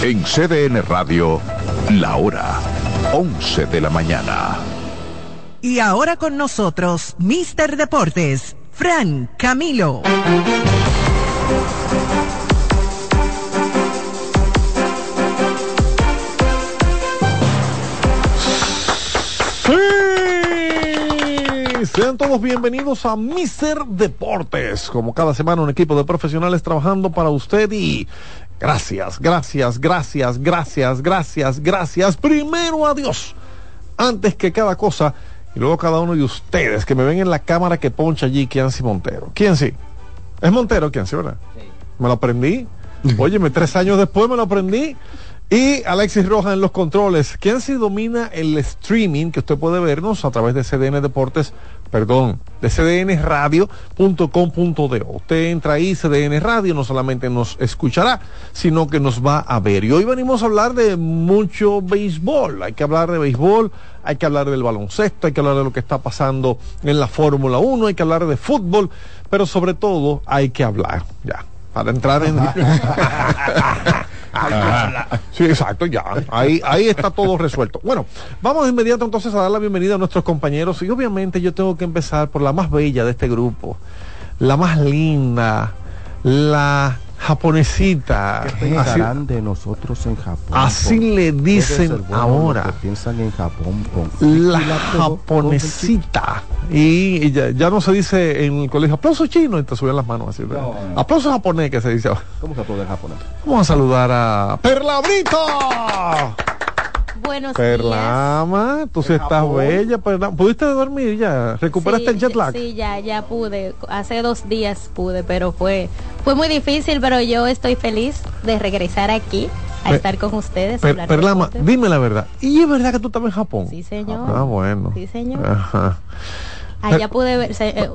En CDN Radio, la hora 11 de la mañana. Y ahora con nosotros, Mister Deportes, Fran Camilo. Sean todos bienvenidos a Mister Deportes. Como cada semana, un equipo de profesionales trabajando para usted y gracias, gracias, gracias, gracias, gracias, gracias. Primero a Dios, antes que cada cosa, y luego cada uno de ustedes que me ven en la cámara que poncha allí, Kianci Montero. ¿Quién sí? Es Montero, Kianci, ¿verdad? Sí. Me lo aprendí. Óyeme, tres años después me lo aprendí. Y Alexis Rojas en los controles. ¿Quién se domina el streaming que usted puede vernos a través de CDN Deportes, perdón, de cdnradio.com.de. Usted entra ahí, CDN Radio, no solamente nos escuchará, sino que nos va a ver. Y hoy venimos a hablar de mucho béisbol. Hay que hablar de béisbol, hay que hablar del baloncesto, hay que hablar de lo que está pasando en la Fórmula 1, hay que hablar de fútbol, pero sobre todo hay que hablar, ya, para entrar en... sí, exacto, ya. Ahí, ahí está todo resuelto. Bueno, vamos de inmediato entonces a dar la bienvenida a nuestros compañeros. Y obviamente yo tengo que empezar por la más bella de este grupo, la más linda, la japonesita. ¿Qué pensarán de nosotros en Japón? Así le dicen ahora. piensan en Japón la, japonesita. Y, ya, no se dice en el colegio aplauso chino y te suben las manos así. Aplauso japonés que se dice ¿Cómo se aplaude japonés? Vamos a saludar a Perlabrito. Buenos Perlama, tú sí estás bella. ¿Pudiste dormir ya? ¿Recuperaste el jet lag? Sí, ya, ya pude. Hace dos días pude, pero fue, fue muy difícil, pero yo estoy feliz de regresar aquí a estar con ustedes. Perlama, dime la verdad. ¿Y es verdad que tú estabas en Japón? Sí, señor. Ah, bueno. Sí, señor. Ajá. Allá pude ver. Eh,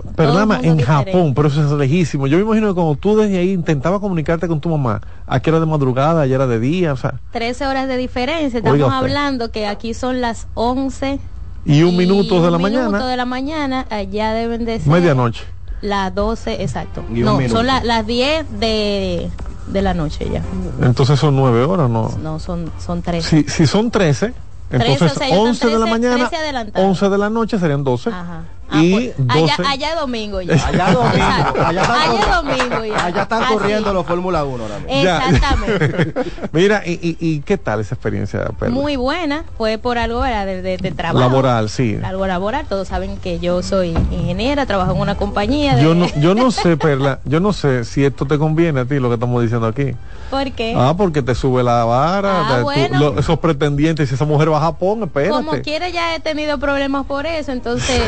en Japón, pero eso es lejísimo. Yo me imagino que cuando tú desde ahí intentabas comunicarte con tu mamá, aquí era de madrugada, allá era de día, o sea. 13 horas de diferencia. Estamos hablando que aquí son las 11. Y un minuto de la un mañana. minuto de la mañana, allá deben de ser. Medianoche. Las 12, exacto. No, son las 10 de, de la noche ya. Entonces son 9 horas, ¿no? No, son, son 13. Si, si son 13, entonces 11 de la mañana, 11 de la noche serían 12. Ajá. Ah, y pues, allá, allá, domingo ya. Allá domingo. allá, allá domingo ya. Allá están corriendo los Fórmula 1 ahora Exactamente. Mira, y, y, y, qué tal esa experiencia? Pedro? Muy buena. Fue por algo de, de, de, trabajo. Laboral, sí. Algo laboral. Todos saben que yo soy ingeniera, trabajo en una compañía. Yo, no, yo no sé, Perla, yo no sé si esto te conviene a ti, lo que estamos diciendo aquí. ¿Por qué? Ah, porque te sube la vara. Ah, bueno. esos pretendientes, si esa mujer va a Japón, espérate. Como quiera ya he tenido problemas por eso, entonces...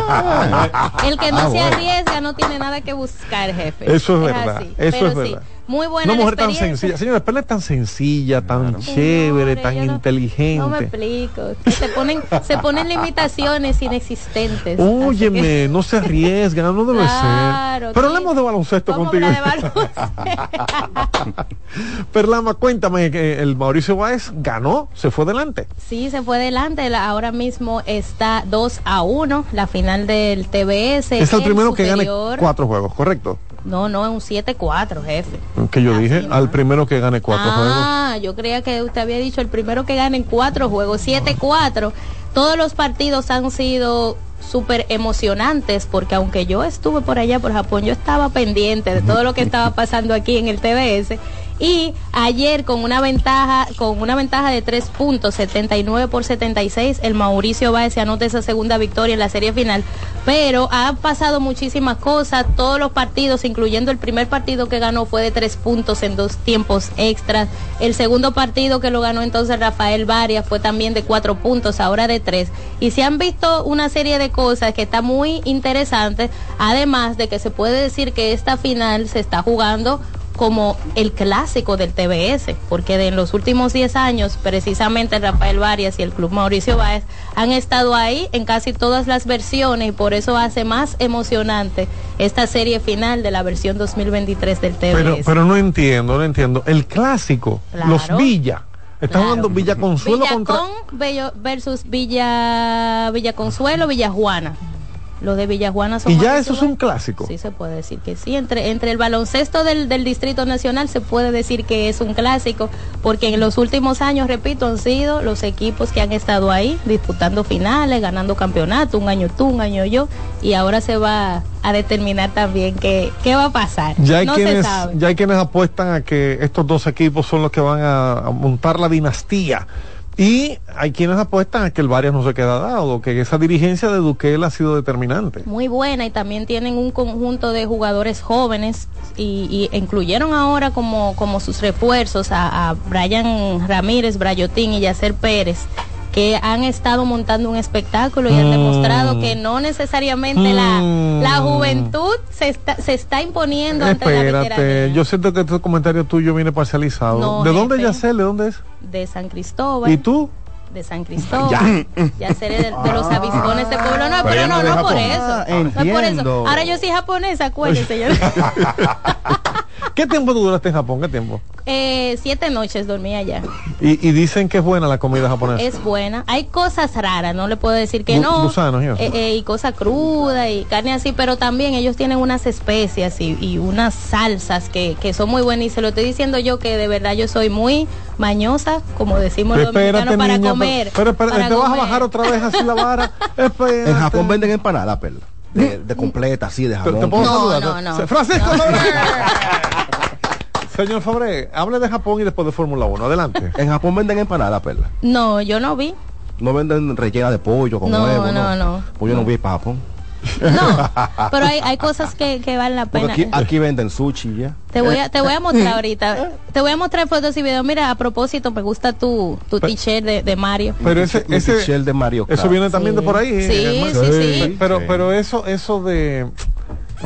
El que no ah, se arriesga no tiene nada que buscar, jefe. Eso es, verdad. Eso es verdad. Muy buena Una mujer tan sencilla. Señora, Perla es tan sencilla, tan chévere, tan inteligente. No, me explico. Se ponen, se ponen limitaciones inexistentes. Óyeme, no se arriesgan, no debe ser. Pero hablemos de baloncesto contigo. De baloncesto? Perlama, cuéntame que el Mauricio Báez ganó, se fue adelante. Sí, se fue adelante. Ahora mismo está 2 a 1, la final del TBS. Es el, primero que gane cuatro juegos, ¿correcto? No, no, es un 7-4, jefe. Que yo dije, al primero que gane cuatro ah, juegos. Ah, yo creía que usted había dicho el primero que gane cuatro juegos, 7-4. Todos los partidos han sido súper emocionantes porque aunque yo estuve por allá por Japón, yo estaba pendiente de todo lo que estaba pasando aquí en el TBS y ayer con una ventaja, con una ventaja de tres puntos, 79 por 76, el Mauricio Báez se anota esa segunda victoria en la serie final. Pero ha pasado muchísimas cosas, todos los partidos, incluyendo el primer partido que ganó fue de tres puntos en dos tiempos extras. El segundo partido que lo ganó entonces Rafael Varias fue también de cuatro puntos, ahora de tres. Y se han visto una serie de cosas que está muy interesante, además de que se puede decir que esta final se está jugando como el clásico del TBS, porque de en los últimos 10 años, precisamente Rafael Varias y el Club Mauricio Báez han estado ahí en casi todas las versiones y por eso hace más emocionante esta serie final de la versión 2023 del TBS. Pero, pero no entiendo, no entiendo. El clásico, los Villa. Están jugando Villa Consuelo contra... versus Villa Villa Consuelo, Villa Juana. Los de Villajuana son Y ya eso es un clásico. Sí, se puede decir que sí. Entre, entre el baloncesto del, del Distrito Nacional se puede decir que es un clásico, porque en los últimos años, repito, han sido los equipos que han estado ahí disputando finales, ganando campeonato, un año tú, un año yo, y ahora se va a determinar también qué, qué va a pasar. Ya hay, no se quienes, sabe. ya hay quienes apuestan a que estos dos equipos son los que van a, a montar la dinastía. Y hay quienes apuestan a que el Varias no se queda dado, que esa dirigencia de Duquel ha sido determinante. muy buena y también tienen un conjunto de jugadores jóvenes y, incluyeron ahora como, como sus refuerzos a, a Brian Ramírez, Brayotín y Yacer Pérez que han estado montando un espectáculo y han Mm. demostrado que no necesariamente Mm. la, la juventud se está, se está imponiendo ante la Espérate, yo siento que este comentario tuyo viene parcializado. No, ¿De dónde jefe. ya sé? ¿De dónde es? de San Cristóbal ¿Y tú? de San Cristóbal ya seré de, de los avispones de pueblo no Pero no no no por eso Ah, no es por eso ahora yo soy japonesa acuérdense ¿Qué tiempo tú duraste en Japón? ¿Qué tiempo? Eh, siete noches dormí allá. Y, y dicen que es buena la comida japonesa. Es buena. Hay cosas raras, no le puedo decir que no. gusanos. Eh, eh, y cosas crudas y carne así, pero también ellos tienen unas especias y, y unas salsas que, que son muy buenas. Y se lo estoy diciendo yo que de verdad yo soy muy mañosa, como decimos los Espérate, dominicanos, para niña, comer. Pero, pero, para te vas a bajar otra vez así la vara. Espérate. En Japón venden empanada, perla. De, de completa, así, de ¿Te, te jamón. puedo No, saludar? no, no. Francisco No. Señor Fabré, hable de Japón y después de Fórmula 1. Adelante. En Japón venden empanada, perla. No, yo no vi. No venden rellena de pollo con No, huevo, no, no. Pues yo no vi para Japón. No, pero hay, hay cosas que, que valen la pena. aquí, aquí venden sushi ya. Te voy a, te voy a mostrar ahorita. Te voy a mostrar fotos y videos. Mira, a propósito, me gusta tu, tu t-shirt de, de Mario. Pero ese, ese de Mario Kart. eso viene también de por ahí. Sí, eh, sí, sí. Pero, pero eso, eso de,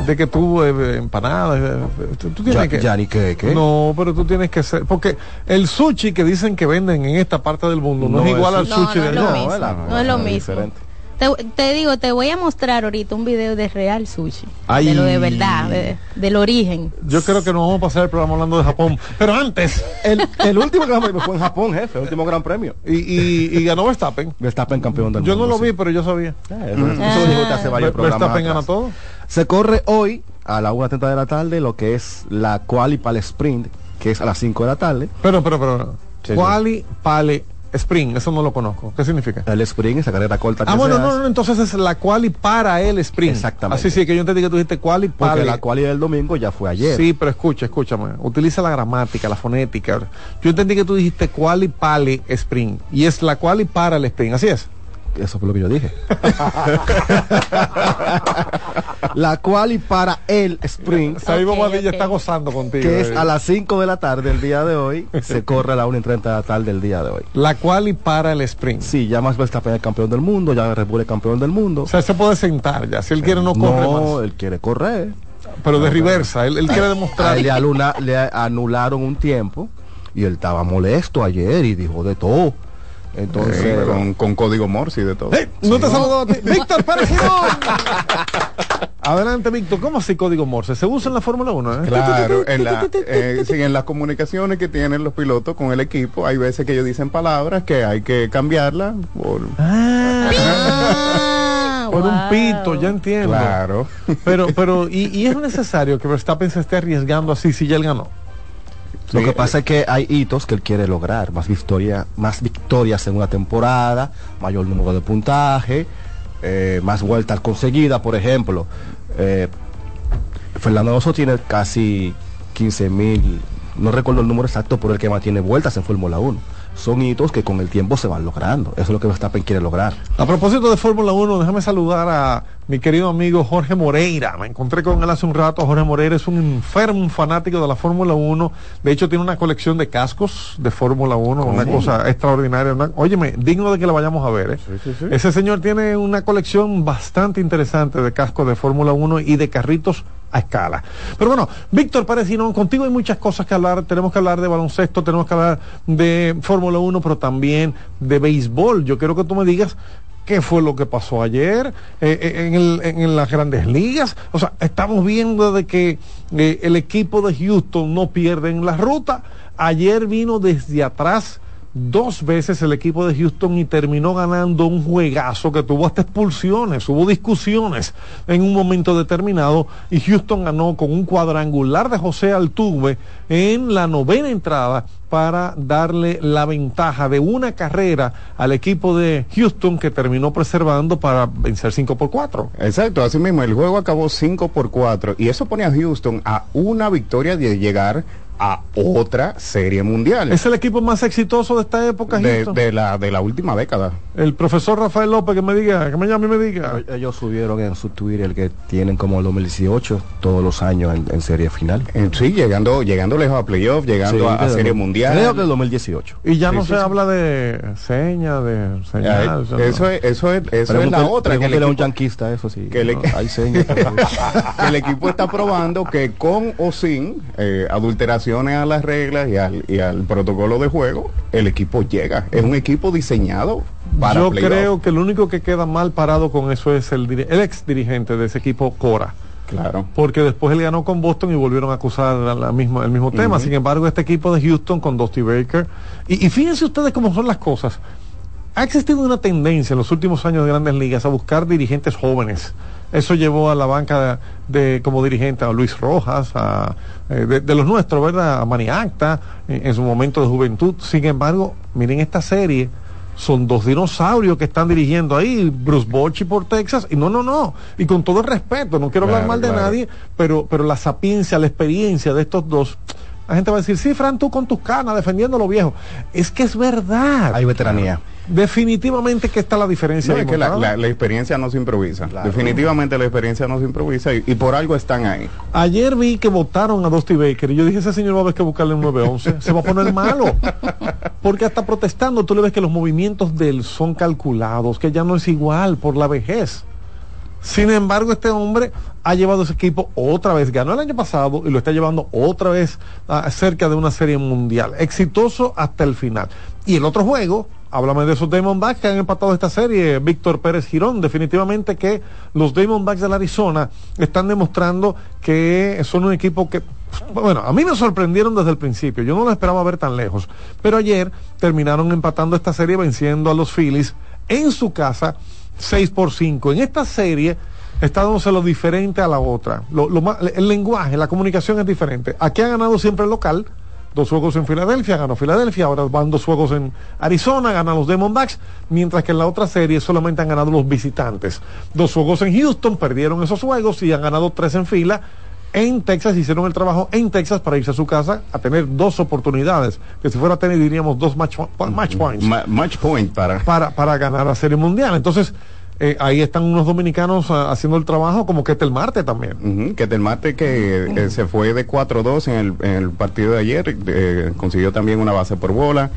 de que tú eh, empanadas, eh, tú, tú tienes Ya- que. ya ni qué, ¿qué? No, pero tú tienes que ser, porque el sushi que dicen que venden en esta parte del mundo no, No es es igual al No, sushi no de es lo allá. mismo. ¿verdad? No es lo mismo. Te, te digo, te voy a mostrar ahorita un video de real sushi. Ay. De lo de verdad, de- del origen. Yo creo que nos vamos a pasar el programa hablando de Japón. Pero antes, El, el último gran premio fue en Japón, jefe. El último gran premio. y, y, y ganó Verstappen. Verstappen campeón del Yo no mundo. lo vi, sí. pero yo sabía. Eh, Eso, eso lo usted hace varios Ver- programas. Verstappen gana todo. Se corre hoy a la 1.30 de la tarde lo que es la quali para el sprint, que es a las 5 de la tarde. Pero, pero, pero. Sí, sí. Quali, Pale, Spring, eso no lo conozco. ¿Qué significa? El sprint, esa carrera corta que Ah, bueno, no, no, entonces es la quali para el sprint. Exactamente. Así sí, que yo entendí que tú dijiste quali para Porque la quali del domingo ya fue ayer. Sí, pero escucha, escúchame. Utiliza la gramática, la fonética. Yo entendí que tú dijiste quali pale sprint. Y es la quali para el sprint. Así es. Eso fue lo que yo dije. la quali para el sprint, Sabi Ok, Bobadilla ok. está gozando contigo. que es eh. a las 5 de la tarde el día de hoy, se corre a la 1.30 de la tarde el día de hoy. La quali para el sprint. Sí, ya Max Verstappen es campeón del mundo, ya Red Bull es campeón del mundo. O sea, se puede sentar ya. Si él quiere no corre no, más. él quiere correr. Pero de reversa. Él, él quiere A demostrar. él le, aluna- le anularon un tiempo y él estaba molesto ayer y dijo de todo. Entonces, Sí, con, con código Morse y de todo. ¡Ey! No te saludó a ti. Víctor Pérez. Adelante, Víctor. ¿Cómo así código Morse? Se usa en la Fórmula 1, ¿eh? Claro, en, la, eh, sí, en las comunicaciones que tienen los pilotos con el equipo, hay veces que ellos dicen palabras que hay que cambiarlas por... Ah, Por un pito, ya entiendo. Claro. Pero, pero, y, y es necesario que Verstappen se esté arriesgando así si ya él ganó. Lo Sí, que pasa es que hay hitos que él quiere lograr, más victoria, más victorias en una temporada, mayor número de puntaje, eh, más vueltas conseguidas, por ejemplo. Eh, Fernando Alonso tiene casi 15 mil, no recuerdo el número exacto por el que mantiene vueltas en Fórmula 1. Son hitos que con el tiempo se van logrando. Eso es lo que Verstappen quiere lograr. A propósito de Fórmula 1, déjame saludar a mi querido amigo Jorge Moreira. Me encontré con él hace un rato. Jorge Moreira es un enfermo un fanático de la Fórmula 1. De hecho, tiene una colección de cascos de Fórmula 1, una cosa extraordinaria. Una- óyeme, digno de que la vayamos a ver. ¿eh? Ese señor tiene una colección bastante interesante de cascos de Fórmula 1 y de carritos a escala. Pero bueno, Víctor Parecino, contigo hay muchas cosas que hablar. Tenemos que hablar de baloncesto, tenemos que hablar de Fórmula 1, pero también de béisbol. Yo quiero que tú me digas qué fue lo que pasó ayer eh, eh, en las grandes ligas. O sea, estamos viendo de que eh, el equipo de Houston no pierde en la ruta. Ayer vino desde atrás dos veces el equipo de Houston y terminó ganando un juegazo que tuvo hasta expulsiones, hubo discusiones en un momento determinado y Houston ganó con un cuadrangular de José Altuve en la novena entrada para darle la ventaja de una carrera al equipo de Houston que terminó preservando para vencer 5 por 4. Exacto, así mismo, el juego acabó 5 por 4 y eso pone a Houston a una victoria de llegar a otra serie mundial. Es el equipo más exitoso de esta época, de, la, de la última década. El profesor Rafael López que me diga, que me llame y me diga. Ellos subieron en su Twitter que tienen como el 2018 todos los años en, en serie final. Eh, Sí, llegando, llegando lejos a playoff, llegando Sí, a, a serie el- mundial. Creo que el 2018. Y ya Sí, no sí, se sí. habla de seña, de señal. eso, no. es, eso es, eso es la otra. Que el, a un equipo, yanquista, eso sí. que le- no, hay señas. que el equipo está probando que con o sin eh, a las reglas y al, y al protocolo de juego, el equipo llega. Es un equipo diseñado para Yo playoff. creo que el único que queda mal parado con eso es el, ex dirigente de ese equipo, Cora. Claro. Porque después él ganó con Boston y volvieron a acusar la- la misma- el mismo tema. Sin embargo, este equipo de Houston con Dusty Baker. Y, y fíjense ustedes cómo son las cosas. Ha existido una tendencia en los últimos años de grandes ligas a buscar dirigentes jóvenes. Eso llevó a la banca de, de- como dirigente a Luis Rojas, a, eh, de, de los nuestros, ¿verdad? A Maniacta, en, en su momento de juventud. Sin embargo, miren esta serie, son dos dinosaurios que están dirigiendo ahí, Bruce Bochy por Texas, y no, no, no, y con todo el respeto, no quiero hablar mal de claro. nadie, pero, pero la sapiencia, la experiencia de estos dos, la gente va a decir, sí, Fran, tú con tus canas defendiendo lo viejo. Es que es verdad. hay veteranía. Definitivamente que está la diferencia. No, es que la, montada. la- la experiencia no se improvisa. Claro. Definitivamente la experiencia no se improvisa y, y por algo están ahí. Ayer vi que votaron a Dusty Baker y yo dije, ese señor va a haber que buscarle un 911, se va a poner malo. Porque hasta protestando tú le ves que los movimientos de él son calculados, que ya no es igual por la vejez. Sin embargo, este hombre ha llevado ese equipo otra vez, ganó el año pasado y lo está llevando otra vez a cerca de una serie mundial. Exitoso hasta el final. Y el otro juego, háblame de esos Diamondbacks que han empatado esta serie, Víctor Pérez Girón, definitivamente que los Diamondbacks de la Arizona están demostrando que son un equipo que bueno, a mí me sorprendieron desde el principio, yo no lo esperaba ver tan lejos, pero ayer terminaron empatando esta serie venciendo a los Phillies en su casa 6 por 5. En esta serie está dándose lo diferente a la otra. El lenguaje, la comunicación es diferente. Aquí ha ganado siempre el local. Dos juegos en Filadelfia, ganó Filadelfia, ahora van dos juegos en Arizona, ganan los Diamondbacks, mientras que en la otra serie solamente han ganado los visitantes. Dos juegos en Houston, perdieron esos juegos y han ganado tres en fila. En Texas hicieron el trabajo en Texas para irse a su casa a tener dos oportunidades, que si fuera a tener diríamos dos match, match points Ma- match point para. para, para ganar la Serie Mundial. Entonces, eh, ahí están unos dominicanos ah, haciendo el trabajo como Ketel Marte también. Ujú, que del mate que eh, se fue de 4-2 en el, en el partido de ayer, eh, consiguió también una base por bola.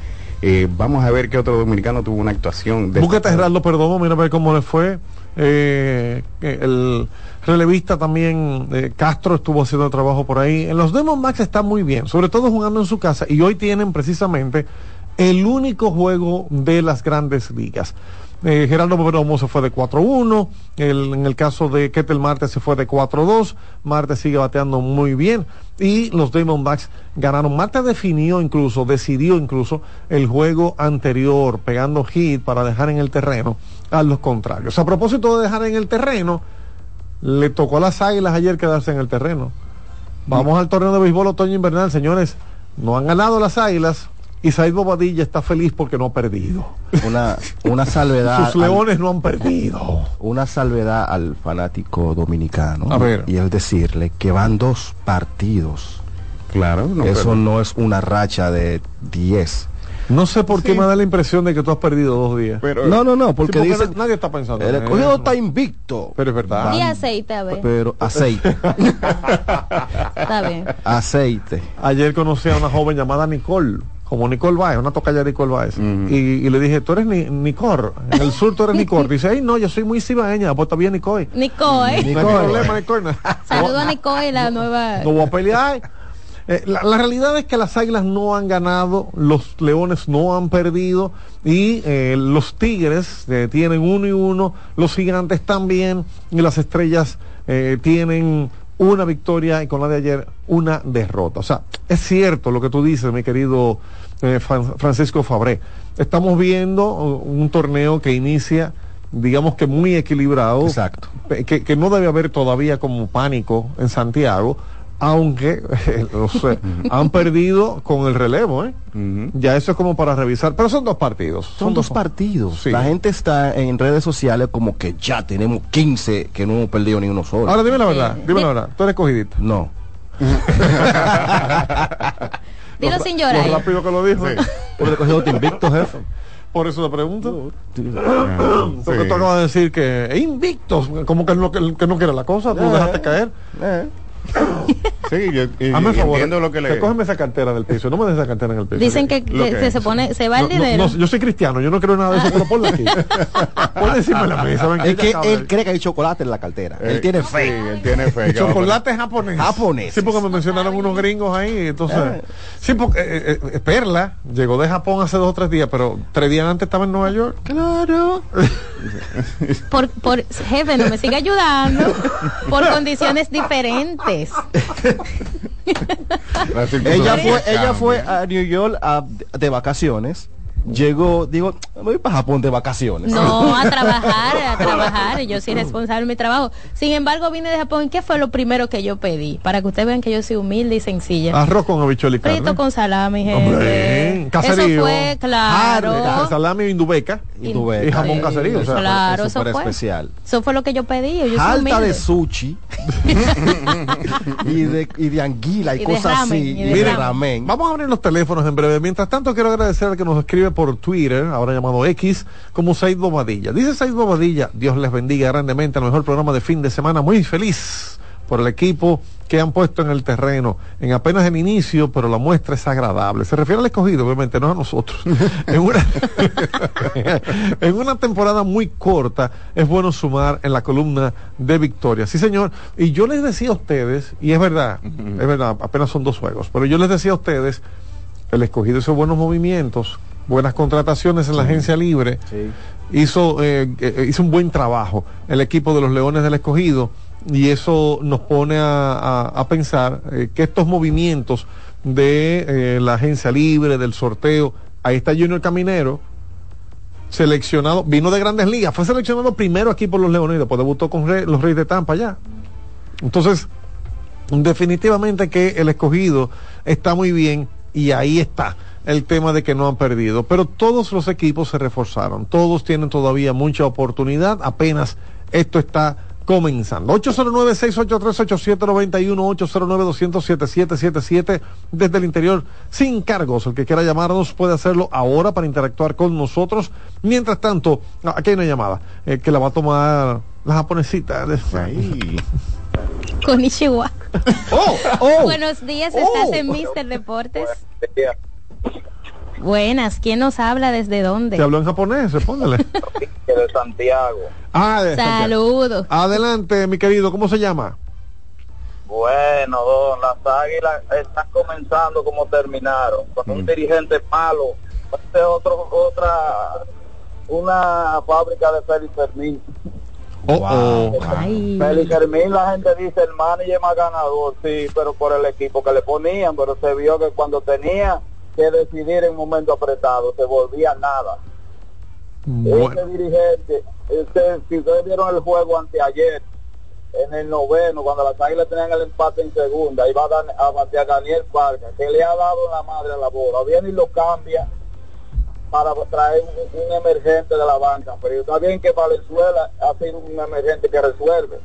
Vamos a ver qué otro dominicano tuvo una actuación. Búsquete a. Gerardo Perdomo, mira a ver cómo le fue. Eh, el relevista también, eh, Castro, estuvo haciendo trabajo por ahí. En los Diamondbacks está muy bien, sobre todo jugando en su casa. Y hoy tienen precisamente el único juego de las grandes ligas. Eh, Gerardo Perdomo se fue de 4-1. El- en el caso de Ketel Marte se fue de 4-2. Marte sigue bateando muy bien. Y los Diamondbacks ganaron. Marte definió incluso, decidió incluso el juego anterior, pegando hit para dejar en el terreno a los contrarios. A propósito de dejar en el terreno, le tocó a las águilas ayer quedarse en el terreno. Vamos al torneo de béisbol otoño invernal, señores. No han ganado las águilas. Y Said Bobadilla está feliz porque no ha perdido. Una, una salvedad. Sus al- leones no han perdido. una salvedad al fanático dominicano. A ver. Y es decirle que van dos partidos. Claro, no, Eso no es una racha de 10. No sé por qué Sí. me da la impresión de que tú has perdido dos días. pero- No, no, no, porque, Sí, dicen. na- nadie está pensando. El escogido está invicto. Pero es verdad. Di aceite, a ver. Pero aceite. Está bien. aceite. Ayer conocí a una joven llamada Nicole, como Nicole Baez, una tocaya de Nicole Baez. Y, y le dije, tú eres ni, Nicor, en el sur tú eres Nicor. Dice, ay, no, yo soy muy cibaeña, pues está bien Nicole. Nico, ¿eh? No hay problema, Nicole. Saludo a Nico y la nueva. No voy a pelear. Eh, la, la realidad es que las águilas no han ganado, los leones no han perdido y eh, los tigres eh, tienen uno y uno, los gigantes también y las estrellas eh, tienen una victoria y con la de ayer una derrota. O sea, es cierto lo que tú dices, mi querido eh, Fran- Francisco Fabré. Estamos viendo un torneo que inicia, digamos que muy equilibrado. Exacto. Pe- Que, que no debe haber todavía como pánico en Santiago, aunque han perdido con el relevo, ¿eh? Ya eso es como para revisar. Pero son dos partidos. Son dos partidos. Sí. La gente está en redes sociales como que ya tenemos 15 que no hemos perdido ni uno solo. Ahora dime la verdad, Sí. dime la verdad. Tú eres cogidita. no. Dilo sin Lo llorar. rápido que lo dijo. Por cogido te invicto, jefe. Por eso te pregunto. Ah, Porque sí. tú acabas de decir que es invictos, como que no, que, que no quiere la cosa, tú Eh. dejaste caer. Eh. Sí, yo y- Hazme el favor, entiendo lo que le... recógeme esa cartera del piso, no me des esa cartera en el piso. Dicen que, Lo que que se, pone, se va No, el dinero. no, yo soy cristiano, yo no creo nada de eso, pero ponla aquí. ponla encima la mesa. ven, Es que él cree que hay chocolate en la cartera. Eh, él tiene Sí, fe. él tiene fe. Chocolate japonés. Japonés. Sí, porque me mencionaron unos gringos ahí. Entonces, Eh. sí, porque eh, eh, Perla llegó de Japón hace dos o tres días, pero tres días antes estaba en Nueva York. Claro. Por, por, jefe, no me siga ayudando. Por condiciones diferentes. Ella fue, ella fue a New York a- de vacaciones. Llegó, digo, me voy para Japón de vacaciones. No, a trabajar, a trabajar. Yo soy responsable de mi trabajo. Sin embargo, vine de Japón. ¿y ¿Qué fue lo primero que yo pedí? Para que ustedes vean que yo soy humilde y sencilla. Arroz con habichuela y carne. Frito con salami, Hombre, gente. caserío. Eso fue, claro. Carne, salami indubeca Y tu beca. y jamón caserío. O sea, claro, es eso súper fue. especial. Eso fue lo que yo pedí. Yo soy Alta humilde. de sushi y, de, y de anguila y, Y de cosas ramen, así. y de ramen. ramen. Vamos a abrir los teléfonos en breve. Mientras tanto, quiero agradecer al que nos escribe por Twitter, ahora llamado X, como Said Bobadilla. Dice Said Bobadilla, Dios les bendiga grandemente, el mejor programa de fin de semana. Muy feliz por el equipo que han puesto en el terreno, en apenas el inicio, pero la muestra es agradable. Se refiere al escogido, obviamente, no a nosotros. en, una, en una temporada muy corta, es bueno sumar en la columna de victoria. Sí, señor. Y yo les decía a ustedes, y es verdad, es verdad, apenas son dos juegos, pero yo les decía a ustedes, el escogido hizo buenos movimientos, buenas contrataciones en la agencia libre, Sí. hizo, eh, eh, hizo un buen trabajo el equipo de los Leones del Escogido y eso nos pone a, a- a pensar eh, que estos movimientos de eh, la agencia libre, del sorteo, ahí está Junior Caminero, seleccionado, vino de grandes ligas, fue seleccionado primero aquí por los Leones después debutó con los Reyes de Tampa ya. Entonces, definitivamente que el escogido está muy bien y ahí está el tema de que no han perdido. Pero todos los equipos se reforzaron, todos tienen todavía mucha oportunidad, apenas esto está comenzando. 809-683-8791, 809-207-7777 desde el interior sin cargos. El que quiera llamarnos puede hacerlo ahora para interactuar con nosotros. Mientras tanto, aquí hay una llamada eh, que la va a tomar la japonesita. de- Ahí. Con Ichiwa. ¡Oh! ¡Oh! Buenos días, estás Oh. en Mister Deportes. Buenas, ¿quién nos habla desde Te dónde? habló en japonés, respóndele. de Santiago. Ah, de- Saludos. Adelante, mi querido, ¿cómo se llama? Bueno, don, las águilas están comenzando como terminaron. Con un dirigente malo, este otro, otra, una fábrica de Félix Fermín. Oh, oh. Ay. Félix Fermín, la gente dice el manager más ganador, sí, pero por el equipo que le ponían, pero se vio que cuando tenía que decidir en un momento apretado, se volvía nada. Bueno, Ese dirigente, este, si ustedes vieron el juego anteayer, en el noveno, cuando las águilas tenían el empate en segunda, iba a, dar, a batear Daniel Parga, que le ha dado la madre a la bola. Viene y lo cambia para traer un, un emergente de la banca. Pero está bien que Valenzuela ha sido un emergente que resuelve.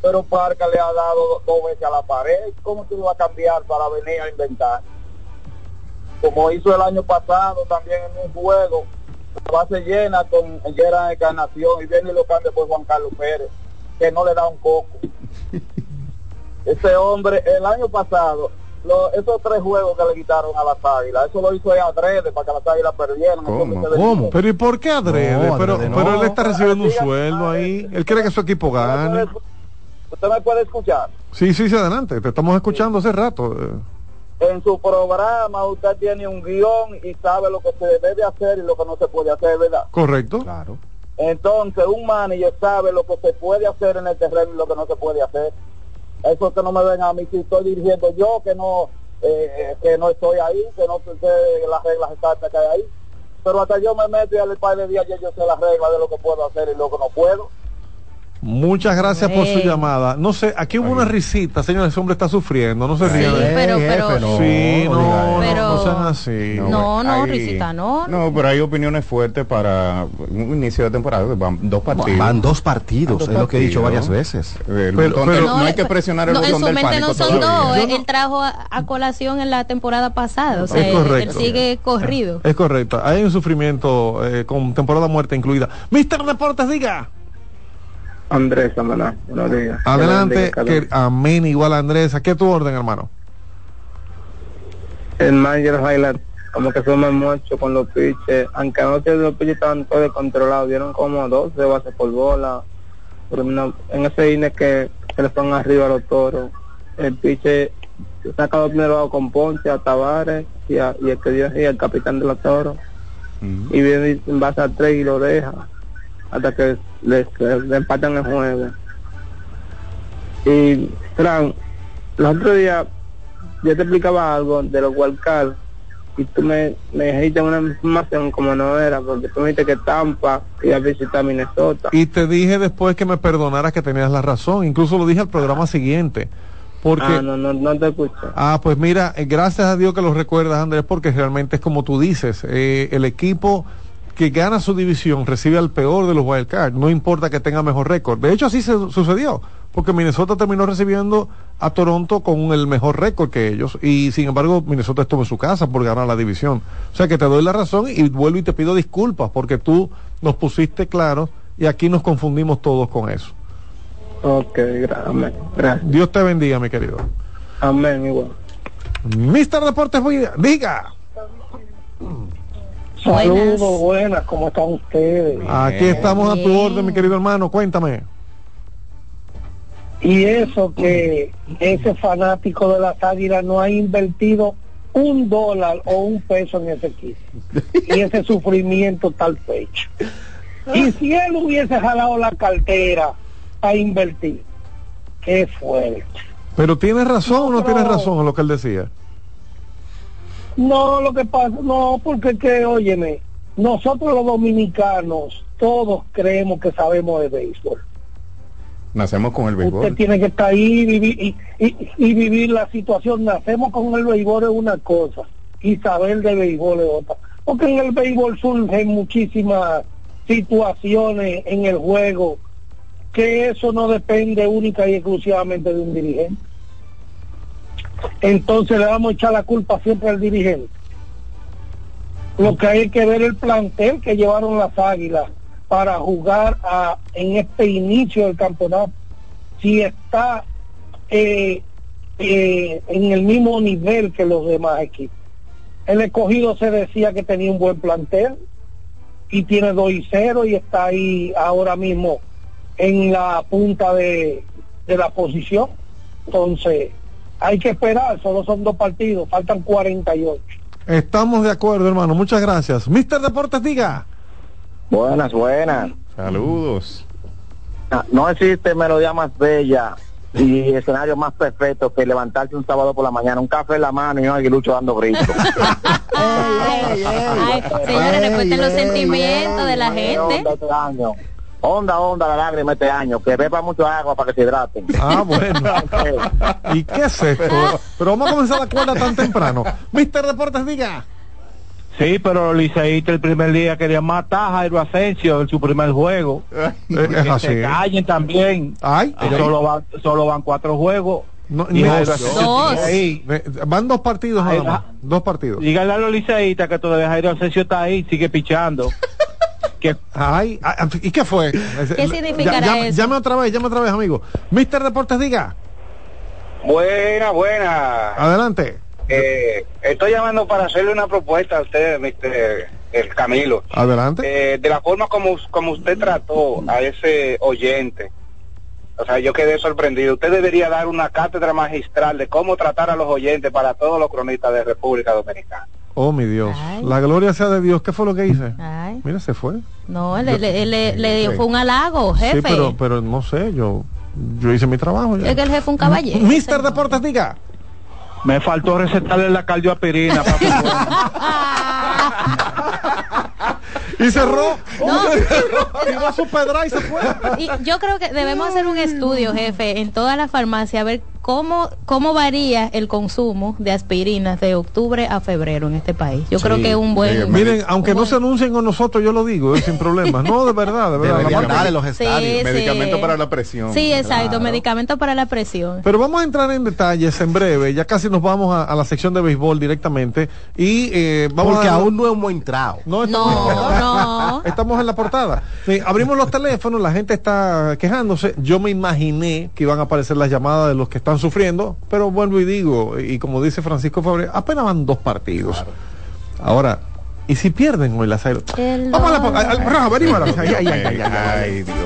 Pero Parca le ha dado dos veces a la pared. ¿Cómo tú lo vas a cambiar para venir a inventar? Como hizo el año pasado también en un juego, la base llena con Gerard Encarnación y viene y lo cambia por Juan Carlos Pérez, que no le da un coco. Ese hombre, el año pasado, lo- esos tres juegos que le quitaron a las águilas, eso lo hizo adrede para que las águilas perdieran. ¿Cómo? ¿Cómo? pero ¿y por qué adrede? No, pero, adrede no. pero él está recibiendo un sueldo ahí. Él quiere que su equipo ¿Usted me gane. ¿Usted me puede escuchar? Sí, sí, sí, adelante. Te estamos escuchando hace rato. Eh. En su programa usted tiene un guion y sabe lo que se debe hacer y lo que no se puede hacer, ¿verdad? Correcto. Claro. Entonces un manager sabe lo que se puede hacer en el terreno y lo que no se puede hacer. Eso es que no me ven a mí si estoy dirigiendo yo, que no eh, que no estoy ahí, que no sé las reglas exactas que hay ahí. Pero hasta yo me meto y al par de días ya yo sé las reglas de lo que puedo hacer y lo que no puedo. Muchas gracias por su llamada. No sé, aquí hubo una risita, señor, ese hombre está sufriendo, no se Sí, rían. pero, jefe, pero, no. Sí, no, no, Pero- no sean así. No, no, hay- risita, no. No, pero hay opiniones fuertes para un inicio de temporada. Van dos partidos. Van dos partidos, Dos es lo que he dicho varias veces. El Pero- pero- no, hay que presionar el no, en botón su del mente pánico no son todavía. dos, él, no- él trajo a, a colación en la temporada pasada, o sea, Es él- sigue corrido. Es correcto, hay un sufrimiento eh, con temporada muerta incluida. Mister Deportes, diga. Andrés Samaná, buenos días. Adelante, Que que, amén, igual Andrés. ¿A qué tu orden, hermano? El manager Highlight como que suma mucho con los pitches, aunque anoche los pitches estaban todos descontrolados, dieron como 12 bases por bola, pero no- en ese INE que se le fueron arriba a los toros, el pitcher saca los primeros con Ponche, a Tavares y, a- y el que dio y el capitán de los toros, y viene en base a tres y lo deja hasta que le, le- le empatan el juego. Y Fran, los otros días yo te explicaba algo de los wildcards y tú me, me dijiste una información como no era, porque tú me dijiste que Tampa iba a visitar Minnesota. Y te dije después que me perdonaras que tenías la razón. Incluso lo dije al programa siguiente. Porque, Ah, no, no, no te escucho. Ah, pues mira, eh, gracias a Dios que lo recuerdas, Andrés, porque realmente es como tú dices, eh, el equipo que gana su división recibe al peor de los wildcards, no importa que tenga mejor récord. De hecho, así se sucedió, porque Minnesota terminó recibiendo a Toronto con el mejor récord que ellos, y sin embargo, Minnesota estuvo en su casa por ganar la división. O sea que te doy la razón y vuelvo y te pido disculpas, porque tú nos pusiste claro y aquí nos confundimos todos con eso. Ok, amén. Gracias. Dios te bendiga, mi querido. Amén, igual. Mister Deportes, diga. Saludos, buenas, ¿cómo están ustedes? Aquí estamos a tu orden, mi querido hermano. Cuéntame. Y eso que ese fanático de las águilas no ha invertido un dólar o un peso en ese equipo. Y ese sufrimiento está al pecho. Y si él hubiese jalado la cartera a invertir, qué fuerte. Pero tienes razón o no tienes razón en lo que él decía. No, lo que pasa, no, porque que, óyeme, nosotros los dominicanos todos creemos que sabemos de béisbol. Nacemos con el Usted béisbol. tiene que estar ahí y, vivir- y, y- y vivir la situación. Nacemos con el béisbol es una cosa y saber de béisbol es otra. Porque en el béisbol surgen muchísimas situaciones en el juego que eso no depende única y exclusivamente de un dirigente. Entonces le vamos a echar la culpa siempre al dirigente. Lo que hay que ver el plantel que llevaron las águilas para jugar en este inicio del campeonato. Si está eh, eh, en el mismo nivel que los demás equipos. El escogido se decía que tenía un buen plantel y tiene 2 y 0 y está ahí ahora mismo en la punta de, de la posición. Entonces, hay que esperar, solo son dos partidos, faltan 48. Estamos de acuerdo, hermano. Muchas gracias. Mister Deportes, diga. Buenas, buenas. Saludos. Ah, No existe melodía más bella y escenario más perfecto que levantarse un sábado por la mañana, un café en la mano y un aguilucho dando ay, señores, respeten los sentimientos de la gente. Onda. Onda, la lágrima este año. Que beba mucha agua para que se hidraten. Ah, bueno. ¿Y qué es esto? Pero vamos a comenzar la cuerda tan temprano. Mister Deportes, diga. Sí, pero Liceísta el primer día quería matar a Jairo Asensio en su primer juego. Eh, Que es se así. callen también. Ay, Y solo, van, solo van cuatro juegos. No, Y no, Jairo Asensio Dos. ahí. Eh, Van dos partidos nada Ay, más. ah. Dos partidos. Dígale a los liceístas que todavía Jairo Asensio está ahí, sigue pichando. que Ay, ah, ¿y qué fue? ¿Qué significará Ya- ya- eso? Llame otra vez, llame otra vez, amigo. Mister Deportes, diga. Buena, buena. Adelante. Eh, estoy llamando para hacerle una propuesta a usted, Mr. El Camilo. Adelante. Eh, de la forma como, como usted trató a ese oyente, o sea, yo quedé sorprendido. Usted debería dar una cátedra magistral de cómo tratar a los oyentes para todos los cronistas de República Dominicana. Oh, mi Dios. Ay. La gloria sea de Dios. ¿Qué fue lo que hice? Ay, Mira, se fue. no, le, le, le, le fue un halago, jefe. Sí, pero, pero no sé, yo yo hice mi trabajo. ya. Es que el jefe es un caballero. Mister Deportes, diga. Me faltó recetarle la cardioaspirina. Y cerró. No. Tiró a su pedra y se fue. Y yo creo que debemos hacer un estudio, jefe, en todas las farmacias, a ver cómo, cómo varía el consumo de aspirinas de octubre a febrero en este país. Yo creo que es un buen... Miren, aunque un no buen- se anuncien con nosotros, yo lo digo, eh, sin problemas. No, de verdad, de verdad. La darle los Sí, estadios. sí. Medicamento para la presión. Sí, exacto, Claro. medicamento para la presión. Pero vamos a entrar en detalles en breve. Ya casi nos vamos a, a la sección de béisbol directamente. Y eh, vamos Porque a aún no hemos entrado. No, la No, portada. No. estamos en la portada. Sí, abrimos los teléfonos, la gente está quejándose. Yo me imaginé que iban a aparecer las llamadas de los que están sufriendo, pero vuelvo y digo, y como dice Francisco Fabre, apenas van dos partidos. Ahora, ¿y si pierden hoy las Águilas? El Vamos a la... al- Rafa. Ay, ay, ay, ay, ay, ay. Ay, Dios.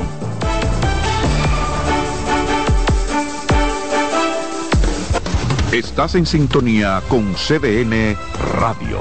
Estás en sintonía con CDN Radio.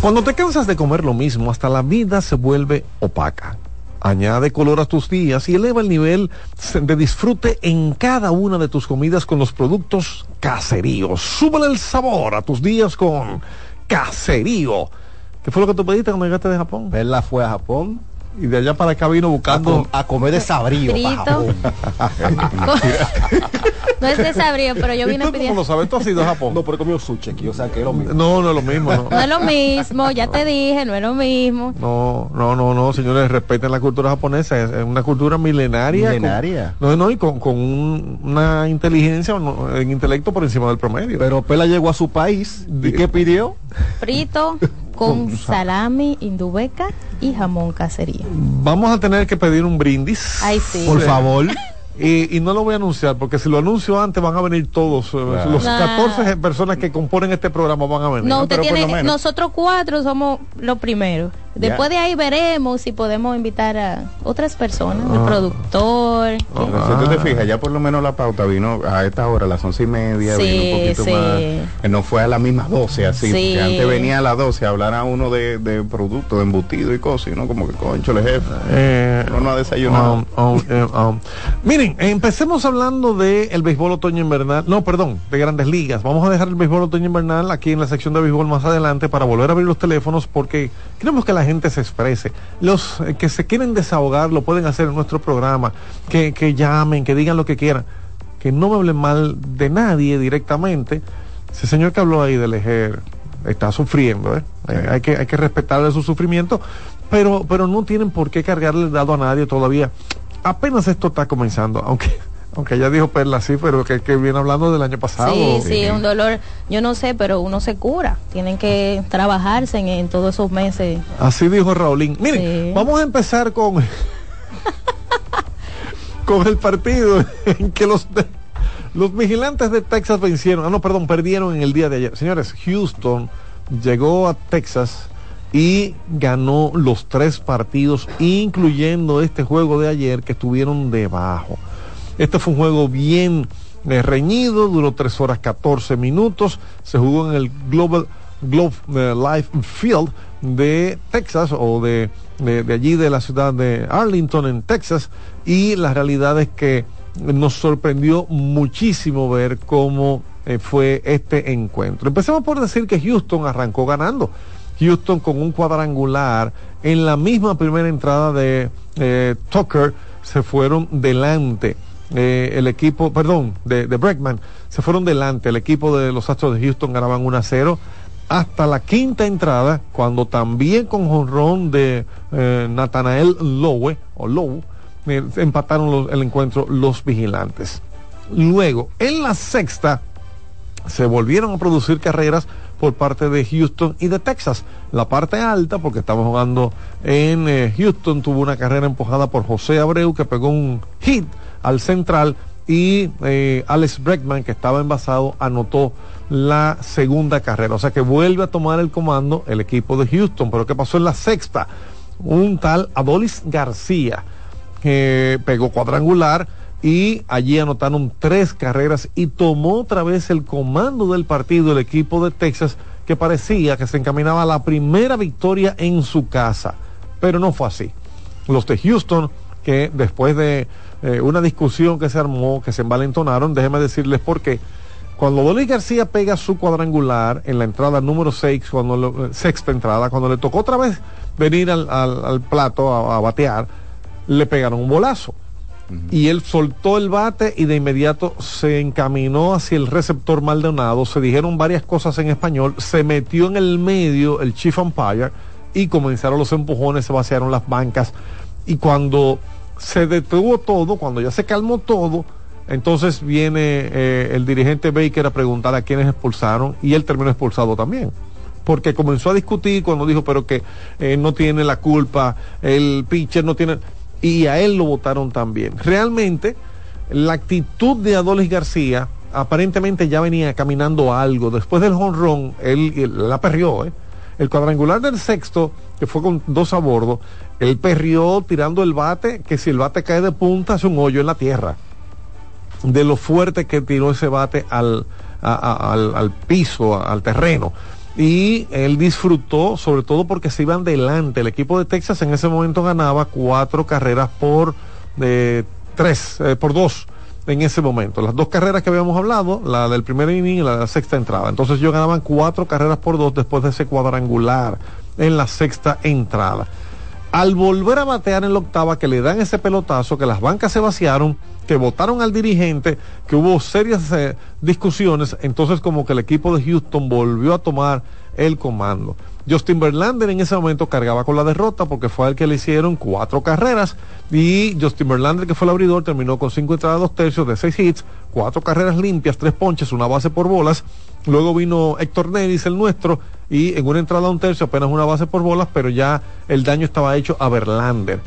Cuando te cansas de comer lo mismo, hasta la vida se vuelve opaca. Añade color a tus días y eleva el nivel de disfrute en cada una de tus comidas con los productos caseríos. Súbele el sabor a tus días con caserío. ¿Qué fue lo que tú pediste cuando llegaste de Japón? Verla fue a Japón Y de allá para acá vino a, buscando... com- a comer de sabrío no es desabrío, pero yo ¿Y vine cómo pidiendo. lo sabes? ¿Tú has ido a Japón? No, pero comió sushi aquí, o sea que es lo mismo. No, no es lo mismo, no. No es lo mismo, ya te dije, no es lo mismo. No, no, no, no, señores, respeten la cultura japonesa, es, es una cultura milenaria. con- Milenaria. no, no, y con, con un- una inteligencia, en intelecto por encima del promedio. Pero Pela llegó a su país y ¿qué pidió? Frito con salami indubeca y jamón caserío. Vamos a tener que pedir un brindis. Ay, sí. Por favor. Y, y no lo voy a anunciar, porque si lo anuncio antes van a venir todos. eh, Los Claro. 14 personas que componen este programa van a venir. No, usted pero tiene, nosotros cuatro somos los primeros. Después de ahí veremos si podemos invitar a otras personas, el Ah. productor. Pero Si tú te fijas, ya por lo menos la pauta vino a esta hora, a las once y media, Sí, vino un poquito sí. más. eh, No fue a las mismas 12, así. Sí. Porque antes venía a las 12 a hablar a uno de, de productos, de embutido y cosas, y no como que concho, el jefe. Eh, Uno no ha desayunado. um, um, eh, um. Miren, empecemos hablando del el béisbol otoño invernal. No, perdón, de grandes ligas. Vamos a dejar el béisbol otoño invernal aquí en la sección de béisbol más adelante para volver a abrir los teléfonos porque queremos que la gente se exprese. Los eh, que se quieren desahogar lo pueden hacer en nuestro programa. Que, que llamen, que digan lo que quieran. Que no me hablen mal de nadie directamente. Ese señor que habló ahí del Ejer está sufriendo, ¿eh? Eh, hay, que, hay que respetarle su sufrimiento, pero, pero no tienen por qué cargarle el dado a nadie todavía. Apenas esto está comenzando, aunque, Aunque ella dijo Perla, sí, pero que, que viene hablando del año pasado. Sí, sí, un dolor, yo no sé, pero uno se cura. Tienen que trabajarse en, en todos esos meses. Así dijo Raulín. Miren, Sí. vamos a empezar con con el partido en que los los vigilantes de Texas vencieron, ah no, perdón, perdieron en el día de ayer. Señores, Houston llegó a Texas y ganó los tres partidos, incluyendo este juego de ayer que estuvieron debajo. Este fue un juego bien eh, reñido, duró 3 horas 14 minutos, se jugó en el Global Globe eh, Life Field de Texas o de, de, allí de la ciudad de Arlington en Texas y la realidad es que nos sorprendió muchísimo ver cómo eh, fue este encuentro. Empecemos por decir que Houston arrancó ganando. Houston con un cuadrangular en la misma primera entrada de Tucker se fueron delante. Eh, el equipo, perdón, de, de Breckman, se fueron delante. El equipo de los Astros de Houston ganaban 1 a 0 hasta la quinta entrada, cuando también con jonrón de eh, Nathanael Lowe, o Lowe, eh, empataron el encuentro los vigilantes. Luego, en la sexta, se volvieron a producir carreras por parte de Houston y de Texas. La parte alta, porque estamos jugando en Houston, tuvo una carrera empujada por José Abreu que pegó un hit al central y eh, Alex Breckman, que estaba envasado, anotó la segunda carrera. O sea que vuelve a tomar el comando el equipo de Houston. Pero ¿qué pasó en la sexta? Un tal Adolis García que pegó cuadrangular y allí anotaron tres carreras y tomó otra vez el comando del partido el equipo de Texas que parecía que se encaminaba a la primera victoria en su casa, pero no fue así. Los de Houston, que después de eh, una discusión que se armó, que se envalentonaron, déjenme decirles por qué. Cuando Dolly García pega su cuadrangular en la entrada número 6, cuando lo- eh, sexta entrada, cuando le tocó otra vez venir al, al- al plato a, a batear, le pegaron un bolazo. Y él soltó el bate y de inmediato se encaminó hacia el receptor Maldonado. Se dijeron varias cosas en español. Se metió en el medio el Chief Umpire y comenzaron los empujones, se vaciaron las bancas. Y cuando se detuvo todo, cuando ya se calmó todo, entonces viene eh, el dirigente Baker a preguntar a quiénes expulsaron y él terminó expulsado también porque comenzó a discutir cuando dijo pero que eh, no tiene la culpa, el pitcher no tiene, y a él lo votaron también. Realmente, la actitud de Adolis García aparentemente ya venía caminando algo. Después del jonrón, él, él la perrió, ¿eh? El cuadrangular del sexto, que fue con dos a bordo, él perrió tirando el bate, que si el bate cae de punta, hace un hoyo en la tierra de lo fuerte que tiró ese bate al, al, al piso, al terreno. Y él disfrutó, sobre todo porque se iban delante. El equipo de Texas en ese momento ganaba cuatro carreras por eh, tres, eh, por dos en ese momento. Las dos carreras que habíamos hablado, la del primer inning y la de la sexta entrada. Entonces ellos ganaban cuatro carreras por dos después de ese cuadrangular en la sexta entrada. Al volver a batear en la octava, que le dan ese pelotazo, que las bancas se vaciaron, que votaron al dirigente, que hubo serias eh, discusiones, entonces como que el equipo de Houston volvió a tomar el comando. Justin Verlander en ese momento cargaba con la derrota porque fue al que le hicieron cuatro carreras y Justin Verlander que fue el abridor terminó con cinco entradas dos tercios de seis hits, cuatro carreras limpias, tres ponches, una base por bolas. Luego vino Héctor Neris, el nuestro, y en una entrada un tercio apenas una base por bolas, pero ya el daño estaba hecho a Verlander.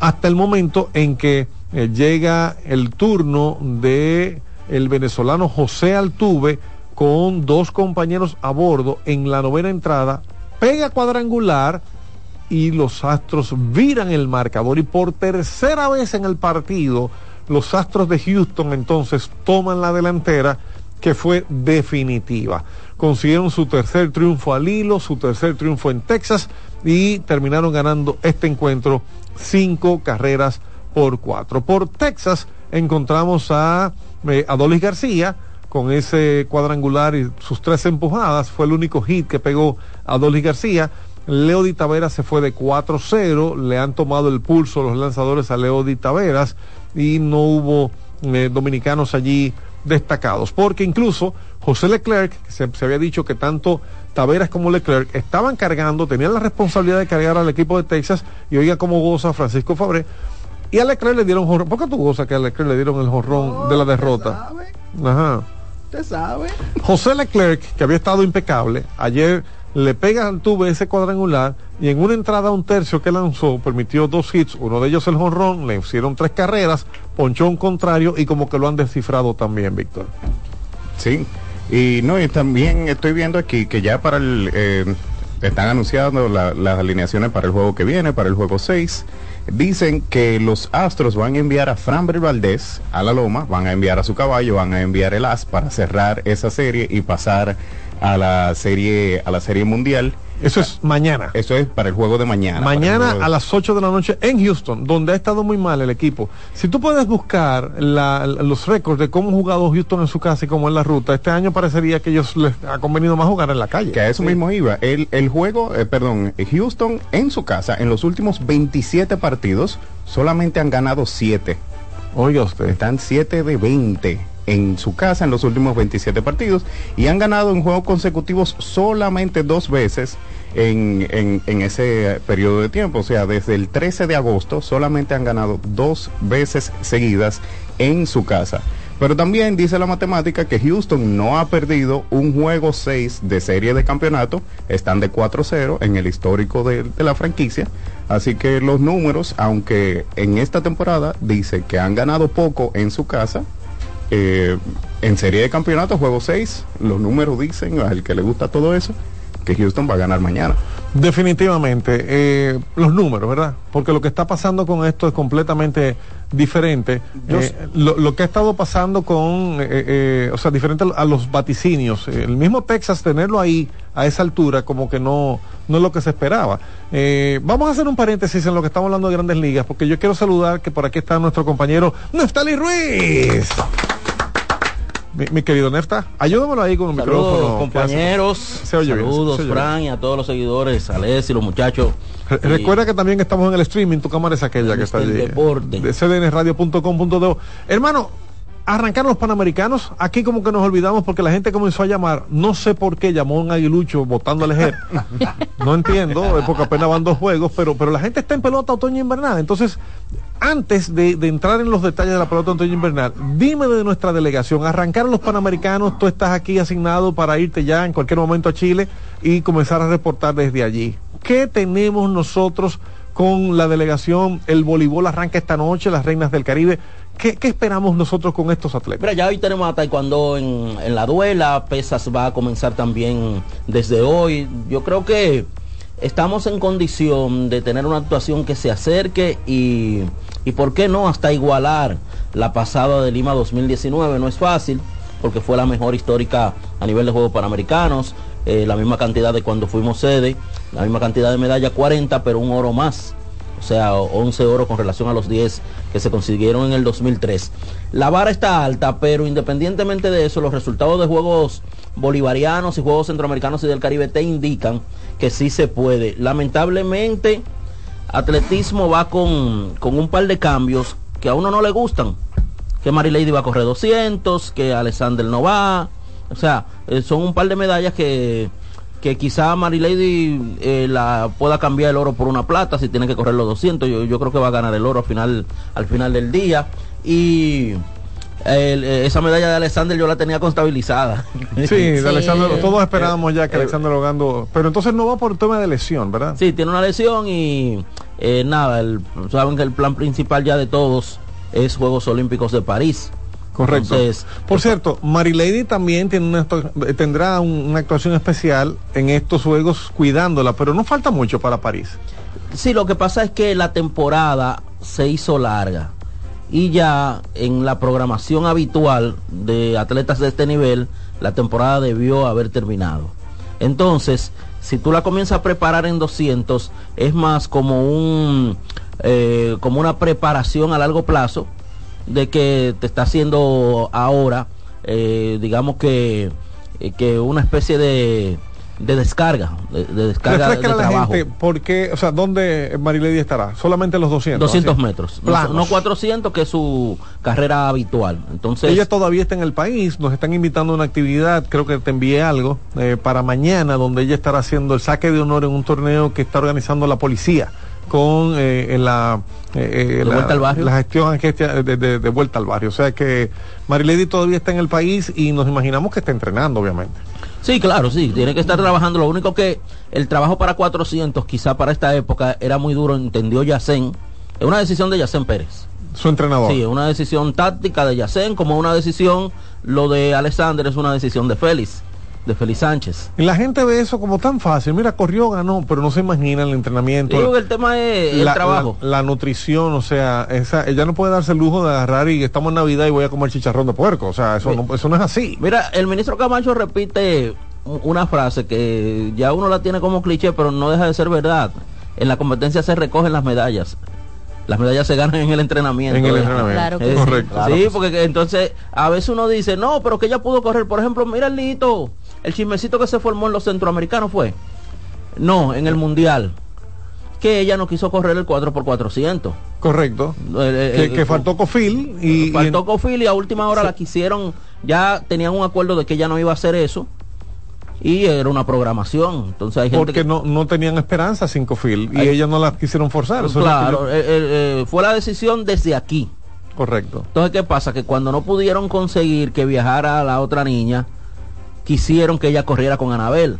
Hasta el momento en que eh, llega el turno de el venezolano José Altuve con dos compañeros a bordo en la novena entrada, pega cuadrangular y los Astros viran el marcador y por tercera vez en el partido los Astros de Houston entonces toman la delantera que fue definitiva. Consiguieron su tercer triunfo al hilo, su tercer triunfo en Texas y terminaron ganando este encuentro cinco carreras por cuatro. Por Texas encontramos a eh, Adolis García con ese cuadrangular y sus tres empujadas. Fue el único hit que pegó Adolis García. Leo Di Taveras se fue de 4-0, le han tomado el pulso los lanzadores a Leo Di Taveras y no hubo eh, dominicanos allí destacados, porque incluso José Leclerc, que se, se había dicho que tanto Taveras como Leclerc estaban cargando, tenían la responsabilidad de cargar al equipo de Texas y oiga cómo goza Francisco Fabré, Y a Leclerc le dieron jorrón. ¿Por qué tú gozas que a Leclerc le dieron el jorrón de la derrota? Ajá. Usted sabe. José Leclerc, que había estado impecable, ayer le pega al tuve ese cuadrangular y en una entrada un tercio que lanzó permitió dos hits, uno de ellos el jonrón, le hicieron tres carreras, ponchó un contrario y como que lo han descifrado también, Víctor. Sí, y no, y también estoy viendo aquí que ya para el... eh, están anunciando la- las alineaciones para el juego que viene, para el juego 6. Dicen que los Astros van a enviar a Framber Valdez a la loma, van a enviar a su caballo, van a enviar el as para cerrar esa serie y pasar a la serie a la serie mundial. Eso es mañana. Eso es para el juego de mañana. Mañana de- a las 8 de la noche en Houston, donde ha estado muy mal el equipo. Si tú puedes buscar la- los récords de cómo ha jugado Houston en su casa y cómo en la ruta, este año parecería que ellos les ha convenido más jugar en la calle. Que a eso mismo iba. El, el juego, eh, perdón, Houston en su casa, en los últimos 27 partidos, solamente han ganado 7. Oiga usted. Están 7 de 20 en su casa en los últimos 27 partidos y han ganado en juegos consecutivos solamente dos veces en, en- ese periodo de tiempo. O sea, desde el 13 de agosto solamente han ganado dos veces seguidas en su casa. Pero también dice la matemática que Houston no ha perdido un juego 6 de serie de campeonato. Están de 4-0 en el histórico de, de la franquicia. Así que los números, aunque en esta temporada dice que han ganado poco en su casa, eh, en serie de campeonato, juego 6, los números dicen, al que le gusta todo eso, que Houston va a ganar mañana. Definitivamente, eh, los números, ¿verdad? Porque lo que está pasando con esto es completamente diferente. Eh, lo, lo que ha estado pasando con, eh, o sea, diferente a los vaticinios. El mismo Texas, tenerlo ahí a esa altura, como que no, no es lo que se esperaba. Vamos a hacer un paréntesis en lo que estamos hablando de grandes ligas, porque yo quiero saludar que por aquí está nuestro compañero Neftali Ruiz. Mi, mi querido Nefta, ayúdamelo ahí con el Saludos micrófono. compañeros, Se oye bien, saludos se oye bien. Fran y a todos los seguidores, a Les y los muchachos. Re- Y- Recuerda que también estamos en el streaming, tu cámara es aquella que está El allí. deporte. De cdnradio.com.do. Hermano, arrancaron los panamericanos. Aquí como que nos olvidamos porque la gente comenzó a llamar. No sé por qué llamó un aguilucho votando al ejer. no entiendo, es porque apenas van dos juegos, pero, pero la gente está en pelota otoño invernal. Entonces, antes de, entrar en los detalles de la pelota otoño invernal, dime de nuestra delegación. Arrancaron los panamericanos, tú estás aquí asignado para irte ya en cualquier momento a Chile y comenzar a reportar desde allí. ¿Qué tenemos nosotros con la delegación? El voleibol arranca esta noche, las Reinas del Caribe. ¿Qué, esperamos nosotros con estos atletas? Mira, ya hoy tenemos a Taekwondo en la duela, Pesas va a comenzar también desde hoy. Yo creo que estamos en condición de tener una actuación que se acerque y, y por qué no, hasta igualar la pasada de Lima 2019. No es fácil, porque fue la mejor histórica a nivel de Juegos Panamericanos, eh, la misma cantidad de cuando fuimos sede, la misma cantidad de medallas, 40, pero un oro más. O sea, 11 oro con relación a los 10 que se consiguieron en el 2003. La vara está alta, pero independientemente de eso, los resultados de juegos bolivarianos y juegos centroamericanos y del Caribe te indican que sí se puede. Lamentablemente, atletismo va con, con un par de cambios que a uno no le gustan. Que Marilady va a correr 200, que Alexander no va. O sea, eh, son un par de medallas que, que quizá Marilady eh, la pueda cambiar el oro por una plata si tiene que correr los 200. Yo, yo creo que va a ganar el oro al final, al final del día. Y el- eh, esa medalla de Alexander yo la tenía contabilizada. Sí, de Alexander, todos Eh, esperábamos ya que eh, Alexander Logando, pero entonces no va por tema de lesión, ¿verdad? Sí, tiene una lesión y eh, nada, el- saben que el plan principal ya de todos es Juegos Olímpicos de París. Correcto. Entonces, Por cierto, Marilady también tiene una, actu- tendrá un- una actuación especial en estos juegos cuidándola, pero no falta mucho para París. Sí, lo que pasa es que la temporada se hizo larga y ya en la programación habitual de atletas de este nivel, la temporada debió haber terminado. Entonces, si tú la comienzas a preparar en 200, es más como un eh, como una preparación a largo plazo de que te está haciendo ahora, eh, digamos que, eh, que una especie de, de descarga, de, de descarga de, Refresca a la trabajo. gente, ¿por qué? O sea, ¿dónde Marilady estará? Solamente los 200. 200 así. metros, no, no 400 que es su carrera habitual. Entonces, Ella todavía está en el país, nos están invitando a una actividad, creo que te envié algo, eh, para mañana, donde ella estará haciendo el saque de honor en un torneo que está organizando la policía con eh, la, eh, eh, ¿De vuelta al barrio? la gestión de, de- de vuelta al barrio. O sea que Marilady todavía está en el país y nos imaginamos que está entrenando, obviamente. Sí, claro, sí, tiene que estar trabajando. Lo único que el trabajo para 400, quizá para esta época, era muy duro, entendió Yacén. Es una decisión de Yacén Pérez. Su entrenador. Sí, es una decisión táctica de Yacén, como una decisión, lo de Alexander es una decisión de Félix, de Félix Sánchez. Y la gente ve eso como tan fácil. Mira, corrió, ganó, pero no se imagina el entrenamiento. Digo que el tema es el la, trabajo. la- la nutrición, o sea, esa, ella no puede darse el lujo de agarrar y estamos en Navidad y voy a comer chicharrón de puerco. O sea, eso, no, eso no es así. Mira, el ministro Camacho repite una frase que ya uno la tiene como cliché, pero no deja de ser verdad. En la competencia se recogen las medallas. Las medallas se ganan en el entrenamiento. En el entrenamiento. Claro que sí. Correcto. Sí, que sí. porque que entonces a veces uno dice, no, pero que ella pudo correr. Por ejemplo, mira el Lito, el chismecito que se formó en los centroamericanos fue. No, en el mundial. Que ella no quiso correr el 4x400. Correcto. que, que faltó Cofil y, y Faltó Cofil y a última hora la quisieron, ya tenían un acuerdo de que ella no iba a hacer eso y era una programación. Entonces hay gente porque que, no, no tenían esperanza sin Cofil y Ay. ellas no la quisieron forzar. Claro, yo- eh, eh, eh, fue la decisión desde aquí. correcto. Entonces, ¿qué pasa? Que cuando no pudieron conseguir que viajara la otra niña, quisieron que ella corriera con Anabel.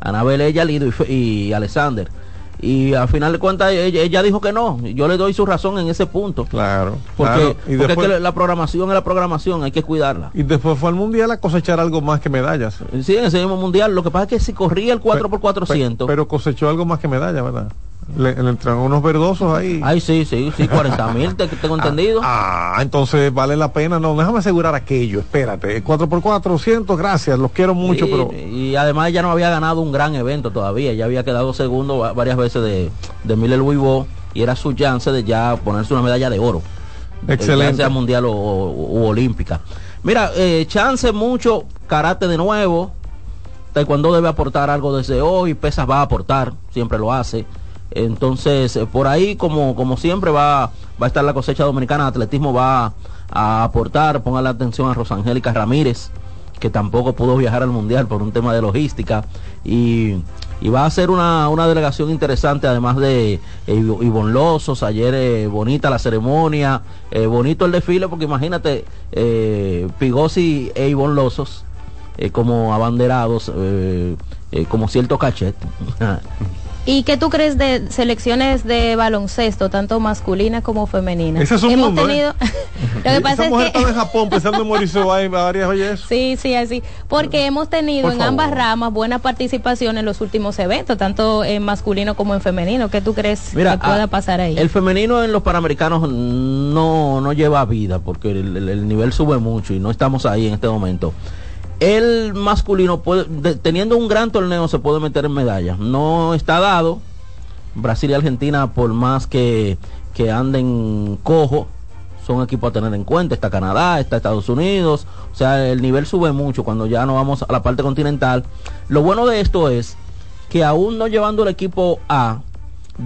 Anabel, ella, Lido y, y Alexander. Y al final de cuentas ella, ella dijo que no. Yo le doy su razón en ese punto. Claro. Porque, claro. Y, porque es después, que la programación es la programación, hay que cuidarla. y después fue al mundial a cosechar algo más que medallas. Sí, en ese mismo mundial. Lo que pasa es que si corría el 4x400. Pero cosechó algo más que medallas, ¿verdad? Le, le entraron unos verdosos ahí. Ay, sí, sí, sí, 40 mil, te- tengo entendido. Ah, entonces vale la pena. No, déjame asegurar aquello. Espérate. 4x400, gracias. Los quiero mucho, Sí, pero. Y además ya no había ganado un gran evento todavía, ya había quedado segundo va- varias veces de, de Miller Louisville y era su chance de ya ponerse una medalla de oro. eh, Excelente. Sea mundial o, o- o olímpica. Mira, eh, chance mucho, karate de nuevo. Taekwondo debe aportar algo desde hoy, pesas va a aportar, siempre lo hace. Entonces, eh, por ahí, como, como siempre, va, va a estar la cosecha dominicana, atletismo va a aportar, ponga la atención a Rosangélica Ramírez, que tampoco pudo viajar al mundial por un tema de logística. Y, y va a ser una, una delegación interesante, además de eh, Ivo- Ivonne Lozos, ayer eh, bonita la ceremonia, eh, bonito el desfile, porque imagínate, Pigosi e Ivonne Lozos como abanderados, como cierto cachet. ¿Y qué tú crees de selecciones de baloncesto, tanto masculina como femenina? Ese es un Hemos mundo, ¿eh? Lo que pasa Esa es que... estaba en Japón pensando en va- varias veces. Sí, sí, así. Porque hemos tenido Por en favor. ambas ramas buena participación en los últimos eventos, tanto en masculino como en femenino. ¿Qué tú crees Mira, que pueda ah, pasar ahí? El femenino en los panamericanos no, no lleva vida porque el, el- el nivel sube mucho y no estamos ahí en este momento. El masculino, puede, de- teniendo un gran torneo, se puede meter en medallas. No está dado. Brasil y Argentina, por más que, que anden cojo, son equipos a tener en cuenta. Está Canadá, está Estados Unidos. O sea, el nivel sube mucho cuando ya no vamos a la parte continental. Lo bueno de esto es que aún no llevando el equipo A,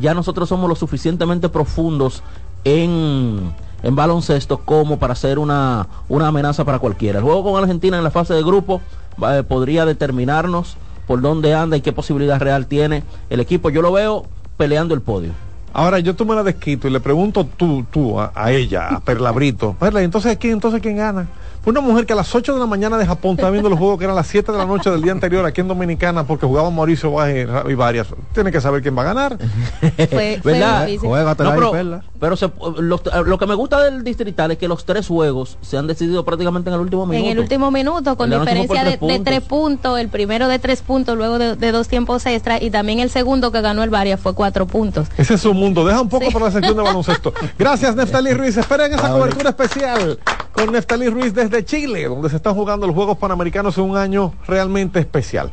ya nosotros somos lo suficientemente profundos en, en baloncesto como para ser una, una amenaza para cualquiera. El juego con Argentina en la fase de grupo eh, podría determinarnos por dónde anda y qué posibilidad real tiene el equipo. Yo lo veo peleando el podio. Ahora yo tú me la desquito y le pregunto tú, tú, a, ella, a Perlabrito. Perla, ¿y entonces quién, entonces quién gana? Una mujer que a las 8 de la mañana de Japón estaba viendo los juegos que eran las 7 de la noche del día anterior aquí en Dominicana porque jugaba Mauricio Baje y varias. Tiene que saber quién va a ganar. Fue, fue ¿Verdad? difícil. Juégatela No, pero, pero se- lo, lo que me gusta del distrital es que los tres juegos se han decidido prácticamente en el último minuto. En el último minuto, con fue diferencia de, tres de tres puntos, el primero de tres puntos, luego de, de dos tiempos extra, y también el segundo que ganó el Varia fue cuatro puntos. Ese es su mundo. Deja un poco Sí. para la sección de baloncesto. Gracias, Neftalí Ruiz. Esperen esa cobertura especial con Neftalí Ruiz desde Chile, donde se están jugando los Juegos Panamericanos en un año realmente especial.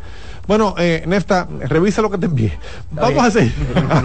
Bueno, eh, Nefta, revisa lo que te envié. Vamos a seguir.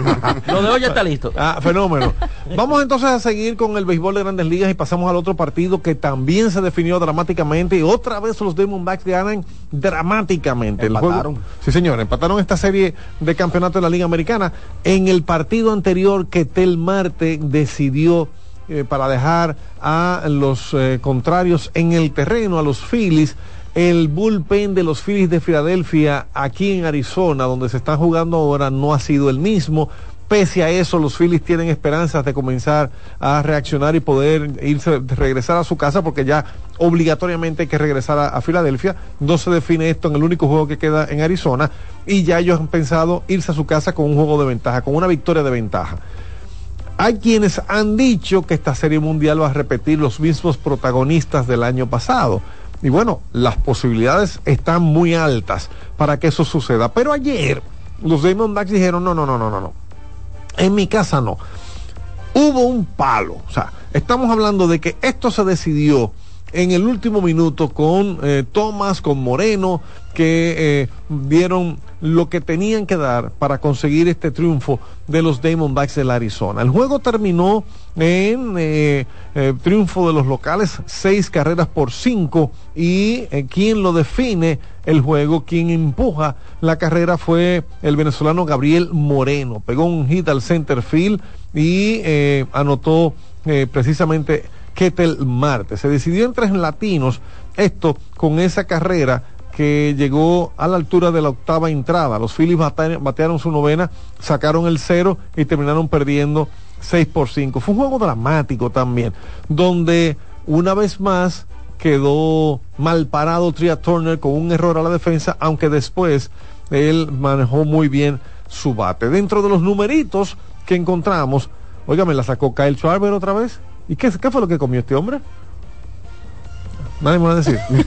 Lo de hoy ya está listo. Ah, fenómeno. Vamos entonces a seguir con el béisbol de grandes ligas y pasamos al otro partido que también se definió dramáticamente y otra vez los Diamondbacks ganan dramáticamente. El juego- Empataron. sí, señor, empataron esta serie de campeonato de la Liga Americana. En el partido anterior que Tel Marte decidió eh, para dejar a los eh, contrarios en el terreno, a los Phillies, el bullpen de los Phillies de Filadelfia aquí en Arizona, donde se están jugando ahora, no ha sido el mismo. Pese a eso, los Phillies tienen esperanzas de comenzar a reaccionar y poder irse, regresar a su casa porque ya obligatoriamente hay que regresar a, a Filadelfia. No se define esto en el único juego que queda en Arizona y ya ellos han pensado irse a su casa con un juego de ventaja, con una victoria de ventaja. Hay quienes han dicho que esta serie mundial va a repetir los mismos protagonistas del año pasado. Y bueno, las posibilidades están muy altas para que eso suceda. Pero ayer los Diamondbacks dijeron, no, no, no, no, no, no. En mi casa no. Hubo un palo. O sea, estamos hablando de que esto se decidió en el último minuto con eh, Thomas, con Moreno, que eh, dieron lo que tenían que dar para conseguir este triunfo de los Diamondbacks del Arizona. El juego terminó en eh, eh, triunfo de los locales, seis carreras por cinco, y eh, quien lo define el juego, quien empuja la carrera fue el venezolano Gabriel Moreno. Pegó un hit al center field y anotó precisamente Ketel Marte. Se decidió en tres latinos, esto con esa carrera que llegó a la altura de la octava entrada. Los Phillies bate- batearon su novena, sacaron el cero y terminaron perdiendo 6 por 5. Fue un juego dramático también, donde una vez más quedó mal parado Tria Turner con un error a la defensa, aunque después él manejó muy bien su bate. Dentro de los numeritos que encontramos, oiga, me la sacó Kyle Schwarber otra vez. ¿Y qué fue lo que comió este hombre? Nadie me va a decir. No,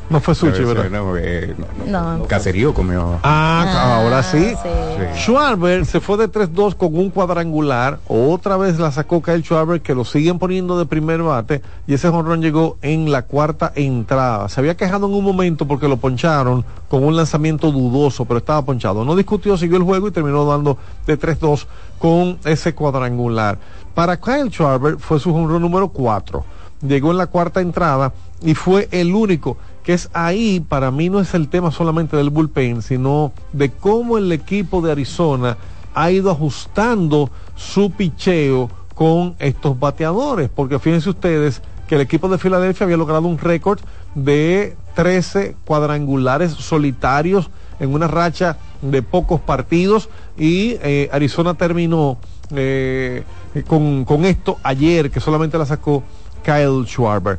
no fue sushi, Pero ¿verdad? no, eh, no, no. No. Caserío comió. Ah, ahora sí. sí. Schwarber se fue de 3-2 con un cuadrangular. Otra vez la sacó Kyle Schwarber, que lo siguen poniendo de primer bate. Y ese jonrón llegó en la cuarta entrada. Se había quejado en un momento porque lo poncharon con un lanzamiento dudoso, pero estaba ponchado. No discutió, siguió el juego y terminó dando de 3-2 con ese cuadrangular. Para Kyle Schwarber fue su jonrón número 4. Llegó en la cuarta entrada y fue el único que es ahí, para mí no es el tema solamente del bullpen, sino de cómo el equipo de Arizona ha ido ajustando su picheo con estos bateadores, porque fíjense ustedes que el equipo de Filadelfia había logrado un récord de 13 cuadrangulares solitarios en una racha de pocos partidos y eh, Arizona terminó eh, con, con esto ayer, que solamente la sacó Kyle Schwarber.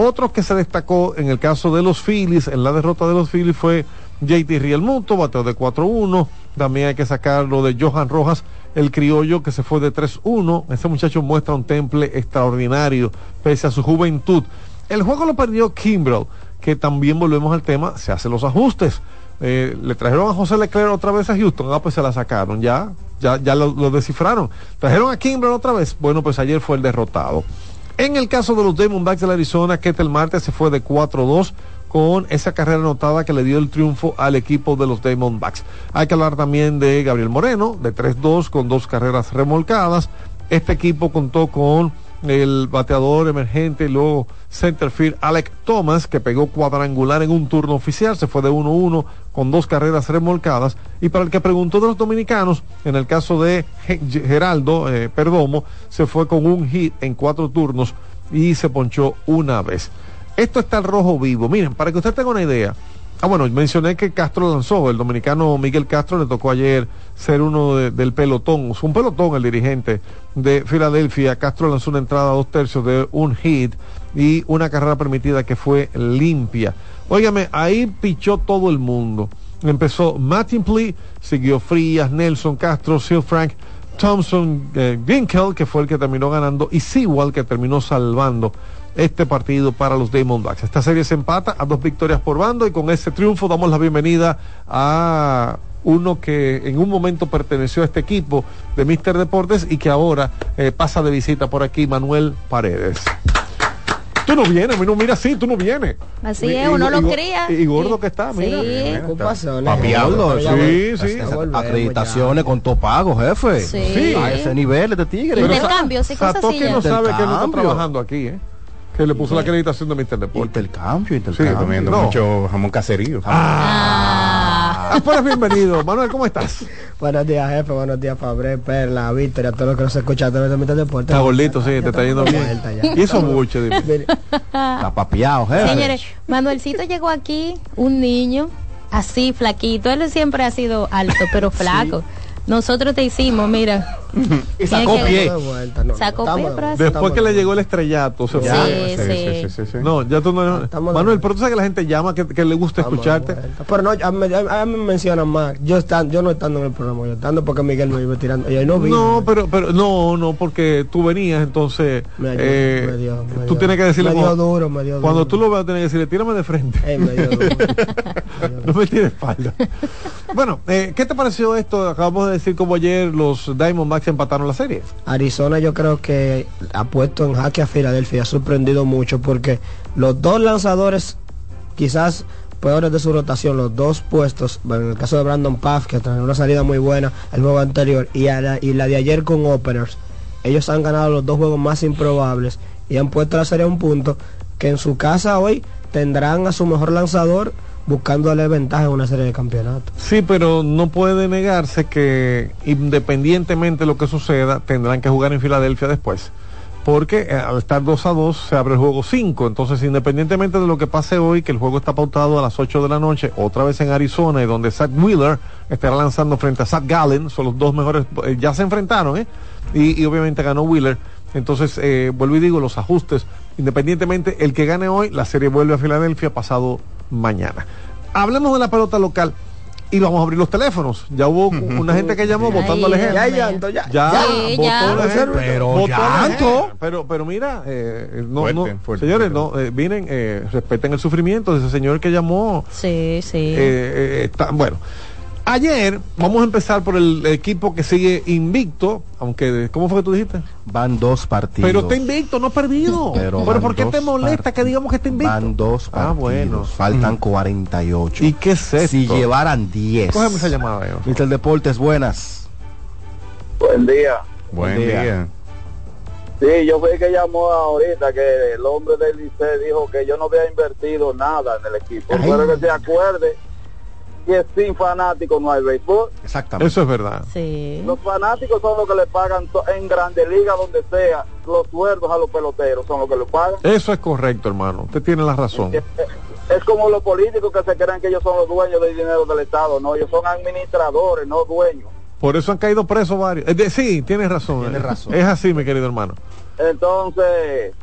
Otro que se destacó en el caso de los Phillies, en la derrota de los Phillies, fue JT Rielmuto, bateo de 4-1. También hay que sacarlo de Johan Rojas, el criollo que se fue de 3-1. Ese muchacho muestra un temple extraordinario, pese a su juventud. El juego lo perdió Kimbrell, que también volvemos al tema, se hacen los ajustes. Eh, le trajeron a José Leclerc otra vez a Houston, ah, pues se la sacaron, ya, ya, ya lo, lo descifraron. Trajeron a Kimbrell otra vez, bueno, pues ayer fue el derrotado. En el caso de los Diamondbacks de la Arizona, Ketel Marte se fue de 4-2 con esa carrera anotada que le dio el triunfo al equipo de los Diamondbacks. Hay que hablar también de Gabriel Moreno, de 3-2 con dos carreras remolcadas. Este equipo contó con el bateador emergente luego centerfield Alec Thomas, que pegó cuadrangular en un turno oficial, se fue de 1-1 con dos carreras remolcadas. Y para el que preguntó de los dominicanos, en el caso de Ge- Geraldo eh, Perdomo, se fue con un hit en cuatro turnos y se ponchó una vez. Esto está el rojo vivo. Miren, para que usted tenga una idea. Ah, bueno, mencioné que Castro lanzó, el dominicano Miguel Castro le tocó ayer ser uno de- del pelotón, un pelotón el dirigente de Filadelfia. Castro lanzó una entrada a dos tercios de un hit y una carrera permitida que fue limpia. Óigame, ahí pichó todo el mundo. Empezó Martin Plee, siguió Frías, Nelson Castro, Sil Frank, Thompson, eh, Ginkel, que fue el que terminó ganando, y Sewell, que terminó salvando este partido para los Diamondbacks. Esta serie se empata a dos victorias por bando y con ese triunfo damos la bienvenida a uno que en un momento perteneció a este equipo de Mister Deportes y que ahora eh, pasa de visita por aquí, Manuel Paredes. Tú no vienes, no mira así, tú no vienes. Así Y- es, uno y- lo cría. Y gordo que está, mira. Sí. Ocupaciones. Papiado. Gordo, Sí, sí. Acreditaciones con todo pago, jefe. Sí. A ese nivel de tigre. Intercambio, sí, cosas así no sabe que no está trabajando aquí, ¿eh? Que le puso la acreditación de Mister Deportes. Intercambio, Sí, intercambio. comiendo No. mucho jamón caserío. Ah. Ah, pues bienvenido. Manuel, ¿cómo estás? Buenos días, jefe. Buenos días, Fabre, Perla, Víctor, a todos los que nos escuchan a través de Mister Deportes. Está gordito, sí, Ya te está yendo bien. vuelta ya. Y eso mucho, dime. Mire, Está papiado, jefe. Señores, Manuelcito llegó aquí, un niño, así, flaquito. Él siempre ha sido alto, pero flaco. Nosotros te hicimos, mira. Y sacó pie. Sacó. Después que le llegó el estrellato, se fue. sí, sí, sí, No, ya tú no. Manuel, pero tú sabes que la gente llama que, que le gusta escucharte. Pero no, a mí, a mí me mencionan más. Yo, están, yo no estando en el programa, yo estando porque Miguel me iba tirando. Y ahí no vi. No, pero, pero no, no, porque tú venías, entonces eh, me dio- me tú tienes que decirle me dio cuando, duro, me dio cuando duro. tú lo veas tienes que decirle, tírame de frente. me dio duro. no me tires espalda. bueno, eh, ¿qué te pareció esto? Acabamos de decir como ayer los Diamondbacks empataron la serie. Arizona yo creo que ha puesto en jaque a Filadelfia, ha sorprendido mucho porque los dos lanzadores quizás peores de su rotación, los dos puestos, bueno, en el caso de Brandon Paz, que trajo una salida muy buena el juego anterior, y, a la, y la de ayer con Openers, ellos han ganado los dos juegos más improbables y han puesto la serie a un punto que en su casa hoy tendrán a su mejor lanzador buscándole ventaja en una serie de campeonatos. Sí, pero no puede negarse que independientemente de lo que suceda, tendrán que jugar en Filadelfia después. Porque eh, al estar 2 a 2 se abre el juego 5. Entonces, independientemente de lo que pase hoy, que el juego está pautado a las 8 de la noche, otra vez en Arizona, y donde Zach Wheeler estará lanzando frente a Zach Gallen, son los dos mejores, eh, ya se enfrentaron, ¿eh? Y, y obviamente ganó Wheeler. Entonces, eh, vuelvo y digo, los ajustes, independientemente, el que gane hoy, la serie vuelve a Filadelfia pasado mañana. Hablemos de la pelota local y vamos a abrir los teléfonos. Ya hubo una gente que llamó votando al ejemplo. Ya llanto, ya. Ya, Sí, votó ya. el ejemplo. Pero Votó llanto. Pero, pero mira, eh, no, Fuerte, no, fuerte, señores, fuerte. no, eh, miren, eh, respeten el sufrimiento de ese señor que llamó. Sí, sí. Eh, eh, está- bueno, ayer vamos a empezar por el equipo que sigue invicto, aunque, ¿cómo fue que tú dijiste? Van dos partidos. Pero está invicto, no ha perdido. Pero, ¿por qué te molesta que digamos que está invicto? Van dos Ah, partidos. bueno. Faltan 48. ¿Y qué es esto? Si llevaran 10. Cógeme esa llamada, Eva. Mister Deportes, buenas. Buen día. Buen Buen día. día. Sí, yo fui que llamó ahorita que el hombre del Licey dijo que yo no había invertido nada en el equipo. Ay. Pero que se acuerde que sin fanáticos no hay béisbol. Exactamente. Eso es verdad. Sí. Los fanáticos son los que le pagan en Grande Liga, donde sea, los sueldos a los peloteros son los que le pagan. Eso es correcto, hermano. Usted tiene la razón. Es, es como los políticos que se creen que ellos son los dueños del dinero del Estado. No, ellos son administradores, no dueños. Por eso han caído presos varios. Es de- sí, tienes razón. Tienes eh. razón. Es así, mi querido hermano. Entonces,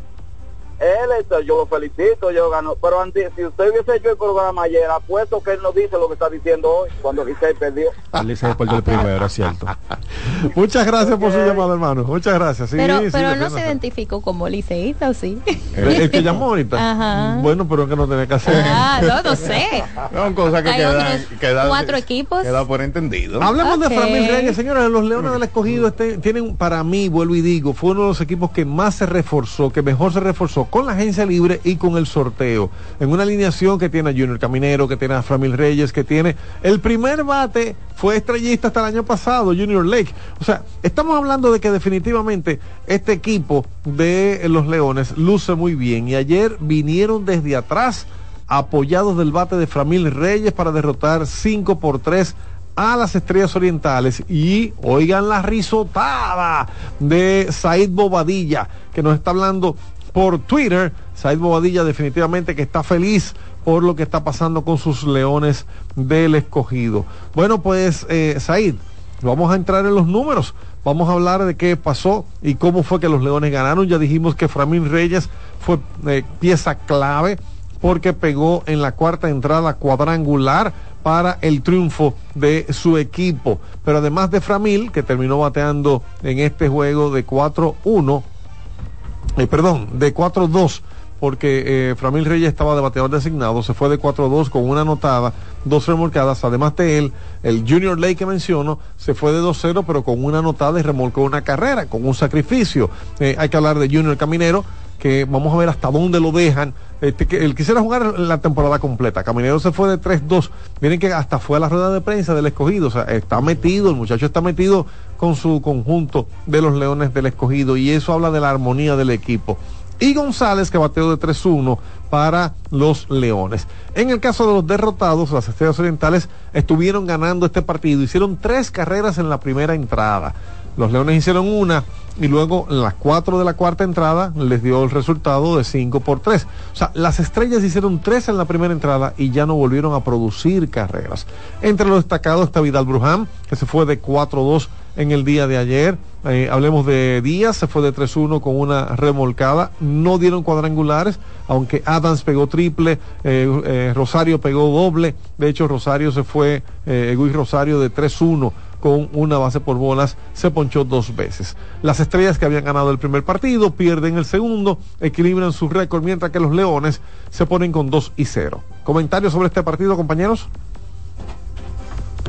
él, este, yo lo felicito, yo gano. Pero antes, si usted hubiese hecho el programa ayer, apuesto que él no dice lo que está diciendo hoy, cuando Licey perdió. El Licey perdió el primero, es cierto. Muchas gracias por su llamada, hermano. Muchas gracias. Sí, pero sí, pero no se identificó como liceísta, ¿o sí? El, el que llamó ahorita. Ajá. Bueno, pero es que no tenía que hacer. Ah, no, no sé. Son cosas que Hay quedan, cuatro equipos. Queda por entendido. Hablemos de Framil Reyes, señores. Los Leones del Escogido este- tienen, para mí, vuelvo y digo, fue uno de los equipos que más se reforzó, que mejor se reforzó con la agencia libre y con el sorteo. En una alineación que tiene a Junior Caminero, que tiene a Framil Reyes, que tiene. El primer bate fue estrellista hasta el año pasado, Junior Lake. O sea, estamos hablando de que definitivamente este equipo de los Leones luce muy bien. Y ayer vinieron desde atrás apoyados del bate de Framil Reyes para derrotar 5 por 3 a las Estrellas Orientales y oigan la risotada de Said Bobadilla que nos está hablando por Twitter. Said Bobadilla definitivamente que está feliz por lo que está pasando con sus leones del escogido. Bueno, pues eh, Said, vamos a entrar en los números. Vamos a hablar de qué pasó y cómo fue que los leones ganaron. Ya dijimos que Framil Reyes fue eh, pieza clave porque pegó en la cuarta entrada cuadrangular para el triunfo de su equipo. Pero además de Framil, que terminó bateando en este juego de 4-1, eh, perdón, de 4-2, porque eh, Framil Reyes estaba de bateador designado, se fue de 4-2 con una anotada, dos remolcadas, además de él, el Junior Lake que menciono, se fue de 2-0, pero con una anotada y remolcó una carrera, con un sacrificio. Eh, hay que hablar de Junior Caminero, que vamos a ver hasta dónde lo dejan. Este, que él quisiera jugar la temporada completa. Caminero se fue de 3-2. Miren que hasta fue a la rueda de prensa del escogido. O sea, está metido, el muchacho está metido con su conjunto de los Leones del escogido. Y eso habla de la armonía del equipo. Y González, que bateó de 3-1 para los Leones. En el caso de los derrotados, las Estrellas Orientales estuvieron ganando este partido. Hicieron tres carreras en la primera entrada. Los Leones hicieron una y luego en las 4 de la cuarta entrada les dio el resultado de 5 por 3. O sea, las estrellas hicieron 3 en la primera entrada y ya no volvieron a producir carreras. Entre los destacados está Vidal Bruján, que se fue de 4-2 en el día de ayer. Eh, hablemos de Díaz, se fue de 3-1 con una remolcada. No dieron cuadrangulares, aunque Adams pegó triple, eh, eh, Rosario pegó doble. De hecho, Rosario se fue, eh, Rosario de 3-1 con una base por bolas, se ponchó dos veces. Las estrellas que habían ganado el primer partido pierden el segundo, equilibran su récord, mientras que los Leones se ponen con 2 y 0. ¿Comentarios sobre este partido, compañeros?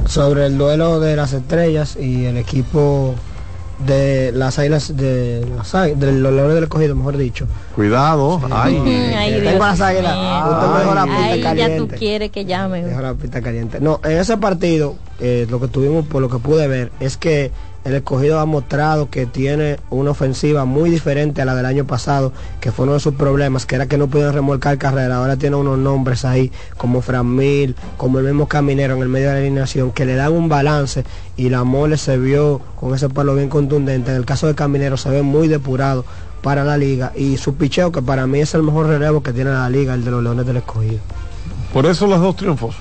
sobre el duelo de las estrellas y el equipo de las águilas de, las águilas- de los leones del escogido, mejor dicho. Cuidado, ay. Ay, Tengo las águilas. mío. Usted me dejó la pista Ay, ya tú caliente. quieres que llame. Dejó la pista caliente. No, en ese partido, eh, lo que tuvimos, por lo que pude ver, es que el escogido ha mostrado que tiene una ofensiva muy diferente a la del año pasado, que fue uno de sus problemas, que era que no pudieron remolcar carrera. Ahora tiene unos nombres ahí, como Fran Mil, como el mismo Caminero en el medio de la alineación, que le dan un balance y la mole se vio con ese palo bien contundente. En el caso de Caminero se ve muy depurado para la liga y su picheo, que para mí es el mejor relevo que tiene la liga, el de los Leones del Escogido. Por eso los dos triunfos.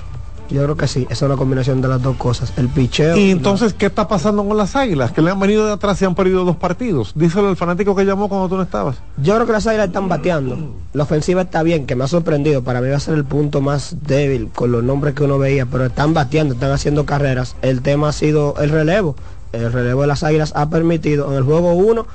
Yo creo que sí, esa es una combinación de las dos cosas. El picheo. Y entonces, ¿qué está pasando con las águilas? Que le han venido de atrás y han perdido dos partidos. Díselo al fanático que llamó cuando tú no estabas. Yo creo que las águilas están bateando. La ofensiva está bien, que me ha sorprendido. Para mí va a ser el punto más débil con los nombres que uno veía, pero están bateando, están haciendo carreras. El tema ha sido el relevo. El relevo de las águilas ha permitido. En el juego 1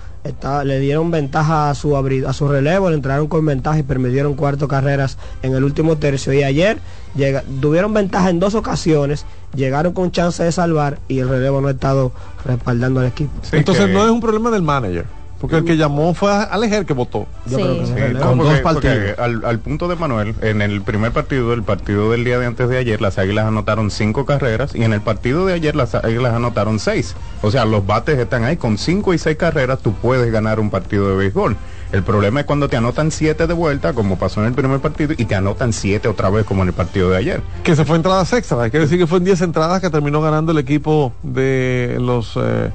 le dieron ventaja a su a su relevo, le entraron con ventaja y permitieron cuarto carreras en el último tercio. Y ayer llega, tuvieron ventaja en dos ocasiones, llegaron con chance de salvar y el relevo no ha estado respaldando al equipo. entonces no es un problema del manager. Porque el que llamó fue a Alejer que votó. Yo creo que Sí, sí. no, porque- porque al, al punto de Manuel, en el primer partido, el partido del día de antes de ayer, las Águilas anotaron cinco carreras y en el partido de ayer las Águilas anotaron seis. O sea, los bates están ahí. Con cinco y seis carreras tú puedes ganar un partido de béisbol. El problema es cuando te anotan siete de vuelta, como pasó en el primer partido, y te anotan siete otra vez, como en el partido de ayer. Que se fue entradas extra. Hay que decir que fue en 10 entradas que terminó ganando el equipo de los... eh,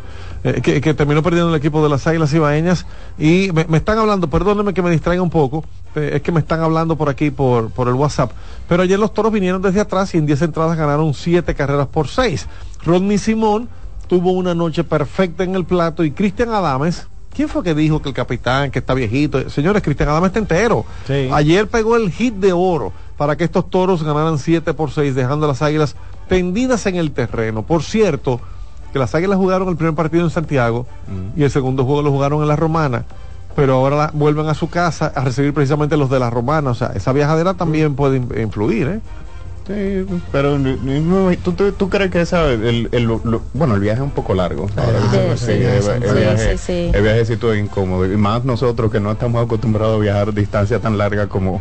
eh, que, que terminó perdiendo el equipo de las Águilas Ibaeñas. Y me, me están hablando, perdónenme que me distraiga un poco, eh, es que me están hablando por aquí, por, por el WhatsApp. Pero ayer los toros vinieron desde atrás y en 10 entradas ganaron 7 carreras por 6. Rodney Simón tuvo una noche perfecta en el plato y Cristian Adames... ¿Quién fue que dijo que el capitán, que está viejito? Señores, Cristian Adames está entero. Ayer pegó el hit de oro para que estos toros ganaran 7 por 6, dejando a las águilas tendidas en el terreno. Por cierto, que las águilas jugaron el primer partido en Santiago y el segundo juego lo jugaron en la Romana, pero ahora la- vuelven a su casa a recibir precisamente los de la Romana. O sea, esa viajadera también puede in- influir, ¿eh? Sí, pero ¿tú, tú, tú crees que esa, el, el- lo- bueno, el viaje es un poco largo. El viajecito es incómodo. Y más nosotros que no estamos acostumbrados a viajar distancias tan largas como,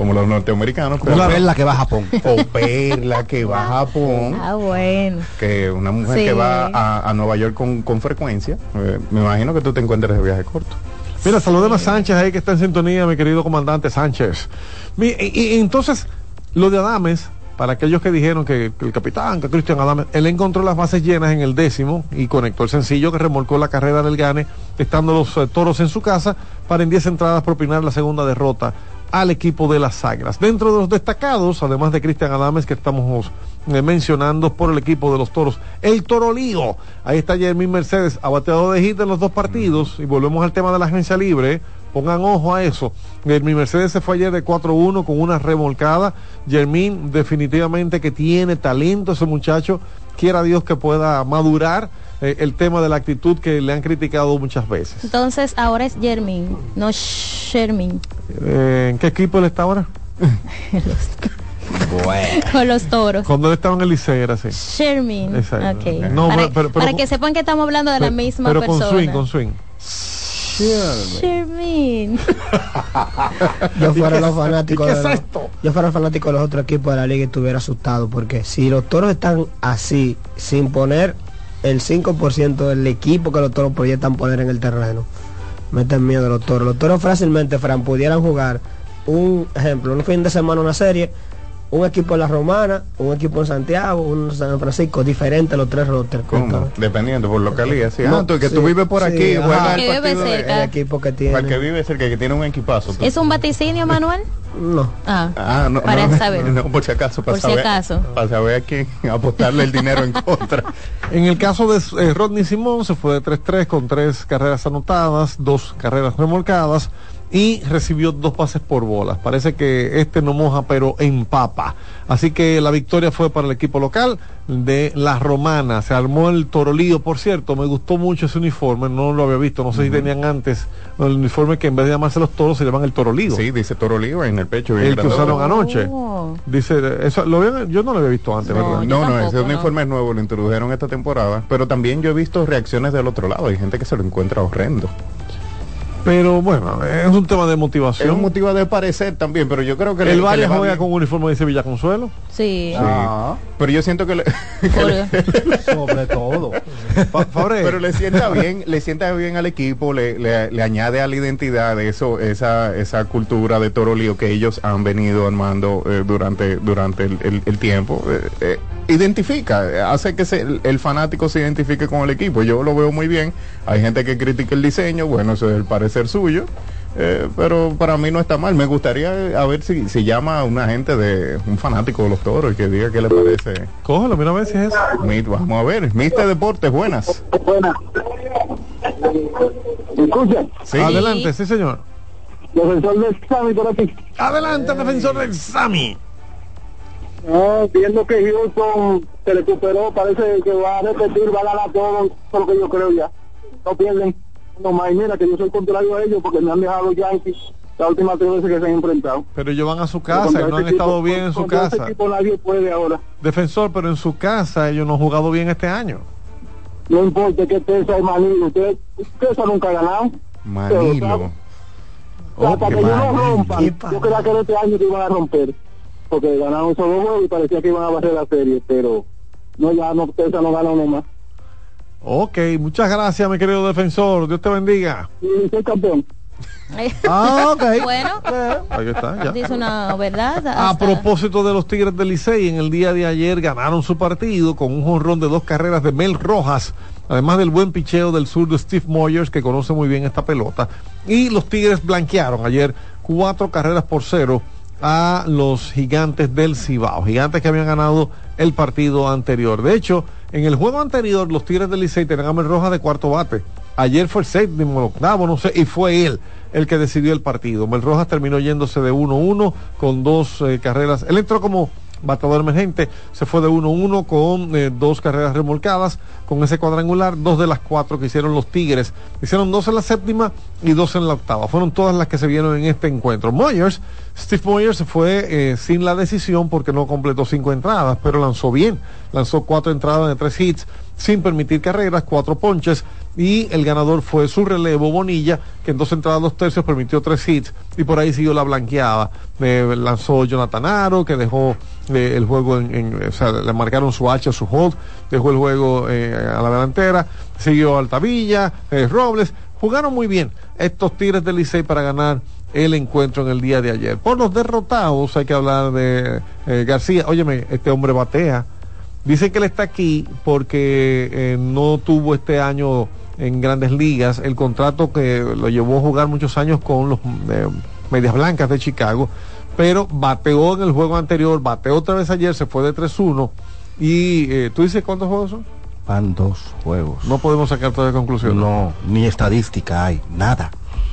como los norteamericanos. Como Perla que va a Japón. O Perla que va a Japón. Ah, bueno. Que una mujer Sí. que va a, a Nueva York con, con frecuencia. eh, me imagino que tú te encuentres de viaje corto. Mira, saludemos a Sánchez ahí que está en sintonía, mi querido comandante Sánchez. Mi- y, y entonces, lo de Adames, para aquellos que dijeron que, que el capitán, que Cristian Adames, él encontró las bases llenas en el décimo y conectó el sencillo que remolcó la carrera del Gane, estando los eh, toros en su casa, para en 10 entradas propinar la segunda derrota al equipo de las Águilas. Dentro de los destacados, además de Cristian Adames, que estamos eh, mencionando por el equipo de los toros, el Toro Lío. Ahí está Jermín Mercedes, abateado de hit en los dos partidos. Y volvemos al tema de la agencia libre. Pongan ojo a eso. Jermín Mercedes se fue ayer de 4-1 con una remolcada. Jermín definitivamente que tiene talento ese muchacho. Quiera Dios que pueda madurar eh, el tema de la actitud que le han criticado muchas veces. Entonces ahora es Jermin, no Shermin. Eh, ¿En qué equipo él está ahora? Con los toros. Cuando él estaba en el Liceo era así. Shermin. Exacto. ok. No, para, pero- pero- para pero- que sepan que estamos hablando de la misma Pero persona. con swing, con swing. Shermin. yo fuera los fanáticos ¿Qué de es los- esto? yo fuera fanático de los otros equipos de la liga y estuviera asustado porque si los toros están así sin poner el 5% del equipo que los toros proyectan poner en el terreno meten miedo de los toros los toros fácilmente Fran pudieran jugar un ejemplo un fin de semana una serie un equipo en La Romana, un equipo en Santiago, un en San Francisco, diferente los tres rosters. ¿Cómo? Dependiendo por localidad. Sí, No, ah, tú, que tú sí, vives por sí, aquí, ajá. juega Que el vive partido de- cerca. El equipo que tiene. Para que vive cerca, que tiene un equipazo. tú. ¿Es un vaticinio, Manuel? No. Ah, Ah, no, para no, saber. no, por si acaso, para Por si saber, acaso. para saber a quién apostarle el dinero en contra. En el caso de eh, Rodney Simón se fue de 3-3 con tres carreras anotadas, dos carreras remolcadas y recibió dos pases por bolas. Parece que este no moja pero empapa. Así que la victoria fue para el equipo local de La Romana. Se armó el torolío, por cierto, me gustó mucho ese uniforme, no lo había visto, no sé si tenían antes el uniforme que en vez de llamarse los toros se llaman el torolío. Sí, dice Toro Oliva en el pecho. bien el que usaron anoche. Oh. Dice, eso, lo habían- yo no lo había visto antes, No, no, ese no. uniforme es nuevo, lo introdujeron esta temporada, pero también yo he visto reacciones del otro lado, hay gente que se lo encuentra horrendo. Pero bueno, es un tema de Es motivación. un motivo de parecer también, pero yo creo que le- el Valle va juega bien. con uniforme de Sevilla Consuelo. Sí. Sí. Pero yo siento que le, Sobre todo. Pero le sienta bien, le sienta bien al equipo, le, le, le añade a la identidad eso, esa, esa cultura de Toro Lío que ellos han venido armando eh, durante, durante el, el- el tiempo. Eh, eh, identifica, hace que se- el, el fanático se identifique con el equipo. Yo lo veo muy bien. Hay gente que critica el diseño, bueno, eso es el parecer suyo. eh, pero para mí no está mal. Me gustaría eh, a ver si, si llama a una gente de un fanático de los toros y que diga qué le parece. cógelo, mira a ver si es eso. Vamos a ver, Mister Deportes, buenas. Buena. Escucha, Sí. Adelante, sí señor. defensor del Sami por aquí. Adelante, defensor del Sami. No, viendo que Houston se recuperó, parece que va a repetir, va a ganar todo, es lo que yo creo ya. No pierden no más. Y mira que yo soy contrario a ellos porque me han dejado los Yankees las últimas tres veces que se han enfrentado. Pero ellos van a su casa y no han este estado equipo- bien en su contra este casa. equipo nadie puede ahora. Defensor, pero en su casa ellos no han jugado bien este año. No importa que Tesa y Manilo, usted, Tesa nunca ha ganado. Manilo. O sea, hasta que ellos no rompan, yo creía que este año que iban a romper, porque ganaron dos juegos y parecía que iban a barrer la serie, pero no, ya no, Tesa no ganó nomás. Ok, muchas gracias, mi querido defensor. Dios te bendiga. Soy campeón. Ah, ok. Bueno, Ahí está, ya. dice una verdad. A propósito de los Tigres del Licey, en el día de ayer ganaron su partido con un jonrón de dos carreras de Mel Rojas, además del buen picheo del sur de Steve Moyers, que conoce muy bien esta pelota. Y los Tigres blanquearon ayer cuatro carreras por cero a los gigantes del Cibao, gigantes que habían ganado el partido anterior. De hecho, en el juego anterior, los Tigres del Licey tenían a Mel Rojas de cuarto bate. Ayer fue el séptimo, el octavo, no sé, y fue él el que decidió el partido. Mel Rojas terminó yéndose de 1-1 con dos eh, carreras. Él entró como bateador emergente, se fue de 1-1 con eh, dos carreras remolcadas, con ese cuadrangular, dos de las cuatro que hicieron los Tigres. Hicieron dos en la séptima y dos en la octava. Fueron todas las que se vieron en este encuentro. Moyers, Steve Moyers se fue eh, sin la decisión porque no completó cinco entradas, pero lanzó bien. Lanzó cuatro entradas de tres hits sin permitir carreras, cuatro ponches y el ganador fue su relevo Bonilla, que en dos entradas dos tercios permitió tres hits y por ahí siguió la blanqueada. Eh, lanzó Jonathan Aro, que dejó eh, el juego en, o sea, le marcaron su hacha, su hold, dejó el juego a la delantera, siguió Altavilla, Robles, jugaron muy bien estos Tigres del Licey para ganar el encuentro en el día de ayer. Por los derrotados hay que hablar de eh, García, óyeme, este hombre batea. Dicen que él está aquí porque eh, no tuvo este año en grandes ligas el contrato que lo llevó a jugar muchos años con los eh, Medias Blancas de Chicago, pero bateó en el juego anterior, bateó otra vez ayer, se fue de 3-1 y tú dices cuántos juegos son? Van dos juegos. No podemos sacar todavía conclusión. No, ni estadística hay, nada.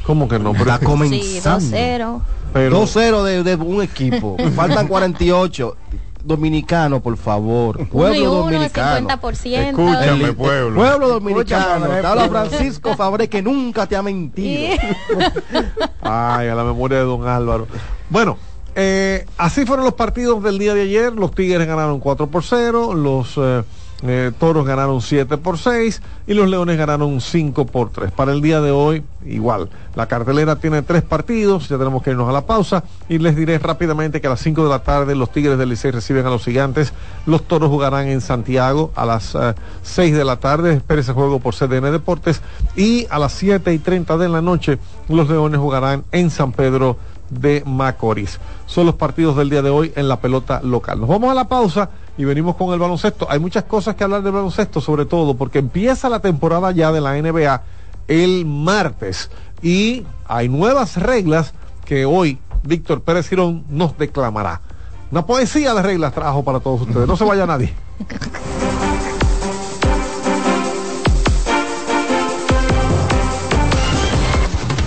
¿Cómo que no? Pero Está es que- Sí, comenzando. 2-0. pero- 2-0 de, de un equipo. Faltan 48. Dominicano, por favor. Uno y Pueblo uno, dominicano. 50%. Escúchame, El- pueblo. Pueblo dominicano. Escúchame, Te habla Francisco Fabre que nunca te ha mentido. Ay, a la memoria de don Álvaro. Bueno, eh, así fueron los partidos del día de ayer. Los Tigres ganaron 4 por 0, los eh, eh, Toros ganaron 7 por 6 y los Leones ganaron 5 por 3. Para el día de hoy, igual. La cartelera tiene tres partidos, ya tenemos que irnos a la pausa y les diré rápidamente que a las 5 de la tarde los Tigres del Licey reciben a los Gigantes. Los Toros jugarán en Santiago a las eh, 6 de la tarde. Espere ese juego por CDN Deportes. Y a las 7 y 30 de la noche los Leones jugarán en San Pedro de Macorís. Son los partidos del día de hoy en la pelota local. Nos vamos a la pausa y venimos con el baloncesto. Hay muchas cosas que hablar del baloncesto, sobre todo porque empieza la temporada ya de la NBA el martes y hay nuevas reglas que hoy Víctor Pérez Girón nos declamará. Una poesía de reglas trajo para todos ustedes. No se vaya nadie.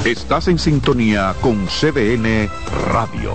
Estás en sintonía con CDN Radio.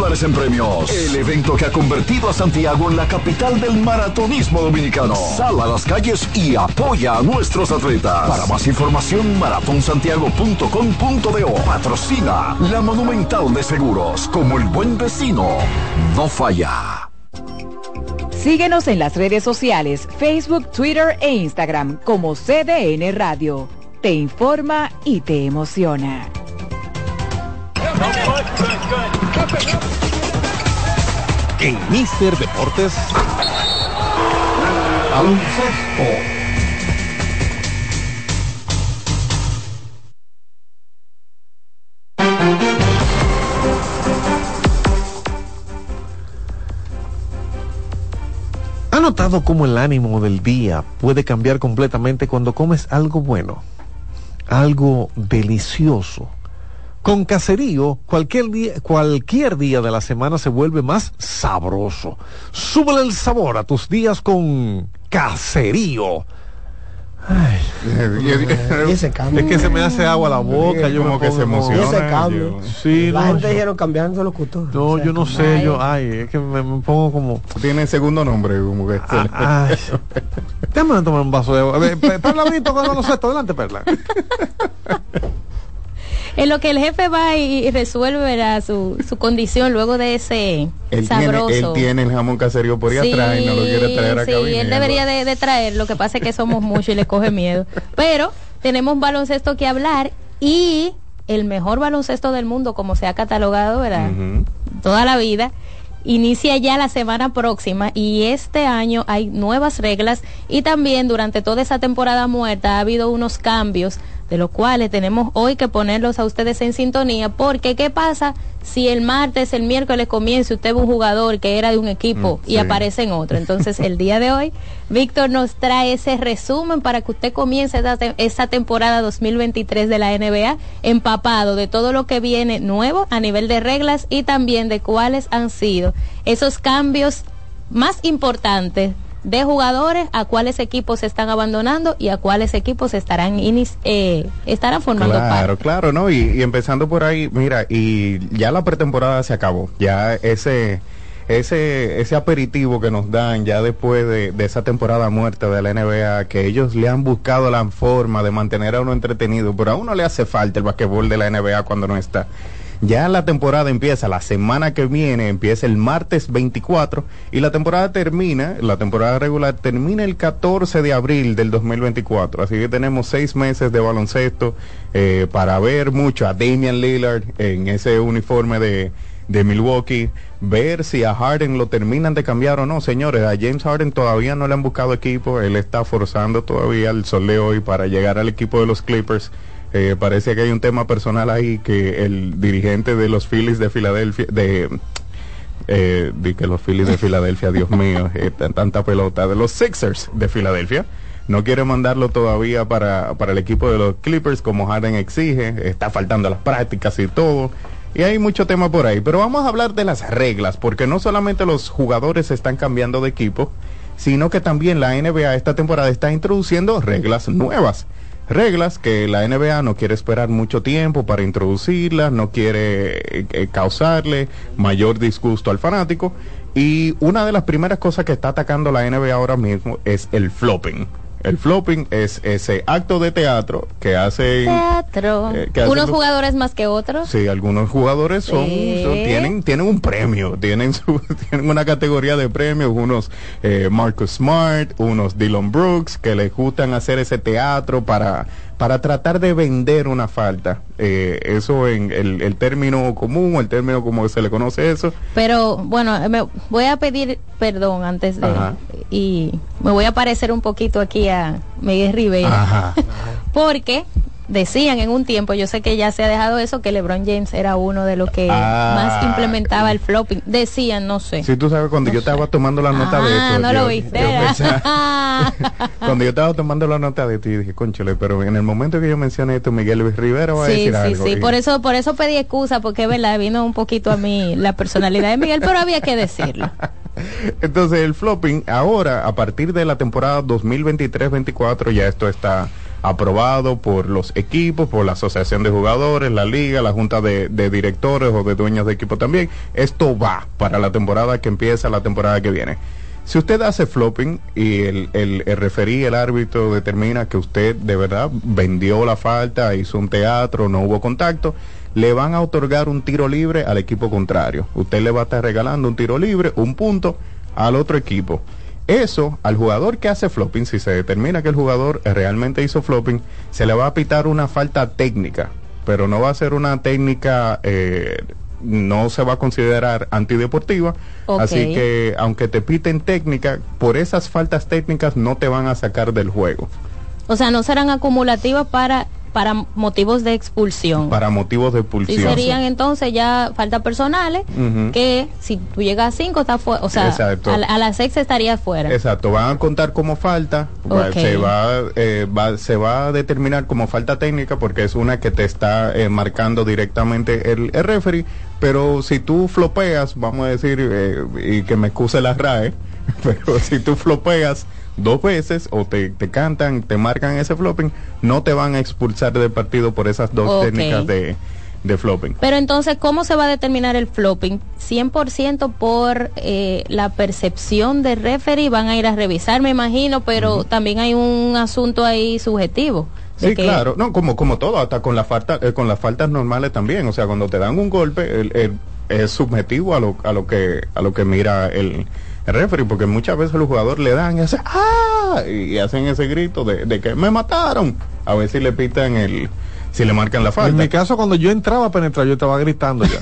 dólares en premios. El evento que ha convertido a Santiago en la capital del maratonismo dominicano. Sal a las calles y apoya a nuestros atletas. Para más información, maratonsantiago.com.do. Patrocina la Monumental de Seguros. Como el buen vecino, no falla. Síguenos en las redes sociales, Facebook, Twitter e Instagram como CDN Radio. Te informa y te emociona. En Mister Deportes. Baloncesto. ¿Ha notado cómo el ánimo del día puede cambiar completamente cuando comes algo bueno? Algo delicioso. Con caserío, cualquier día, cualquier día de la semana se vuelve más sabroso. Súbele el sabor a tus días con caserío. Ay, Y ese cambio. es que se me hace agua la boca, yo Como me que se emociona. Y ese cambio. Sí, la no, gente yo- dijeron cambiando locutor. No, yo no sé, yo, ay, es que me, me pongo como. Tiene segundo nombre, como que. Ay, déjame tomar un vaso de agua. Perla Brito con el baloncesto, adelante, Perla. En lo que el jefe va y, resuelve su, su condición luego de ese Él tiene, sabroso. él tiene el jamón caserío por ahí Sí, atrás y no lo quiere traer a sí, él debería de, de traer, lo que pasa es que somos muchos y le coge miedo. Pero tenemos un baloncesto que hablar y el mejor baloncesto del mundo, como se ha catalogado, ¿verdad? Toda la vida. Inicia ya la semana próxima y este año hay nuevas reglas y también durante toda esa temporada muerta ha habido unos cambios de los cuales tenemos hoy que ponerlos a ustedes en sintonía porque ¿qué pasa si el martes, el miércoles comienza usted ve un jugador que era de un equipo Mm, y sí. aparece en otro? Entonces el día de hoy Víctor nos trae ese resumen para que usted comience esa, te- esa temporada 2023 de la NBA empapado de todo lo que viene nuevo a nivel de reglas y también de cuáles han sido esos cambios más importantes de jugadores a cuáles equipos se están abandonando y a cuáles equipos estarán inis- eh, estarán formando parte. Claro, claro, ¿no? Y, y empezando por ahí, mira, y ya la pretemporada se acabó. Ya ese ese ese aperitivo que nos dan ya después de, de esa temporada muerta de la NBA, que ellos le han buscado la forma de mantener a uno entretenido, pero a uno le hace falta el basquetbol de la NBA cuando no está. Ya la temporada empieza la semana que viene, empieza el martes 24 y la temporada termina, la temporada regular termina el 14 de abril del 2024. Así que tenemos seis meses de baloncesto eh, para ver mucho a Damian Lillard en ese uniforme de, de Milwaukee, ver si a Harden lo terminan de cambiar o no. Señores, a James Harden todavía no le han buscado equipo, él está forzando todavía el sol de hoy para llegar al equipo de los Clippers. Eh, parece que hay un tema personal ahí que el dirigente de los Phillies de Filadelfia, de, eh, di que los Phillies de Filadelfia, Dios mío, eh, tan- tanta pelota, de los Sixers de Filadelfia, no quiere mandarlo todavía para, para el equipo de los Clippers como Harden exige, está faltando las prácticas y todo. Y hay mucho tema por ahí, pero vamos a hablar de las reglas, porque no solamente los jugadores están cambiando de equipo, sino que también la NBA esta temporada está introduciendo reglas nuevas reglas que la NBA no quiere esperar mucho tiempo para introducirlas, no quiere eh, eh, causarle mayor disgusto al fanático. Y una de las primeras cosas que está atacando la NBA ahora mismo es el flopping. El flopping es ese acto de teatro que hace... Teatro. Eh, ¿qué hacen Unos los- jugadores más que otros. Sí, algunos jugadores son, Sí. son- tienen tienen un premio, tienen su, tienen una categoría de premios, unos eh, Marcus Smart, unos Dylan Brooks que les gustan hacer ese teatro para para tratar de vender una falta. Eh, eso en el, el término común, el término como se le conoce eso. Pero bueno, me voy a pedir perdón antes de Ajá. y me voy a parecer un poquito aquí a Miguel Rivera Ajá. porque decían en un tiempo, yo sé que ya se ha dejado eso que LeBron James era uno de los que Ah. más implementaba el flopping. Decían, no sé. Si tú sabes cuando yo estaba tomando la nota de Ah, esto, no yo- lo viste. yo ¿verdad? pensaba- cuando yo estaba tomando la nota de ti, dije, conchole, pero en el momento que yo mencioné esto, Miguel Luis Rivera va a Sí, decir sí, algo. sí. Y- Por eso, por eso pedí excusa, porque verdad vino un poquito a mí la personalidad de Miguel, pero había que decirlo. Entonces el flopping ahora a partir de la temporada 2023-24 ya esto está aprobado por los equipos, por la asociación de jugadores, la liga, la junta de, directores o de dueños de equipo también. Esto va para la temporada que empieza la temporada que viene. Si usted hace flopping y el, el, el referí, el árbitro determina que usted de verdad vendió la falta, hizo un teatro, no hubo contacto, le van a otorgar un tiro libre al equipo contrario. Usted le va a estar regalando un tiro libre, un punto al otro equipo. Eso, al jugador que hace flopping, si se determina que el jugador realmente hizo flopping, se le va a pitar una falta técnica, pero no va a ser una técnica, eh, no se va a considerar antideportiva. Así que, aunque te piten técnica, por esas faltas técnicas no te van a sacar del juego. O sea, no serán acumulativas para para motivos de expulsión. Para motivos de Sí, expulsión. serían entonces ya faltas personales que si tú llegas a cinco está fuera, o sea, a, la- a las seis estaría fuera. Exacto, van a contar como falta, se, va, eh, va- se va a determinar como falta técnica porque es una que te está eh, marcando directamente el, el referee, pero si tú flopeas, vamos a decir, eh, y que me excuse la RAE, pero si tú flopeas dos veces o te, te cantan, te marcan ese flopping, no te van a expulsar del partido por esas dos técnicas de, de flopping. Pero entonces, ¿cómo se va a determinar el flopping? 100% por eh, la percepción del referee, van a ir a revisar, me imagino, pero también hay un asunto ahí subjetivo. Sí, que- claro, no, como, como todo, hasta con, la falta, eh, con las faltas normales también, o sea, cuando te dan un golpe, el- el- es subjetivo a lo, a lo que a lo que mira el, el referee, porque muchas veces los jugadores le dan y hacen ¡ah! y hacen ese grito de, de que me mataron, a ver si le pitan el, si le marcan la En falta. mi caso, cuando yo entraba a penetrar, yo estaba gritando ya.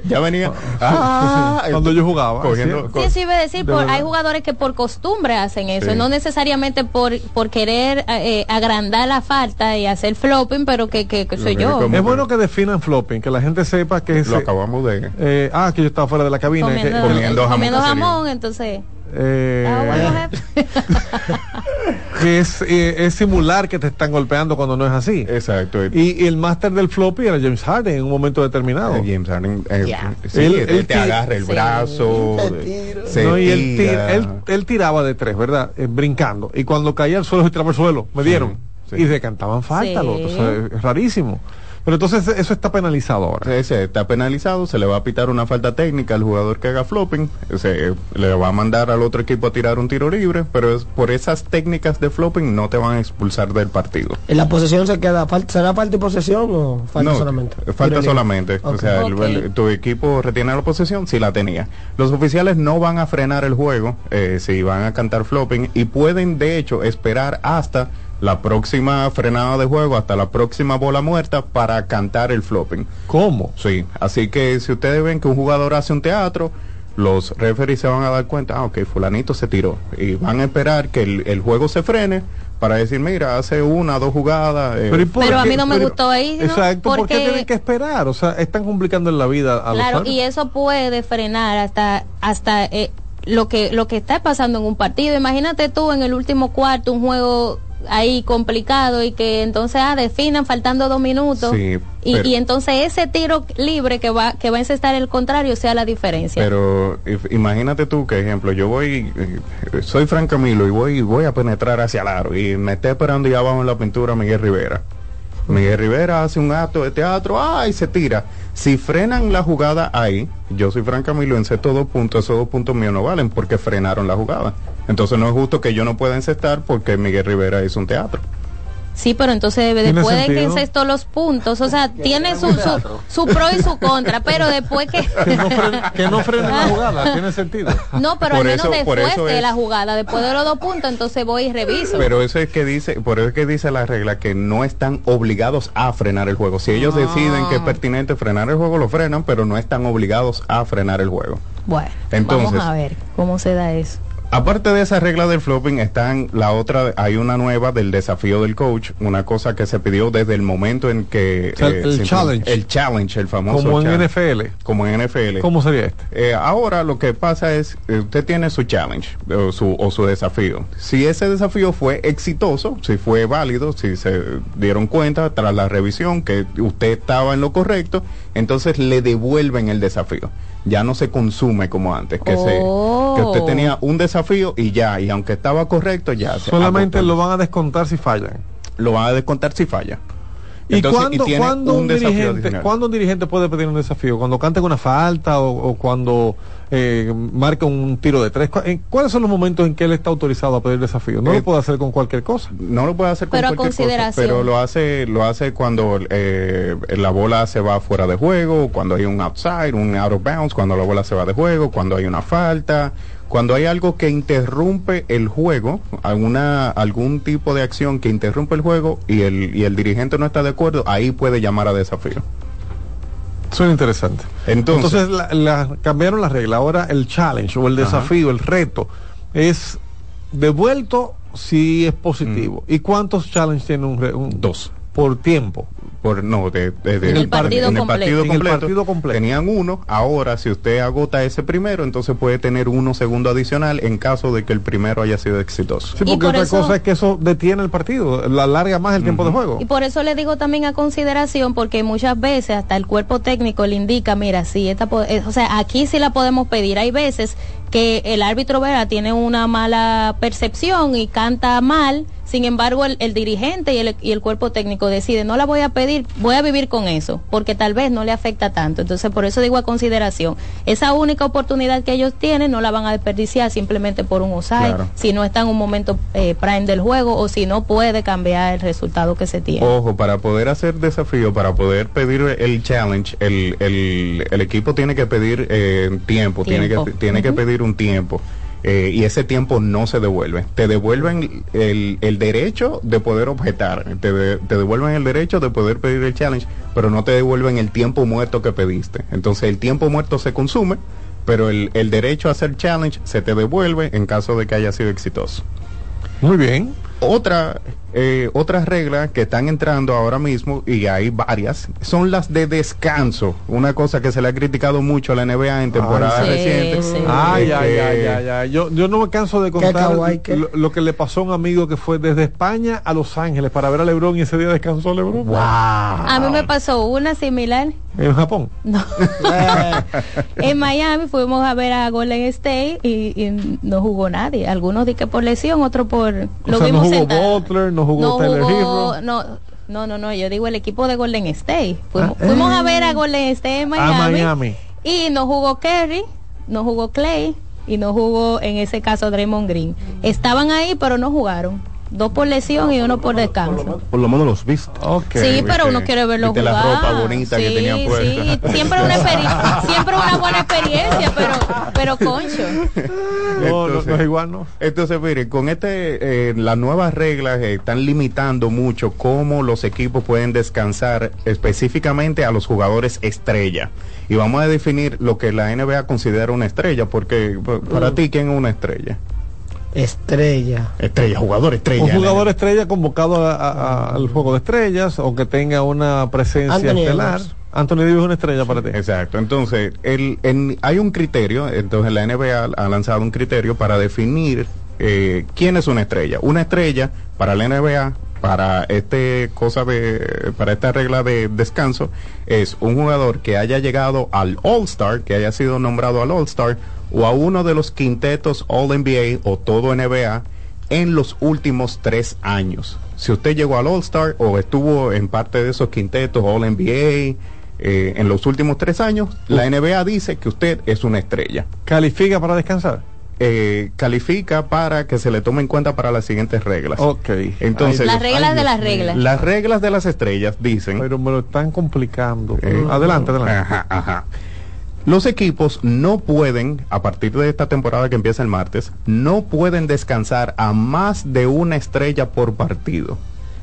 ya venía ¡ah! cuando yo jugaba. Cogiendo- ¿sí? Sí, iba a decir, De por- hay jugadores que por costumbre hacen eso, Sí. no necesariamente por, por querer eh, agrandar la falta y hacer flopping, pero que, que, que soy yo. Es bueno que definan flopping, que la gente sepa que Lo acabamos de... Eh, ah, que yo estaba fuera de la cabina. que- Comiendo, que- comiendo jamón, entonces... eh, ah, jefe. que es, eh, es simular que te están golpeando cuando no es así. Exacto. Y, y el máster del floppy era James Harden en un momento determinado. Eh, James Harden, eh, sí, Él- él, él te agarra el Sí. brazo, se No, y él, tira. él, él tiraba de tres, ¿verdad? Eh, brincando. Y cuando caía al suelo, se tiraba al suelo. Me dieron. Y se cantaban falta, Sí. lo otro. O sea, es rarísimo. Pero entonces eso está penalizado ahora. Ese está penalizado, se le va a pitar una falta técnica al jugador que haga flopping, se le va a mandar al otro equipo a tirar un tiro libre, pero es, por esas técnicas de flopping no te van a expulsar del partido. ¿En la posesión se queda? ¿Será falta y posesión o falta No, solamente? Falta solamente. O sea, el- tu equipo retiene la posesión si la tenía. Los oficiales no van a frenar el juego eh, si van a cantar flopping y pueden de hecho esperar hasta la próxima frenada de juego, hasta la próxima bola muerta para cantar el flopping. ¿Cómo? Sí, así que si ustedes ven que un jugador hace un teatro, los referees se van a dar cuenta, ah, ok, fulanito se tiró. Y van a esperar que el, el juego se frene para decir, mira, hace una, dos jugadas. eh, Pero, ¿y por Pero a mí no me Pero- gustó ahí, ¿no? Exacto, ¿por qué Porque- tienen que esperar? O sea, están complicando en la vida a Claro, los y eso puede frenar hasta hasta eh, lo que lo que está pasando en un partido. Imagínate tú en el último cuarto un juego ahí complicado y que entonces ah, definan faltando dos minutos Sí, y, pero- y entonces ese tiro libre que va que va a encestar el contrario sea la diferencia. Pero imagínate tú que, ejemplo, yo voy, eh, soy Fran Camilo y voy, voy a penetrar hacia el aro y me está esperando ya abajo en la pintura Miguel Rivera. Miguel Rivera hace un acto de teatro, ¡ay! se tira. Si frenan la jugada ahí, yo soy Fran Camilo, encesto dos puntos, esos dos puntos míos no valen porque frenaron la jugada. Entonces no es justo que yo no pueda encestar porque Miguel Rivera hizo un teatro. Sí, pero entonces ¿Tiene después de que encestó los puntos, o sea, tiene su, su, su pro y su contra, pero después que... Que no frenen, que no frenen la jugada, tiene sentido. No, pero Por al menos eso- después de es- la jugada, después de los dos puntos, entonces voy y reviso. Pero eso es que dice, por eso es que dice la regla que no están obligados a frenar el juego. Si ellos deciden que es pertinente frenar el juego, lo frenan, pero no están obligados a frenar el juego. Bueno, Entonces- vamos a ver cómo se da eso. Aparte de esa regla del flopping, están la otra, hay una nueva del desafío del coach, una cosa que se pidió desde el momento en que eh, O sea, el se- challenge. el challenge, el famoso Como en challenge. NFL. como en NFL. ¿Cómo sería este? Eh, ahora lo que pasa es, eh, usted tiene su challenge o su, o su desafío. Si ese desafío fue exitoso, si fue válido, si se dieron cuenta tras la revisión que usted estaba en lo correcto, entonces le devuelven el desafío. Ya no se consume como antes, que, se, que usted tenía un desafío y ya, y aunque estaba correcto, ya se Solamente lo van a descontar si fallan. lo van a descontar si falla. ¿Y Entonces, cuándo, tiene cuándo un, dirigente, cuándo un dirigente puede pedir un desafío? ¿Cuando canta una falta o, o cuando eh, marca un tiro de tres? ¿Cu- en- ¿Cuáles son los momentos en que él está autorizado a pedir desafío? No Eh, lo puede hacer con cualquier cosa. No lo puede hacer con Pero cualquier cosa, consideración. pero lo hace, lo hace cuando eh, la bola se va fuera de juego, cuando hay un outside, un out of bounds, cuando la bola se va de juego, cuando hay una falta, cuando hay algo que interrumpe el juego, alguna, algún tipo de acción que interrumpe el juego y el, y el dirigente no está de acuerdo, ahí puede llamar a desafío. Suena interesante. Entonces, la- la- cambiaron la regla. Ahora el challenge o el Ajá. desafío, el reto, es devuelto si es positivo. ¿Y cuántos challenges tiene un, un- Dos. por tiempo? Por no de, de- de- En el partido en el completo. partido En el completo, partido completo. tenían uno ahora si usted agota ese primero entonces puede tener uno segundo adicional en caso de que el primero haya sido exitoso Sí, Y porque por otra eso- cosa es que eso detiene el partido, la alarga más el tiempo de juego. Y por eso le digo también a consideración, porque muchas veces hasta el cuerpo técnico le indica, mira, sí, esta, eh, o sea, aquí sí la podemos pedir. Hay veces que el árbitro Vera tiene una mala percepción y canta mal Sin embargo, el, el dirigente y el, y el cuerpo técnico decide, no la voy a pedir, voy a vivir con eso, porque tal vez no le afecta tanto. Entonces, por eso digo a consideración, esa única oportunidad que ellos tienen no la van a desperdiciar simplemente por un offside, Claro. si no está en un momento eh, prime del juego o si no puede cambiar el resultado que se tiene. Ojo, para poder hacer desafío, para poder pedir el challenge, el, el, el equipo tiene que pedir eh, tiempo, tiene que tiene que pedir un tiempo. Eh, y ese tiempo no se devuelve. Te devuelven el, el derecho de poder objetar, te, de- te devuelven el derecho de poder pedir el challenge, pero no te devuelven el tiempo muerto que pediste. Entonces el tiempo muerto se consume, pero el, el derecho a hacer challenge se te devuelve en caso de que haya sido exitoso. Muy bien. Otra, eh, otras reglas que están entrando ahora mismo, y hay varias, son las de descanso. Una cosa que se le ha criticado mucho a la NBA en temporada Ay, sí, reciente. sí. Ay, ay, que- ay, ay, ay. Yo, yo no me canso de contar lo, lo que le pasó a un amigo que fue desde España a Los Ángeles para ver a Lebron y ese día descansó Lebron. A mí me pasó una similar. En Japón. No. en Miami fuimos a ver a Golden State y, y no jugó nadie. Algunos di que por lesión, otros por... O lo sea, no vimos jugó sentado. Butler, no jugó no Tyler jugó, Hero. no, no, no, no, yo digo el equipo de Golden State. Fuimos, Ah, fuimos eh. a ver a Golden State en A Miami, Miami. y no jugó Kerry, no jugó Clay y no jugó en ese caso Draymond Green. Estaban ahí pero no jugaron. Dos por lesión y uno por descanso. Por lo menos los viste. Sí, pero uno quiere verlo Viste la jugar. ropa bonita que tenía puesta. sí, siempre una siempre una buena experiencia, pero pero concho. No, no, no es igual, ¿no? Entonces, mire, con este, eh, las nuevas reglas eh, están limitando mucho cómo los equipos pueden descansar específicamente a los jugadores estrella. Y vamos a definir lo que la NBA considera una estrella, porque para Mm. ti, ¿quién es una estrella? Estrella. Estrella, jugador estrella. Un jugador estrella convocado a- a- a- al juego de estrellas o que tenga una presencia Anthony estelar. Edwards. Anthony Davis es una estrella para ti. Exacto, entonces el, en- hay un criterio, entonces la NBA ha lanzado un criterio para definir eh, quién es una estrella. Una estrella para la NBA, para este cosa de, para esta regla de descanso, es un jugador que haya llegado al All Star, que haya sido nombrado al All Star, o a uno de los quintetos All NBA o todo NBA en los últimos tres años. Si usted llegó al All Star o estuvo en parte de esos quintetos All NBA eh, en los últimos tres años, la NBA dice que usted es una estrella. ¿Califica para descansar? Eh, califica para que se le tome en cuenta para las siguientes reglas. Ok. Entonces, Las reglas de las reglas. las reglas de las estrellas dicen. Pero me lo están complicando. Eh, adelante, adelante. Ajá, ajá. Los equipos no pueden, a partir de esta temporada que empieza el martes, no pueden descansar a más de una estrella por partido.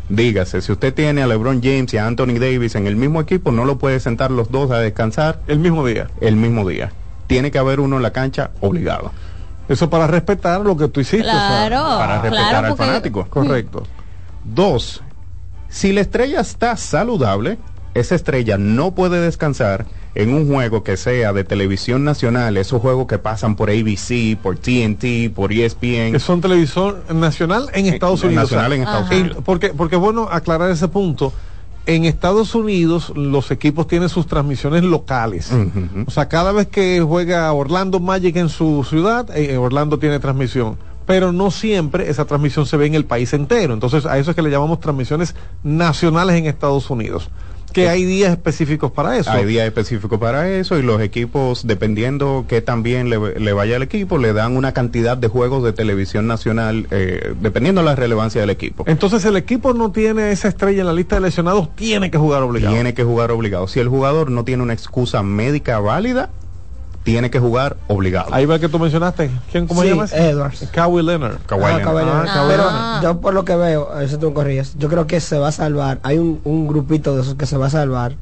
Dígase, si usted tiene a LeBron James y a Anthony Davis en el mismo equipo, no lo puede sentar los dos a descansar. El mismo día. El mismo día. Tiene que haber uno en la cancha obligado. Eso para respetar lo que tú hiciste. Claro, para respetar claro, al porque- fanático. Correcto. Dos, si la estrella está saludable, esa estrella no puede descansar en un juego que sea de televisión nacional, esos juegos que pasan por ABC, por TNT, por ESPN. Que son televisor nacional en Estados Eh, Unidos. nacional en Estados Ajá. Unidos. porque, porque bueno aclarar ese punto. En Estados Unidos los equipos tienen sus transmisiones locales. O sea, cada vez que juega Orlando Magic en su ciudad, eh, Orlando tiene transmisión. Pero no siempre esa transmisión se ve en el país entero. Entonces a eso es que le llamamos transmisiones nacionales en Estados Unidos. Que hay días específicos para eso. Hay días específicos para eso y los equipos, dependiendo que también le, le vaya al equipo, le dan una cantidad de juegos de televisión nacional, eh, dependiendo de la relevancia del equipo. Entonces el equipo no tiene esa estrella en la lista de lesionados, tiene que jugar obligado. Tiene que jugar obligado. Si el jugador no tiene una excusa médica válida, tiene que jugar obligado. Ahí va el que tú mencionaste. ¿Quién, cómo Sí, se llama? ese? Edwards. Kawhi Leonard. Kawhi Ah, Leonard. Kawhi Leonard. Ah, Kawhi Pero Leonard. yo por lo que veo, si tú me corrías, yo creo que se va a salvar. Hay un, un grupito de esos que se va a salvar.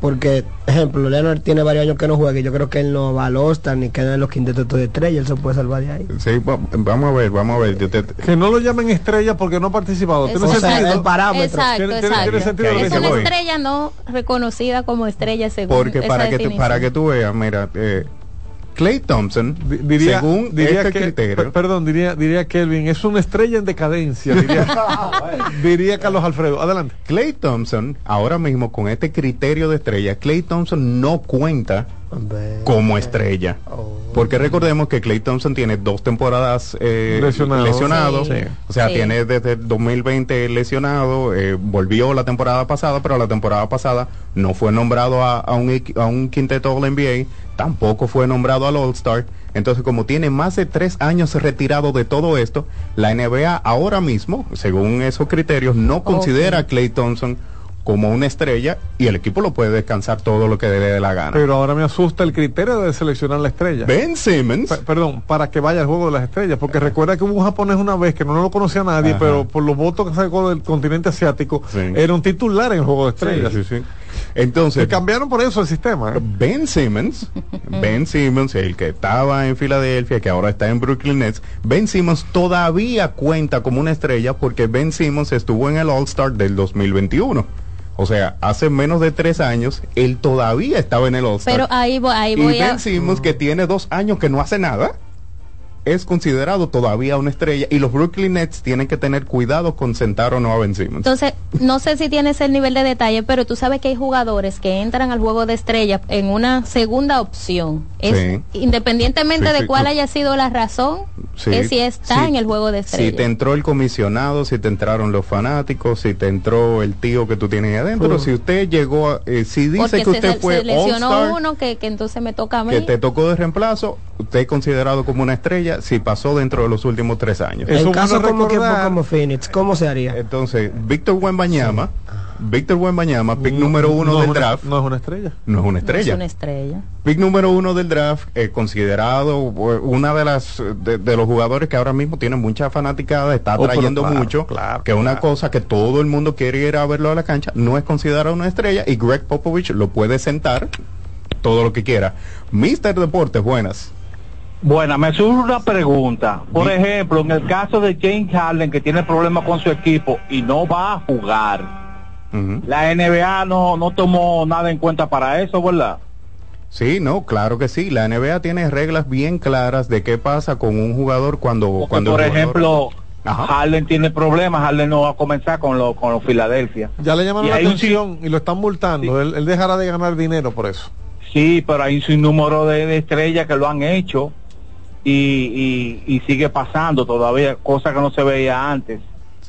Porque, ejemplo, Leonard tiene varios años que no juega y yo creo que él no va al All-Star ni queda en los quintetos de estrella, él se puede salvar de ahí. Sí, va- vamos a ver, vamos a ver. Yo te- Que no lo llamen estrella porque no ha participado. ¿Tiene O sea, sentido? el parámetro. Exacto, Tiene- tiene- exacto. tiene sentido lo que es una estrella no reconocida como estrella según Porque esa para que, tú, para que tú veas, mira, eh, Clay Thompson, Di- Diría, según diría este que, criterio, per- perdón, diría, diría Kelvin, es una estrella en decadencia, diría, diría Carlos Alfredo. Adelante. Clay Thompson, ahora mismo con este criterio de estrella, Clay Thompson no cuenta como estrella. Porque recordemos que Clay Thompson tiene dos temporadas eh, Lesionado. lesionado. Sí. O sea, Sí. tiene desde el 2020 lesionado, eh, volvió la temporada pasada, pero la temporada pasada no fue nombrado a, a un, a un quinteto All NBA, tampoco fue nombrado al All Star. Entonces, como tiene más de tres años retirado de todo esto, la NBA ahora mismo, según esos criterios, no considera a Clay Thompson como una estrella y el equipo lo puede descansar todo lo que le dé la gana. Pero ahora me asusta el criterio de seleccionar la estrella. Ben Simmons. Pe- perdón, para que vaya al juego de las estrellas, porque recuerda que hubo un japonés una vez que no lo conocía nadie, Ajá. pero por los votos que sacó del continente asiático, Sí. era un titular en el juego de estrellas. Sí, sí. Entonces, Se cambiaron por eso el sistema. ¿eh? Ben Simmons, Ben Simmons, el que estaba en Filadelfia, que ahora está en Brooklyn Nets, Ben Simmons todavía cuenta como una estrella porque Ben Simmons estuvo en el All-Star del 2021. O sea, hace menos de tres años, él todavía estaba en el All-Star. Pero ahí voy, ahí y Ben a... Simmons, que tiene dos años que no hace nada, es considerado todavía una estrella. Y los Brooklyn Nets tienen que tener cuidado con sentar o no a Ben Simmons. Entonces, no sé si tienes el nivel de detalle, pero tú sabes que hay jugadores que entran al juego de estrella en una segunda opción. Es, Sí. Independientemente Sí, de sí. cuál haya sido la razón, Sí, es si está sí. en el juego de Si te entró el comisionado, si te entraron los fanáticos, si te entró el tío que tú tienes ahí adentro, Uh. si usted llegó, a- eh, si dice Porque que se, usted se fue lesionó All-Star, uno que, que entonces me toca a mí. que te tocó de reemplazo, usted es considerado como una estrella si pasó dentro de los últimos tres años. Eso en caso como recordar- como Phoenix, ¿cómo se haría? Entonces, Víctor Wembanyama, Víctor Wembanyama, pick número uno no del una- draft, No es una estrella. no es una No es estrella. una estrella. Pick número uno del draft, eh, considerado eh, una de las de, de los jugadores que ahora mismo tiene mucha fanaticada, está Oh, trayendo claro, mucho, claro, que es una cosa que todo el mundo quiere ir a verlo a la cancha, no es considerado una estrella y Greg Popovich lo puede sentar todo lo que quiera. Mister Deportes, buenas. Bueno, me surge una pregunta. Por ejemplo, en el caso de James Harden, que tiene problemas con su equipo y no va a jugar, La NBA no, no tomó nada en cuenta para eso, ¿verdad? Sí, no, claro que sí. La NBA tiene reglas bien claras de qué pasa con un jugador cuando, Porque, cuando por ejemplo, Ajá. Harden tiene problemas, Harden no va a comenzar con los con los Filadelfia. Ya le llamaron Y la hay un atención y lo están multando. Él, él dejará de ganar dinero por eso. Sí, pero hay un sinnúmero de, de estrellas que lo han hecho y, y, y sigue pasando todavía, cosa que no se veía antes.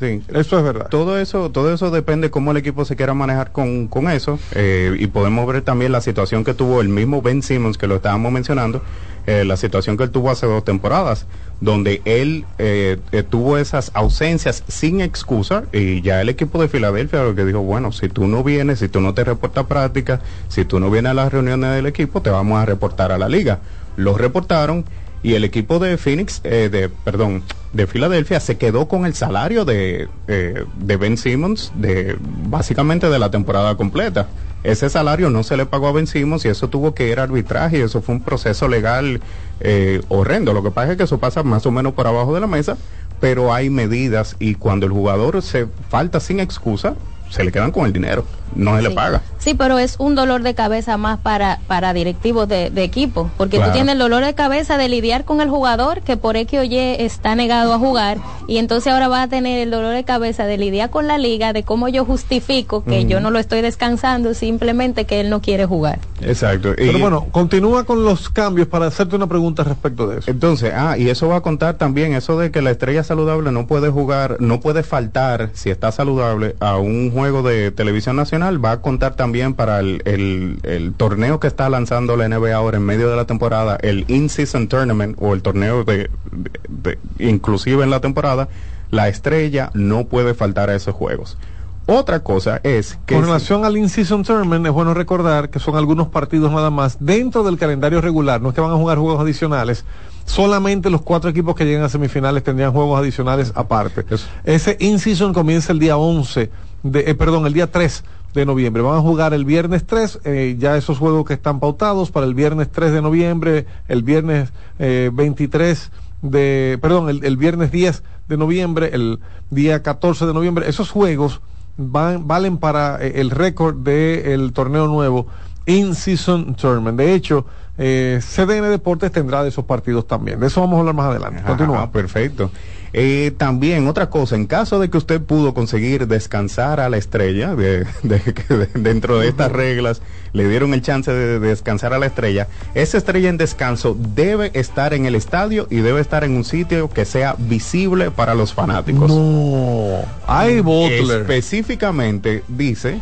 Sí, Eso es verdad. todo eso, todo eso depende cómo el equipo se quiera manejar con, con eso. eh, y podemos ver también la situación que tuvo el mismo Ben Simmons, que lo estábamos mencionando, eh, la situación que él tuvo hace dos temporadas, donde él eh, eh, tuvo esas ausencias sin excusa y ya el equipo de Filadelfia lo que dijo, bueno, si tú no vienes, si tú no te reportas práctica, si tú no vienes a las reuniones del equipo, te vamos a reportar a la liga. Lo reportaron y el equipo de Phoenix, eh, de, perdón, de Filadelfia se quedó con el salario de, eh, de Ben Simmons de básicamente de la temporada completa. Ese salario no se le pagó a Ben Simmons y eso tuvo que ir a arbitraje y eso fue un proceso legal eh, horrendo. Lo que pasa es que eso pasa más o menos por abajo de la mesa, pero hay medidas y cuando el jugador se falta sin excusa, se le quedan con el dinero, no se le paga. Sí, pero es un dolor de cabeza más para, para directivos de, de equipo, porque Claro. tú tienes el dolor de cabeza de lidiar con el jugador que por X o Y está negado a jugar, y entonces ahora va a tener el dolor de cabeza de lidiar con la liga, de cómo yo justifico que yo no lo estoy descansando, simplemente que él no quiere jugar. Exacto. Pero Y- bueno, continúa con los cambios para hacerte una pregunta respecto de eso. Entonces, ah, y eso va a contar también, eso de que la estrella saludable no puede jugar, no puede faltar, si está saludable, a un juego de televisión nacional, va a contar también para el, el- el torneo que está lanzando la NBA ahora en medio de la temporada, el In-Season Tournament o el torneo de, de- de- inclusive en la temporada, la estrella no puede faltar a esos juegos. Otra cosa es que... Con si- relación al in-season tournament, es bueno recordar que son algunos partidos nada más dentro del calendario regular, no es que van a jugar juegos adicionales. Solamente los cuatro equipos que lleguen a semifinales tendrían juegos adicionales aparte. Eso. Ese in-season comienza el día 11, de, eh, perdón, el día 3 de noviembre. Van a jugar el viernes 3, eh, ya esos juegos que están pautados para el viernes 3 de noviembre, el viernes eh, 23 de, perdón, el, el viernes 10 de noviembre, el día 14 de noviembre. Esos juegos van, valen para eh, el récord del torneo nuevo In-Season Tournament. De hecho, eh, CDN Deportes tendrá de esos partidos también. De eso vamos a hablar más adelante. Ajá, Continúa. perfecto. Eh, también otra cosa, en caso de que usted pudo conseguir descansar a la estrella, de, de que de- dentro de estas reglas le dieron el chance de, de descansar a la estrella, esa estrella en descanso debe estar en el estadio y debe estar en un sitio que sea visible para los fanáticos. No, ay Butler. Específicamente dice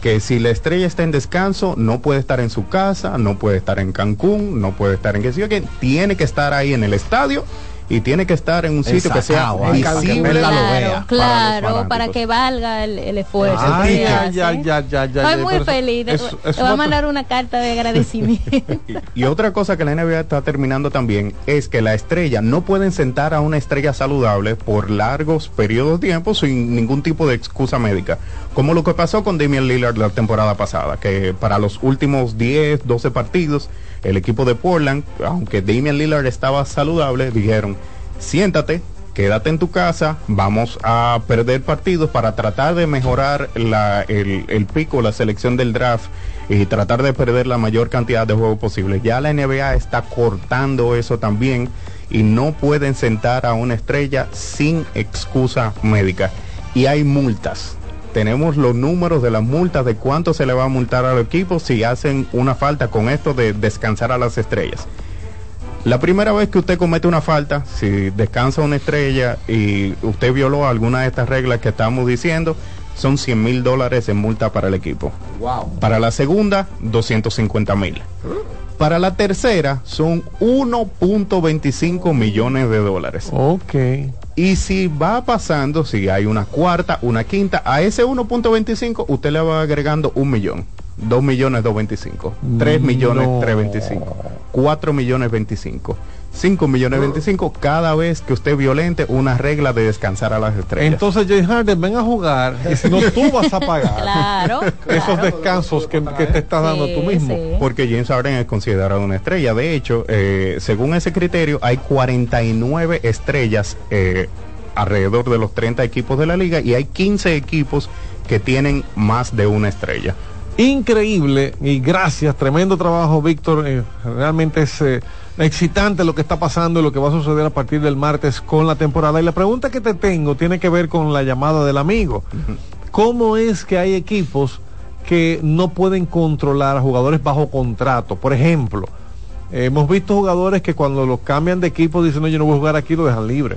que si la estrella está en descanso, no puede estar en su casa, no puede estar en Cancún, no puede estar en que tiene que estar ahí en el estadio y tiene que estar en un sitio que sea que visible Verla lo Claro, vea. claro, para que valga el, el esfuerzo. Ay, que ya, hace. ya, ya, ya, ya, Estoy muy feliz. eso- Te eso voy a mandar una carta de agradecimiento. Y otra cosa que la NBA está terminando también es que la estrella no pueden sentar a una estrella saludable por largos periodos de tiempo sin ningún tipo de excusa médica. Como lo que pasó con Damian Lillard la temporada pasada, que para los últimos 10, 12 partidos, el equipo de Portland, aunque Damian Lillard estaba saludable, dijeron, siéntate, quédate en tu casa, vamos a perder partidos para tratar de mejorar el, el pico, la selección del draft y tratar de perder la mayor cantidad de juegos posibles. Ya la NBA está cortando eso también y no pueden sentar a una estrella sin excusa médica. Y hay multas. Tenemos los números de las multas de cuánto se le va a multar al equipo si hacen una falta con esto de descansar a las estrellas. La primera vez que usted comete una falta, si descansa una estrella y usted violó alguna de estas reglas que estamos diciendo, son 100 mil dólares en multa para el equipo. Wow. Para la segunda, 250 mil. Para la tercera, son 1.25 millones de dólares. Ok. Y si va pasando, si hay una cuarta, una quinta, a ese 1.25 usted le va agregando un millón. 2 millones 225, 3 millones No. 325, 4 millones 25, 5 millones 25 cada vez que usted violente una regla de descansar a las estrellas. Entonces, James Harden, ven a jugar y si no, tú vas a pagar claro. esos descansos que, que te estás dando tú mismo. Porque James Harden es considerado una estrella. De hecho, eh, según ese criterio, hay 49 estrellas eh, alrededor de los 30 equipos de la liga y hay 15 equipos que tienen más de una estrella. Increíble y gracias, tremendo trabajo, Víctor. Eh, realmente es eh, excitante lo que está pasando y lo que va a suceder a partir del martes con la temporada. Y la pregunta que te tengo tiene que ver con la llamada del amigo. ¿Cómo es que hay equipos que no pueden controlar a jugadores bajo contrato? Por ejemplo, hemos visto jugadores que cuando los cambian de equipo dicen, no, yo no voy a jugar aquí, lo dejan libre.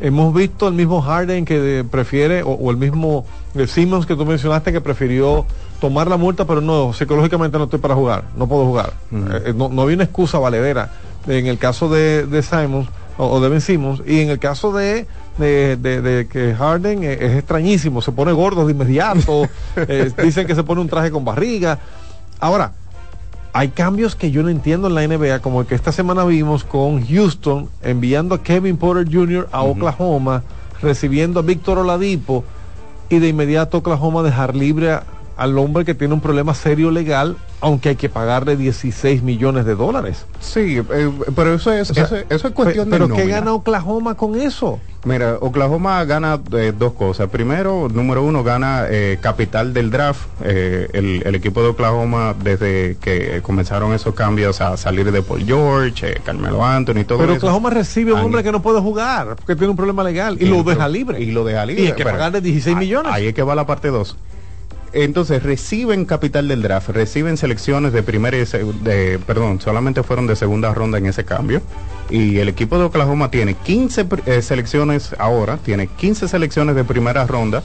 Hemos visto el mismo Harden que prefiere, o, o el mismo eh, Simmons que tú mencionaste que prefirió tomar la multa, pero no, psicológicamente no estoy para jugar, no puedo jugar. Eh, eh, no, no había una excusa valedera en el caso de, de Simons o, o de Ben Simmons, y en el caso de, de, de- de que Harden es extrañísimo, se pone gordo de inmediato, eh, dicen que se pone un traje con barriga. Ahora, hay cambios que yo no entiendo en la NBA, como el que esta semana vimos con Houston enviando a Kevin Porter Jr. a Oklahoma, recibiendo a Víctor Oladipo y de inmediato Oklahoma dejar libre a- al hombre que tiene un problema serio legal, aunque hay que pagarle 16 millones de dólares. Sí, eh, pero eso es, O sea, eso, eso es cuestión pe- pero de ¿qué gana Oklahoma con eso? Mira, Oklahoma gana eh, dos cosas. Primero, número uno, gana eh, capital del draft. Eh, el, el equipo de Oklahoma, desde que comenzaron esos cambios a salir de Paul George, eh, Carmelo Anthony y todo Pero eso. Oklahoma recibe a un hombre que no puede jugar, porque tiene un problema legal, y, Y lo lo- deja libre. Y lo deja libre. Y hay que pero- pagarle 16 millones. Ahí es que va la parte 2. Entonces reciben capital del draft, reciben selecciones de primera y de, perdón, solamente fueron de segunda ronda en ese cambio. Y el equipo de Oklahoma tiene 15 pr- eh, selecciones ahora, tiene 15 selecciones de primera ronda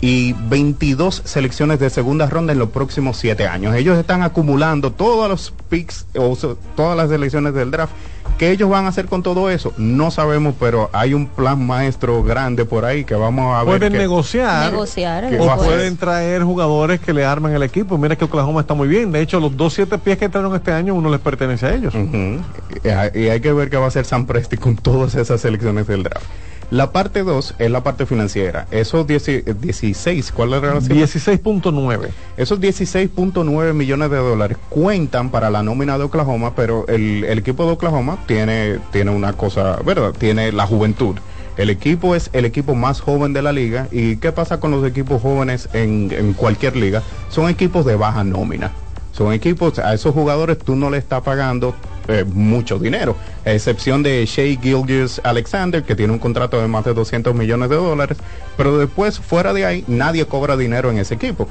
y 22 selecciones de segunda ronda en los próximos 7 años. Ellos están acumulando todos los picks o todas las selecciones del draft. ¿Qué ellos van a hacer con todo eso? No sabemos, pero hay un plan maestro grande por ahí que vamos a ver. pueden que- negociar, Negociar, ¿Qué o pueden traer jugadores que le armen el equipo. Mira que Oklahoma está muy bien. De hecho, los dos siete pies que entraron este año, uno les pertenece a ellos. Ujú. y, hay, y hay que ver qué va a hacer San Presti con todas esas selecciones del draft. La parte 2 es la parte financiera. Esos 10 16, ¿cuál era la cifra? 16.9. Esos 16.9 millones de dólares cuentan para la nómina de Oklahoma, pero el, el equipo de Oklahoma tiene, tiene una cosa, ¿verdad? Tiene la juventud. El equipo es el equipo más joven de la liga. ¿Y qué pasa con los equipos jóvenes en, en cualquier liga? Son equipos de baja nómina. Son equipos, a esos jugadores tú no le estás pagando eh, mucho dinero, a excepción de Shea Gilgis Alexander, que tiene un contrato de más de 200 millones de dólares, pero después, fuera de ahí, nadie cobra dinero en ese equipo.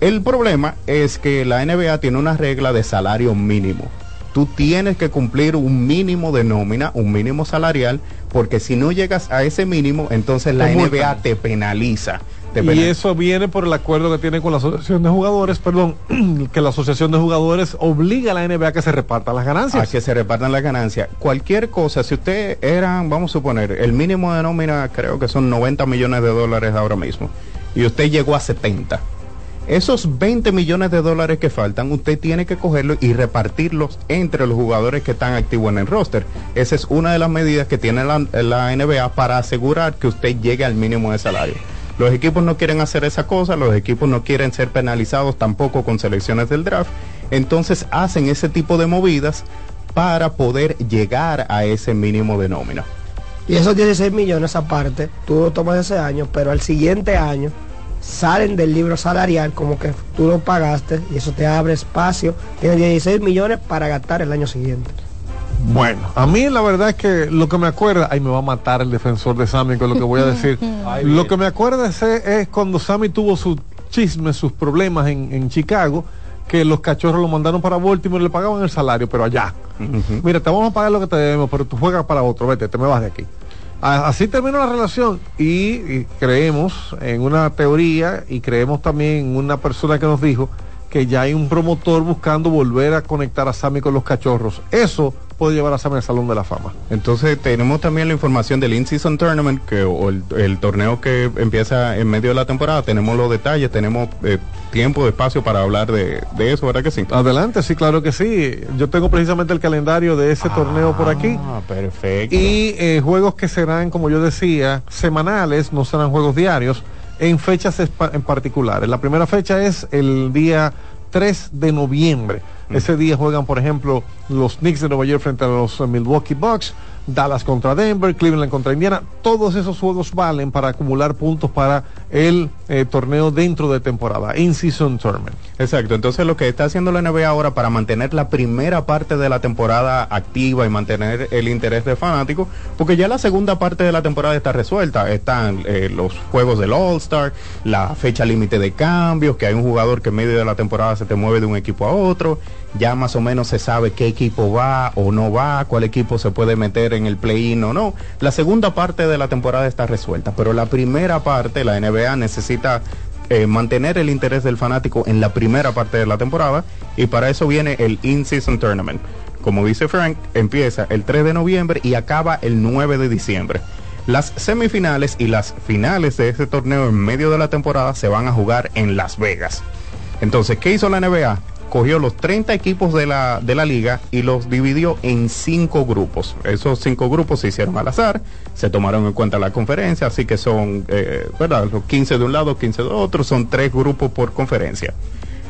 El problema es que la NBA tiene una regla de salario mínimo. Tú tienes que cumplir un mínimo de nómina, un mínimo salarial, porque si no llegas a ese mínimo, entonces la. NBA te penaliza. Y eso viene por el acuerdo que tiene con la asociación de jugadores, perdón, que la asociación de jugadores obliga a la NBA a que se repartan las ganancias. a que se repartan las ganancias. Cualquier cosa, si usted eran, vamos a suponer, el mínimo de nómina creo que son 90 millones de dólares ahora mismo, y usted llegó a 70. Esos 20 millones de dólares que faltan, usted tiene que cogerlos y repartirlos entre los jugadores que están activos en el roster. Esa es una de las medidas que tiene la, la NBA para asegurar que usted llegue al mínimo de salario. Los equipos no quieren hacer esa cosa, los equipos no quieren ser penalizados tampoco con selecciones del draft, entonces hacen ese tipo de movidas para poder llegar a ese mínimo de nómina. Y esos 16 millones aparte, tú lo tomas ese año, pero al siguiente año salen del libro salarial como que tú lo pagaste y eso te abre espacio. Tienes 16 millones para gastar el año siguiente. Bueno, a mí la verdad es que lo que me acuerda, ay me va a matar el defensor de Sammy con lo que voy a decir. Ay, lo que me acuerda es, es cuando Sammy tuvo sus chismes, sus problemas en, en Chicago, que los cachorros lo mandaron para Baltimore y le pagaban el salario, pero allá. Mira, te vamos a pagar lo que te debemos, pero tú juegas para otro, vete, te me vas de aquí. A- Así terminó la relación y, y creemos en una teoría y creemos también en una persona que nos dijo que ya hay un promotor buscando volver a conectar a Sammy con los cachorros. Eso puede llevar a Sammy al Salón de la Fama. Entonces tenemos también la información del In-Season Tournament, que, o el, el torneo que empieza en medio de la temporada. Tenemos los detalles, tenemos eh, tiempo, espacio para hablar de, de eso, ¿verdad que sí? Adelante, sí, claro que sí. Yo tengo precisamente el calendario de ese torneo por aquí. Ah, perfecto. Y eh, juegos que serán, como yo decía, semanales, no serán juegos diarios, en fechas en particulares. La primera fecha es el día 3 de noviembre. Ese día juegan, por ejemplo, los Knicks de Nueva York frente a los eh, Milwaukee Bucks, Dallas contra Denver, Cleveland contra Indiana. Todos esos juegos valen para acumular puntos para el eh, torneo dentro de temporada, in-season tournament. Exacto, entonces lo que está haciendo la NBA ahora para mantener la primera parte de la temporada activa y mantener el interés del fanático, porque ya la segunda parte de la temporada está resuelta, están eh, los juegos del All-Star, la fecha límite de cambios, que hay un jugador que en medio de la temporada se te mueve de un equipo a otro, ya más o menos se sabe qué equipo va o no va, cuál equipo se puede meter en el play-in o no. La segunda parte de la temporada está resuelta, pero la primera parte, la NBA necesita eh, mantener el interés del fanático en la primera parte de la temporada y para eso viene el In-Season Tournament. Como dice Frank, empieza el 3 de noviembre y acaba el 9 de diciembre. Las semifinales y las finales de ese torneo en medio de la temporada se van a jugar en Las Vegas. Entonces, ¿qué hizo la NBA? Cogió los 30 equipos de la, de la liga y los dividió en cinco grupos. Esos cinco grupos se hicieron al azar, se tomaron en cuenta la conferencia, así que son, eh, ¿verdad? Los 15 de un lado, 15 de otro, son tres grupos por conferencia.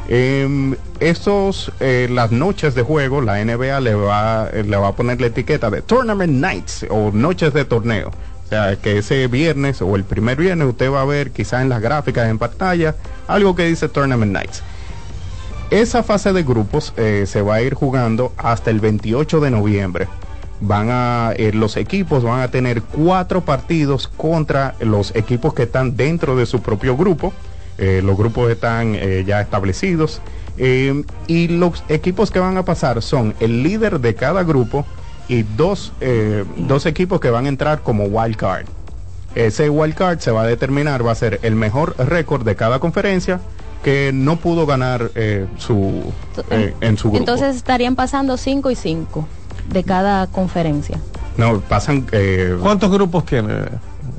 Eh, esos, las noches de juego, la NBA le va, le va a poner la etiqueta de Tournament Nights o noches de torneo. O sea, que ese viernes o el primer viernes usted va a ver quizás en las gráficas en pantalla algo que dice Tournament Nights. Esa fase de grupos eh, se va a ir jugando hasta el 28 de noviembre. Van a, eh, los equipos van a tener cuatro partidos contra los equipos que están dentro de su propio grupo. Eh, los grupos están ya establecidos. Y los equipos que van a pasar son el líder de cada grupo y dos, dos equipos que van a entrar como wild card. Ese wild card se va a determinar, va a ser el mejor récord de cada conferencia que no pudo ganar eh, su eh, en su grupo. Entonces estarían pasando 5 y 5 de cada conferencia. no pasan. eh, ¿Cuántos grupos tiene?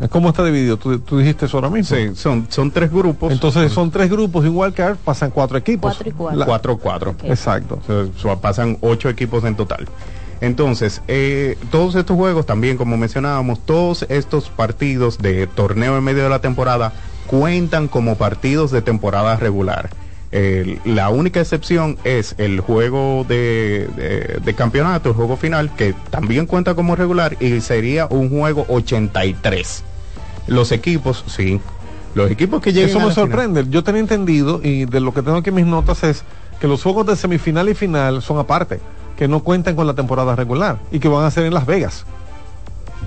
¿Cómo está dividido? ¿Tú, tú dijiste eso ahora mismo? Sí, son, son tres grupos. Entonces son tres grupos igual que pasan cuatro equipos. Cuatro y cuatro. La- Cuatro, cuatro. Exacto. O sea, so- pasan ocho equipos en total. Entonces, eh, todos estos juegos también, como mencionábamos, todos estos partidos de torneo en medio de la temporada cuentan como partidos de temporada regular. La única excepción es el juego de, de- de campeonato, el juego final, que también cuenta como regular y sería un juego 83. Los equipos, sí. Los equipos que lleguen Eso me final- sorprende. Yo tenía entendido, y de lo que tengo aquí en mis notas es que los juegos de semifinal y final son aparte. que no cuentan con la temporada regular y que van a ser en Las Vegas.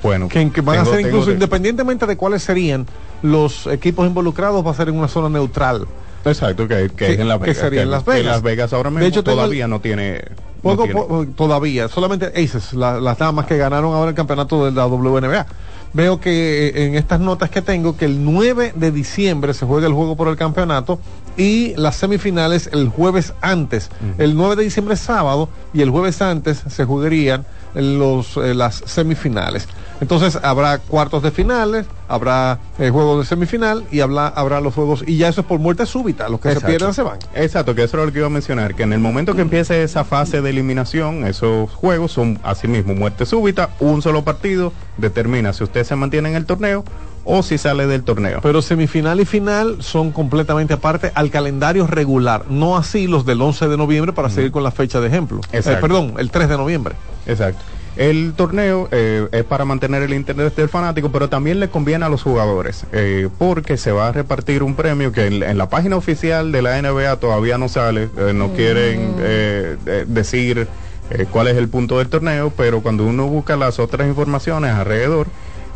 Bueno, que, que van tengo- a ser incluso de- independientemente de cuáles serían los equipos involucrados, va a ser en una zona neutral. Exacto, que, que es en Las que Vegas. sería en que- Las que Vegas. Las Vegas ahora mismo De hecho, todavía el- no tiene. Poco, po- todavía, solamente Aces, la- las damas que ganaron ahora el campeonato de la WNBA. Veo que eh, en estas notas que tengo que el 9 de diciembre se juega el juego por el campeonato y las semifinales el jueves antes. El 9 de diciembre es sábado y el jueves antes se jugarían los, eh, las semifinales. Entonces habrá cuartos de finales, habrá eh, juegos de semifinal y habrá, habrá los juegos y ya eso es por muerte súbita. Los que Exacto. se pierdan se van. Exacto, que eso era lo que iba a mencionar, que en el momento que empiece esa fase de eliminación, esos juegos son asimismo muerte súbita, un solo partido determina si usted se mantiene en el torneo o si sale del torneo. Pero semifinal y final son completamente aparte al calendario regular, no así los del 11 de noviembre para seguir con la fecha de ejemplo. Eh, Exacto. perdón, el 3 de noviembre. Exacto. El torneo eh, es para mantener el interés del fanático, pero también le conviene a los jugadores, eh, porque se va a repartir un premio que en, en la página oficial de la NBA todavía no sale, eh, no quieren eh, eh, decir eh, cuál es el punto del torneo, pero cuando uno busca las otras informaciones alrededor,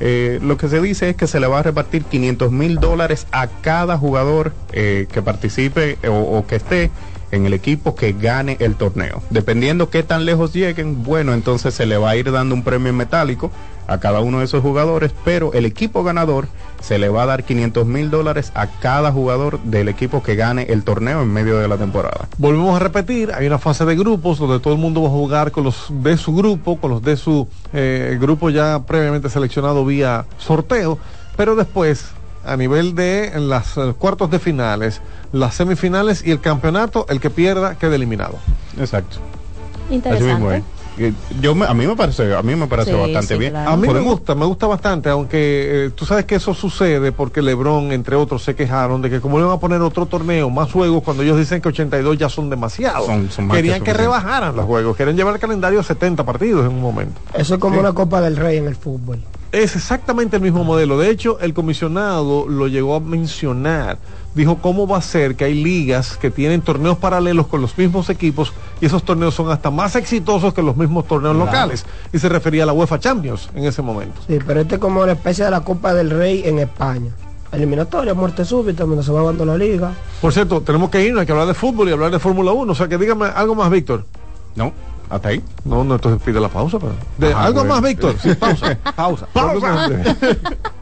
eh, lo que se dice es que se le va a repartir 500 mil dólares a cada jugador eh, que participe o, o que esté en el equipo que gane el torneo. Dependiendo qué tan lejos lleguen, bueno, entonces se le va a ir dando un premio metálico a cada uno de esos jugadores, pero el equipo ganador se le va a dar 500 mil dólares a cada jugador del equipo que gane el torneo en medio de la temporada. Volvemos a repetir, hay una fase de grupos donde todo el mundo va a jugar con los de su grupo, con los de su eh, grupo ya previamente seleccionado vía sorteo, pero después a nivel de las eh, cuartos de finales, las semifinales y el campeonato, el que pierda queda eliminado. Exacto. Así Interesante. Yo me- a mí me parece, a mí me parece Sí, bastante sí, bien. claro. A mí me gusta, me gusta bastante, aunque eh, tú sabes que eso sucede porque Lebron, entre otros, se quejaron de que como le van a poner otro torneo, más juegos, cuando ellos dicen que 82 ya son demasiados. Son- son que Querían que, rebajaran los juegos, querían llevar el calendario a 70 partidos en un momento. Eso es como Sí. una Copa del Rey en el fútbol. Es exactamente el mismo modelo. De hecho, el comisionado lo llegó a mencionar. Dijo cómo va a ser que hay ligas que tienen torneos paralelos con los mismos equipos y esos torneos son hasta más exitosos que los mismos torneos Claro. locales. Y se refería a la UEFA Champions en ese momento. Sí, pero este es como una especie de la Copa del Rey en España. Eliminatoria, muerte súbita, donde se va dando la liga. Por cierto, tenemos que irnos, hay que hablar de fútbol y hablar de Fórmula 1. O sea, que dígame algo más, Víctor. No, hasta ahí. No, no, entonces pide la pausa. Pero... De- Ajá, algo bueno. más, Víctor. Sí, pausa. pausa. Pausa.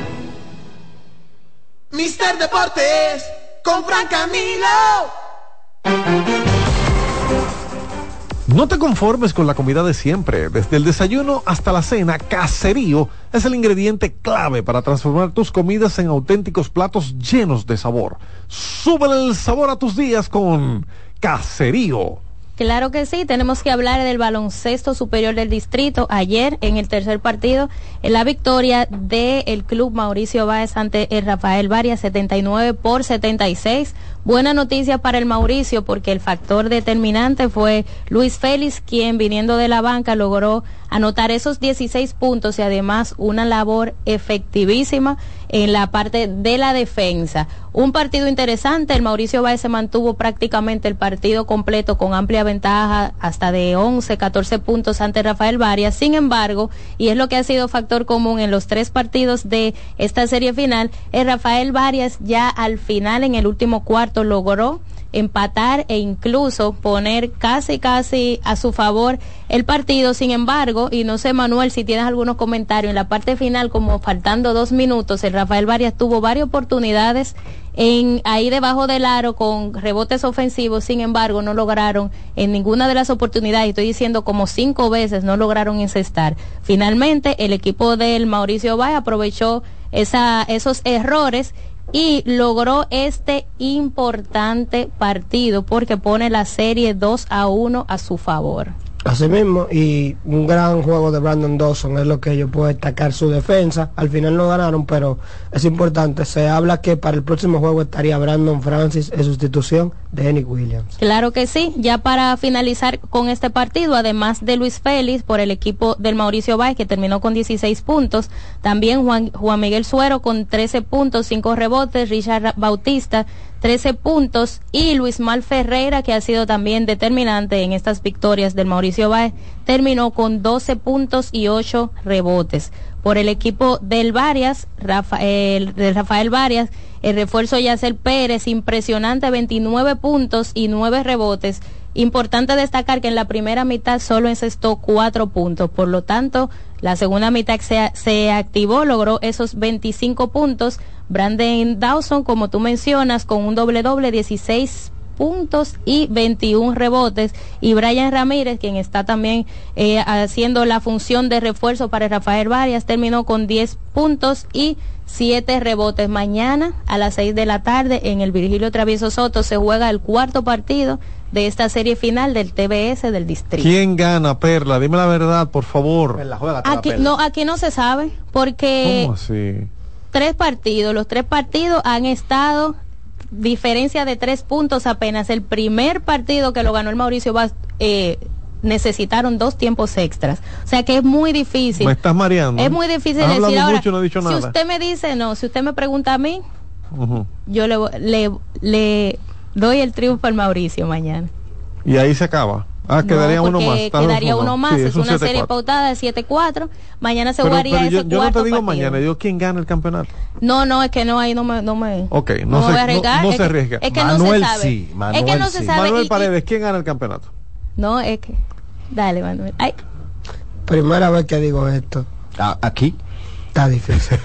Mister Deportes con Fran Camilo. No te conformes con la comida de siempre. Desde el desayuno hasta la cena, Caserío es el ingrediente clave para transformar tus comidas en auténticos platos llenos de sabor. Súbele el sabor a tus días con Caserío. Claro que sí, tenemos que hablar del baloncesto superior del distrito. Ayer, en el tercer partido, en la victoria del club Mauricio Báez ante el Rafael Varias, 79 por 76. Buena noticia para el Mauricio porque el factor determinante fue Luis Félix, quien viniendo de la banca logró anotar esos 16 puntos y además una labor efectivísima en la parte de la defensa. Un partido interesante, el Mauricio Báez se mantuvo prácticamente el partido completo con amplia ventaja, hasta de 11, 14 puntos ante Rafael Varias. Sin embargo, y es lo que ha sido factor común en los tres partidos de esta serie final, es Rafael Varias ya al final en el último cuarto logró empatar e incluso poner casi casi a su favor el partido. Sin embargo, y no sé Manuel si tienes algunos comentarios, en la parte final como faltando dos minutos, el Rafael Varias tuvo varias oportunidades en ahí debajo del aro con rebotes ofensivos, sin embargo, no lograron en ninguna de las oportunidades, estoy diciendo como cinco veces, no lograron incestar. Finalmente, el equipo del Mauricio Bay aprovechó esa, esos errores y logró este importante partido porque pone la serie 2 a 1 a su favor. Así mismo, y un gran juego de Brandon Dawson es lo que yo puedo destacar su defensa. Al final no ganaron, pero es importante. Se habla que para el próximo juego estaría Brandon Francis en sustitución de Henry Williams. Claro que sí. Ya para finalizar con este partido, además de Luis Félix por el equipo del Mauricio Báez, que terminó con 16 puntos, también Juan, Juan Miguel Suero con 13 puntos, 5 rebotes, Richard Bautista 13 puntos y Luis Mal Ferreira, que ha sido también determinante en estas victorias del Mauricio Báez, terminó con 12 puntos y 8 rebotes. Por el equipo del Varias, Rafael, de Rafael Varias, el refuerzo Yacer Pérez, impresionante, 29 puntos y 9 rebotes. Importante destacar que en la primera mitad solo encestó 4 puntos, por lo tanto, la segunda mitad se, se activó, logró esos 25 puntos. Brandon Dawson, como tú mencionas, con un doble doble, 16 puntos y 21 rebotes. Y Brian Ramírez, quien está también eh, haciendo la función de refuerzo para Rafael Varias, terminó con 10 puntos y 7 rebotes. Mañana a las 6 de la tarde en el Virgilio Travieso Soto se juega el cuarto partido de esta serie final del TBS del distrito. ¿Quién gana, Perla? Dime la verdad, por favor. Aquí no, aquí no se sabe porque ¿Cómo así? Tres partidos, los tres partidos han estado diferencia de tres puntos apenas. El primer partido que lo ganó el Mauricio Vaz, eh, necesitaron dos tiempos extras. O sea que es muy difícil. Me estás mareando. Es muy difícil decir ahora. mucho no he dicho si nada. usted me dice no, si usted me pregunta a mí, yo le, le, le doy el triunfo al Mauricio mañana. Y ahí se acaba. Ah, No, quedaría uno porque más. Quedaría uno más. Sí, es un una serie 7-4. pautada de 7-4. Mañana se Pero, jugaría pero yo, ese yo no cuarto te digo partido. mañana, digo quién gana el campeonato. No, no, es que no, ahí no me... No me Ok, no no, me voy a se, no, arriesgar, no es se arriesga. es que no se Manuel sabe. sí, Es que Manuel no se sí. sabe Manuel Paredes, ¿quién gana el campeonato? No, es que... Dale, Manuel. Ay, Primera vez que digo esto. Aquí. Está difícil.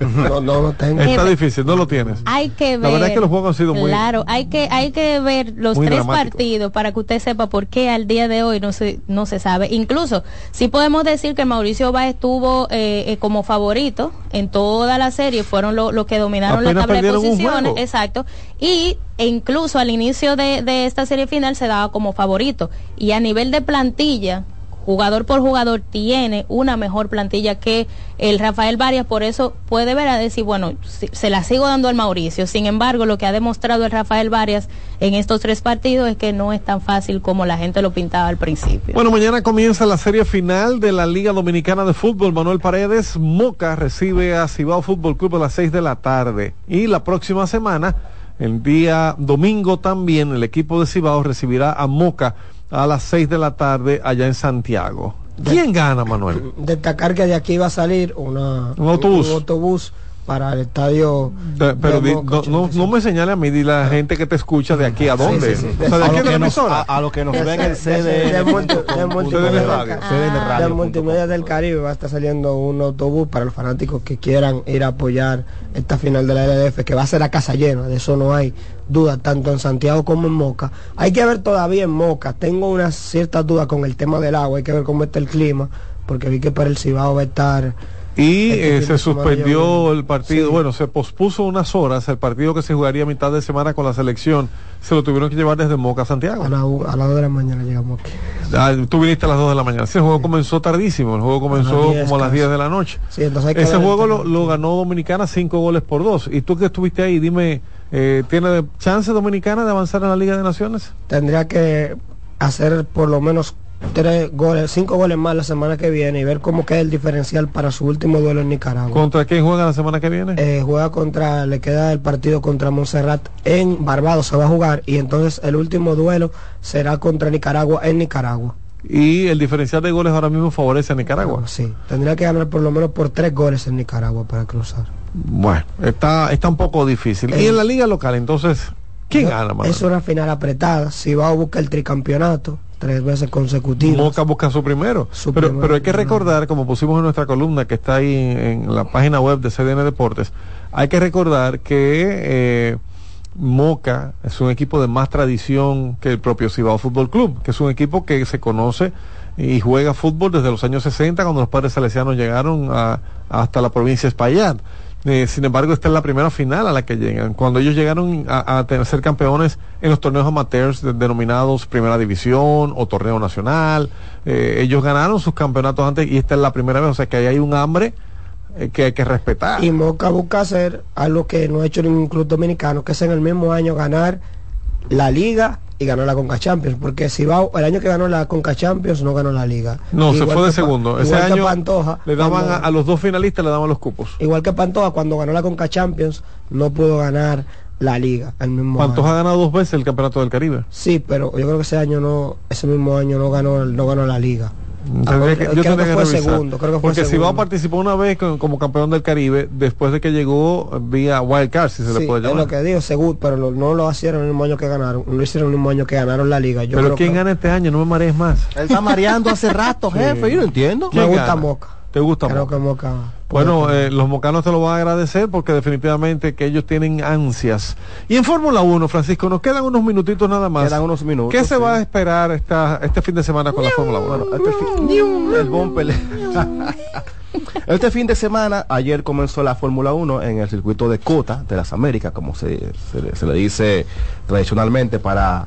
no, no lo tengo. Está difícil, no lo tienes. hay que ver... La verdad es que los juegos han sido muy... Claro, hay que hay que ver los tres partidos para que usted sepa por qué al día de hoy no se no se sabe. Incluso sí podemos decir que Mauricio Báez estuvo eh, eh, como favorito en toda la serie, fueron los lo que dominaron la tabla de posiciones, exacto. Y e incluso al inicio de, de esta serie final se daba como favorito. Y a nivel de plantilla, jugador por jugador tiene una mejor plantilla que el Rafael Varias, por eso puede ver a decir, bueno, se la sigo dando al Mauricio. Sin embargo, lo que ha demostrado el Rafael Varias en estos tres partidos es que no es tan fácil como la gente lo pintaba al principio. Bueno, mañana comienza la serie final de la Liga Dominicana de Fútbol. Manuel Paredes, Moca recibe a Cibao Fútbol Club a las 6 de la tarde. Y la próxima semana, el día domingo también, el equipo de Cibao recibirá a Moca a las 6 de la tarde allá en Santiago. ¿Quién gana, Manuel? Destacar que de aquí va a salir una, Un autobús. un autobús para el estadio. De- pero di- no, no, no me señale a mí, di la gente que te escucha de aquí a dónde. sí, sí. O sea, de A aquí lo de la que nos- emisora. a- a lo que nos ven en de, de multi- de multimedia, del- de multimedia del Caribe va a estar saliendo un autobús para los fanáticos que quieran ir a apoyar esta final de la LDF que va a ser a casa llena, de eso no hay duda, tanto en Santiago como en Moca. Hay que ver todavía en Moca, tengo unas ciertas dudas con el tema del agua, hay que ver cómo está el clima, porque vi que para el Cibao va a estar... Y eh, se suspendió el partido, bueno, se pospuso unas horas, el partido que se jugaría a mitad de semana con la selección, se lo tuvieron que llevar desde Moca a Santiago. A, la, a las 2 de la mañana llegamos aquí. Ah, tú viniste a las 2 de la mañana. Ese juego comenzó tardísimo, el juego comenzó 10 como a las casi. 10 de la noche. Sí, entonces hay que Ese el juego lo ganó Dominicana 5 goles por 2. Y tú que estuviste ahí, dime, eh, ¿tiene chance Dominicana de avanzar en la Liga de Naciones? Tendría que hacer por lo menos tres goles, cinco goles más la semana que viene y ver cómo queda el diferencial para su último duelo en Nicaragua. ¿Contra quién juega la semana que viene? Eh, juega contra, le queda el partido contra Montserrat en Barbados, se va a jugar y entonces el último duelo será contra Nicaragua en Nicaragua. Y el diferencial de goles ahora mismo favorece a Nicaragua. Sí, tendría que ganar por lo menos por tres goles en Nicaragua para cruzar. Bueno, está, está un poco difícil. y Eh, en la liga local, entonces, ¿quién gana, Manuel? Es una final apretada. Si va a buscar el tricampeonato tres veces consecutivas. Moca busca su primero. pero, primero, pero hay que recordar, como pusimos en nuestra columna que está ahí en la página web de CDN Deportes, hay que recordar que eh, Moca es un equipo de más tradición que el propio Cibao Fútbol Club, que es un equipo que se conoce y juega fútbol desde los años 60 cuando los padres salesianos llegaron a- hasta la provincia de Espaillat. Eh, sin embargo, esta es la primera final a la que llegan. Cuando ellos llegaron a, ser campeones en los torneos amateurs de- denominados Primera División o Torneo Nacional, eh, ellos ganaron sus campeonatos antes y esta es la primera vez. O sea que ahí hay un hambre eh, que hay que respetar. Y Moca busca hacer algo que no ha hecho ningún club dominicano, que es en el mismo año ganar la liga y ganar la Conca Champions. Porque si va el año que ganó la Conca Champions no ganó la liga. No, se fue de segundo. Ese año Pantoja, le daban cuando- a, a los dos finalistas le daban los cupos. Igual que Pantoja cuando ganó la Conca Champions no pudo ganar la liga el mismo Pantoja año. ha ganado dos veces el campeonato del Caribe. Sí, pero yo creo que ese año no, ese mismo año no ganó, no ganó la liga. Tendría que- creo yo que tendría fue revisar. segundo, creo que fue Porque segundo. Cibao participó una vez con- como campeón del Caribe después de que llegó vía Wild Card, si se Sí, le puede es llamar. lo que digo, seguro, pero lo- no lo hicieron el mismo año que ganaron, no lo hicieron el mismo año que ganaron la liga. Yo Pero creo ¿quién que gana este año? No me marees más. Él está mareando hace rato, jefe, yo no entiendo. me ¿Quién gusta gana? Moca. ¿Te gusta Creo Moca? que Moca. Bueno, eh, los mocanos te lo van a agradecer porque definitivamente que ellos tienen ansias. Y en Fórmula 1, Francisco, nos quedan unos minutitos nada más. Quedan unos minutos, ¿Qué se sí. va a esperar esta, este fin de semana con la Fórmula 1? Este fin, el bumper. Este fin de semana, ayer comenzó la Fórmula 1 en el circuito de Cota de las Américas, como se, se le- se le dice tradicionalmente para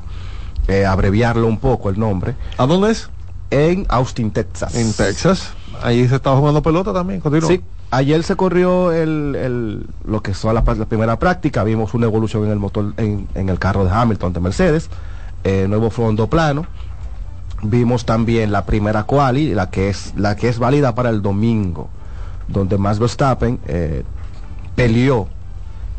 eh, abreviarlo un poco el nombre. ¿A dónde es? En Austin, Texas. En Texas. Ahí se estaba jugando pelota también. Sí, ayer se corrió el, el- lo que son la, la primera práctica, vimos una evolución en el motor, en, en el carro de Hamilton de Mercedes, eh, nuevo fondo plano. Vimos también la primera quali, la que es la que es válida para el domingo, donde Max Verstappen eh, peleó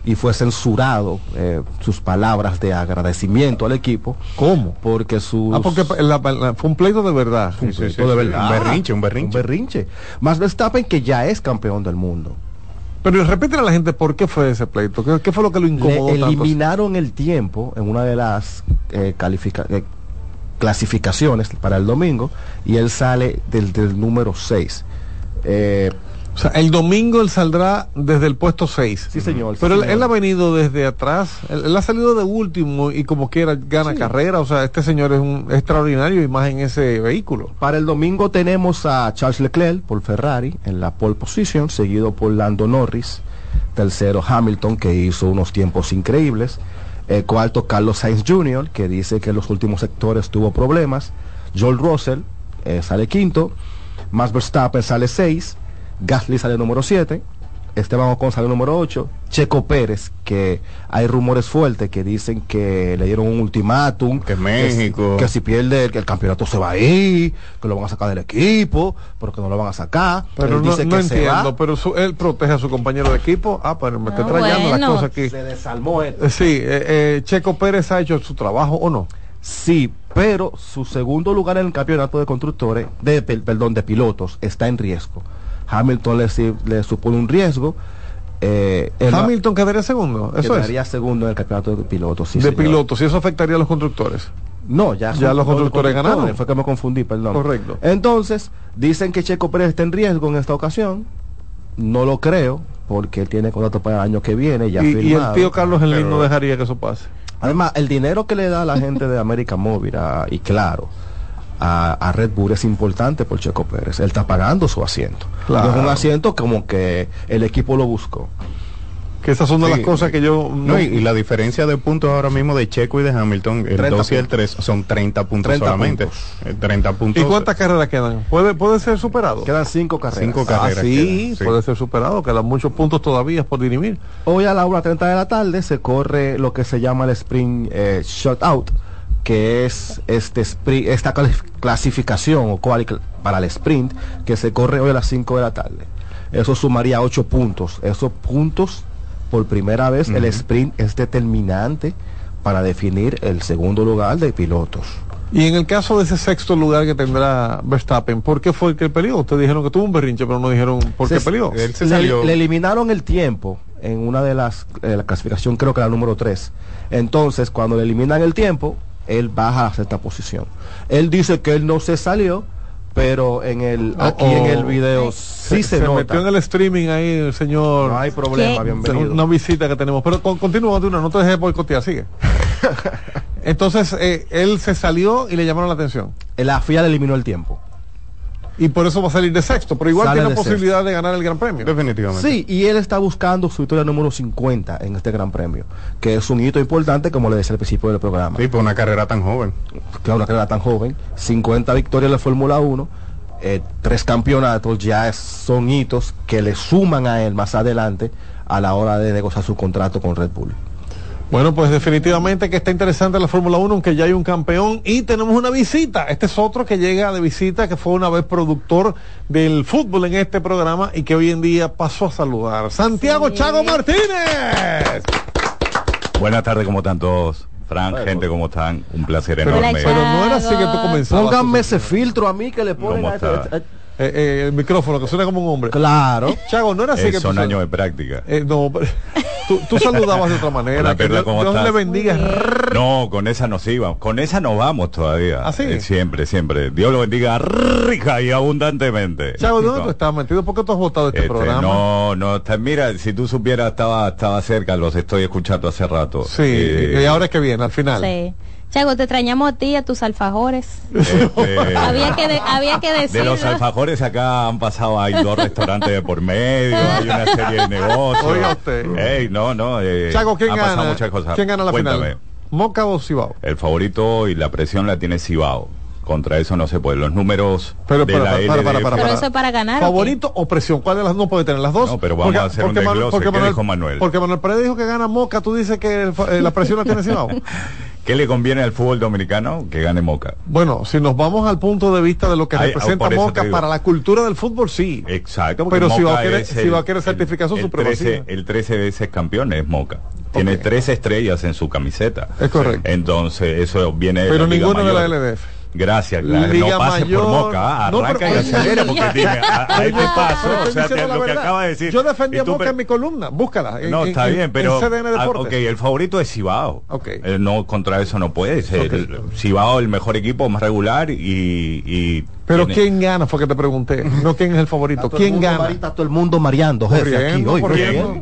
y fue censurado eh, sus palabras de agradecimiento al equipo. ¿Cómo? Porque sus Ah, porque la- la- fue un pleito de verdad. un pleito sí, de sí, verdad. un berrinche, un berrinche. Un berrinche. Más Verstappen que ya es campeón del mundo. Pero repite a la gente por qué fue ese pleito. ¿Qué, qué fue lo que lo incomodó Le tanto? eliminaron el tiempo en una de las eh, eh, clasificaciones para el domingo y él sale del, del número 6. O sea, el domingo él saldrá desde el puesto 6. Sí, señor. Pero sí, él, señor. él ha venido desde atrás, él, él ha salido de último y como quiera gana carrera. O sea, este señor es un extraordinario y más en ese vehículo. Para el domingo tenemos a Charles Leclerc por Ferrari en la pole position, seguido por Lando Norris, tercero Hamilton que hizo unos tiempos increíbles, eh, cuarto Carlos Sainz Jr. que dice que en los últimos sectores tuvo problemas, Joel Russell eh, sale quinto, Max Verstappen sale seis, Gasly sale número siete, Esteban Ocon sale número 8, Checo Pérez, que hay rumores fuertes que dicen que le dieron un ultimátum, que México. que, si pierde el, que el campeonato se va a ir, que lo van a sacar del equipo, pero que no lo van a sacar. Pero Él no, dice no que se entiendo, va. pero su- él protege a su compañero de equipo. Ah, pero me está Ah, trayendo las bueno. cosas aquí. Se desalmó él. Eh, Sí, eh, eh, Checo Pérez ha hecho su trabajo o no. Sí, pero su segundo lugar en el campeonato de constructores, de, perdón, de pilotos, está en riesgo. Hamilton le, le supone un riesgo. Eh, Hamilton quedaría segundo. Eso quedaría segundo en el campeonato de pilotos. sí, es. De señor. pilotos. Y eso afectaría a los constructores. No, ya, Ya los constructores ganaron. Fue que me confundí, perdón. Correcto. Entonces, dicen que Checo Pérez está en riesgo en esta ocasión. No lo creo, porque él tiene contrato para el año que viene. Ya Y, y el firmado. tío Carlos Enlín no dejaría que eso pase. Además, el dinero que le da la gente de América Móvil a- y claro a, a Red Bull es importante por Checo Pérez. Él está pagando su asiento. Claro. No es un asiento como que el equipo lo buscó. Que esas son de Sí, las cosas que yo... No, y, y la diferencia de puntos ahora mismo de Checo y de Hamilton, el 30 2 y el puntos. 3 son 30 puntos 30 solamente. puntos. Eh, 30 puntos. ¿Y cuántas carreras quedan? ¿Puede, puede ser superado? Quedan cinco carreras. Cinco Ah, carreras. sí, quedan, sí. puede ser superado. Quedan muchos puntos todavía por dirimir. Hoy a la 1.30 de la tarde se corre lo que se llama el Spring eh, Shutout que es este esta clasificación o para el sprint que se corre hoy a las 5 de la tarde. Eso sumaría 8 puntos. Esos puntos, por primera vez, el sprint es determinante para definir el segundo lugar de pilotos. Y en el caso de ese sexto lugar que tendrá Verstappen, ¿por qué fue el que peleó? Ustedes dijeron que tuvo un berrinche, pero no dijeron por qué Se- peleó. le, le eliminaron el tiempo en una de las eh, la clasificación creo que la número 3 entonces cuando le eliminan el tiempo él baja a sexta posición él dice que él no se salió pero en el aquí en el video sí se, nota metió en el streaming ahí el señor. No hay problema, ¿Qué? bienvenido. Una visita que tenemos. Pero con, continúa, continúa, no te dejes boicotear, sigue. Entonces, eh, él se salió y le llamaron la atención. la FIA le eliminó el tiempo Y por eso va a salir de sexto, pero igual Sale tiene la posibilidad de ganar el Gran Premio. Definitivamente. Sí, y él está buscando su victoria número 50 en este Gran Premio, que es un hito importante, como le decía al principio del programa. Sí, por una carrera tan joven. Claro, una carrera tan joven, 50 victorias en la Fórmula 1, eh, tres campeonatos, ya es- son hitos que le suman a él más adelante a la hora de negociar su contrato con Red Bull. Bueno, pues definitivamente que está interesante la Fórmula 1, aunque ya hay un campeón y tenemos una visita. Este es otro que llega de visita, que fue una vez productor del fútbol en este programa y que hoy en día pasó a saludar. Santiago Chago Martínez. Buenas tardes, ¿cómo están todos? Frank, gente, ¿cómo están? Un placer Pero, enorme. pero no era así que tú comenzabas. Pónganme ese filtro a mí que le ponen ¿Cómo a está? este- Eh, eh, el micrófono, que suena como un hombre. Claro. Chago, no era así Eh, que tú son años de práctica. Eh, no, pero- tú, tú saludabas de otra manera. Hola, Perla, Dios, ¿cómo Dios estás? le bendiga. No, con esa nos íbamos. Con esa nos vamos todavía. ¿Ah, sí? Eh, siempre, siempre. Dios lo bendiga rica y abundantemente. Chago, ¿dónde No. tú estabas metido? ¿Por qué tú has votado este, Este, programa? no, no, está- mira, si tú supieras, estaba, estaba cerca, los estoy escuchando hace rato. Sí, Eh, y ahora es que viene, al final. Sí. Chago, te extrañamos a ti y a tus alfajores. este, había que de- había que de decirlo. los alfajores acá han pasado, hay dos restaurantes de por medio, hay una serie de negocios. Oiga usted. Ey, no, no. eh, Chago, ¿quién pasado gana? muchas cosas. ¿Quién gana la Cuéntame. final? ¿Moca o Cibao? El favorito y la presión la tiene Cibao. Contra eso no se puede. Los números Pero, de para, la para, para, para, LDF para, Pero para. eso es para ganar. ¿Favorito o presión? ¿Cuál de las no puede tener? ¿Las dos? No, pero vamos a hacer un desglose. ¿Qué dijo Manuel? Porque Manuel Pérez dijo que gana Moca, tú dices que el eh, la presión la tiene Cibao. ¿Qué le conviene al fútbol dominicano? Que gane Moca. Bueno, si nos vamos al punto de vista de lo que Ay, representa por eso Moca para la cultura del fútbol, sí. Exacto. porque Pero si va a querer, es si el- va a querer certificar su el supremacía. 13, el 13 veces campeón es Moca. Tiene tres estrellas en su camiseta. Es correcto. Entonces, eso viene de Pero la Liga ninguno de la Mayor. LDF. Gracias, no pase Mayor. por Moca, ah, No, arranca pero- y acelera, porque dime, a, a Pero este yo- paso, o sea, te- lo que acaba de decir. Yo defendí a Moca en mi columna, búscala. en- No, en- está en- bien, en pero CDN ah, ok, el favorito es Cibao. Ok. Eh, no, contra eso no puede ser. El- Cibao el mejor equipo, más regular y... y Pero tiene- ¿quién gana? Fue que te pregunté. No quién es el favorito. Todo el ¿Quién mundo gana? mari- Está todo el mundo mareando, jefe, aquí. Corriendo, hoy.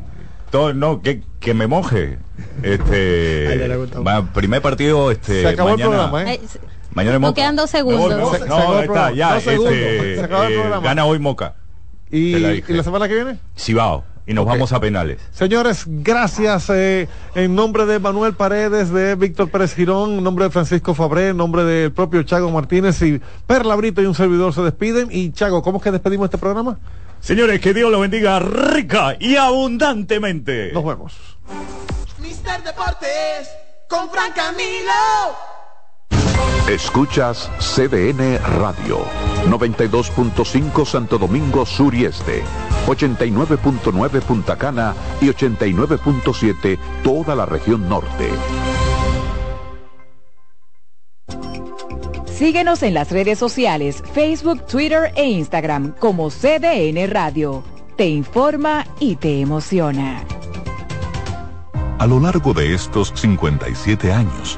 Todo, no, que, que me moje. Este, ma- primer partido, este, Se acabó el mañana, programa, ¿eh? Mañana Moca. quedan dos segundos. me voy. Se- se No, el está, ya. Dos segundos. este, Se acabó el eh, programa. gana hoy Moca. ¿Y, la dije. ¿Y la semana que viene? Cibao. Y nos vamos a penales. Señores, gracias eh, en nombre de Manuel Paredes, de Víctor Pérez Girón, en nombre de Francisco Fabré, en nombre del propio Chago Martínez y Perla Brito y un servidor se despiden. Y Chago, ¿cómo es que despedimos este programa? Señores, que Dios lo bendiga rica y abundantemente. Nos vemos. Mister Deportes con Fran Camilo. Escuchas CDN Radio, 92.5 Santo Domingo Sur y Este, 89.9 Punta Cana y 89.7 toda la región norte. Síguenos en las redes sociales, Facebook, Twitter e Instagram como CDN Radio. Te informa y te emociona. A lo largo de estos 57 años,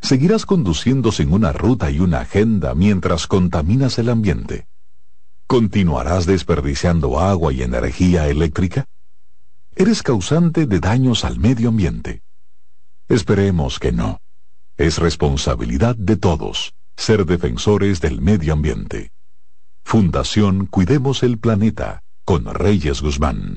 ¿Seguirás conduciendo sin una ruta y una agenda mientras contaminas el ambiente? ¿Continuarás desperdiciando agua y energía eléctrica? Eres causante de daños al medio ambiente. Esperemos que no. Es responsabilidad de todos ser defensores del medio ambiente. Fundación Cuidemos el Planeta con Reyes Guzmán.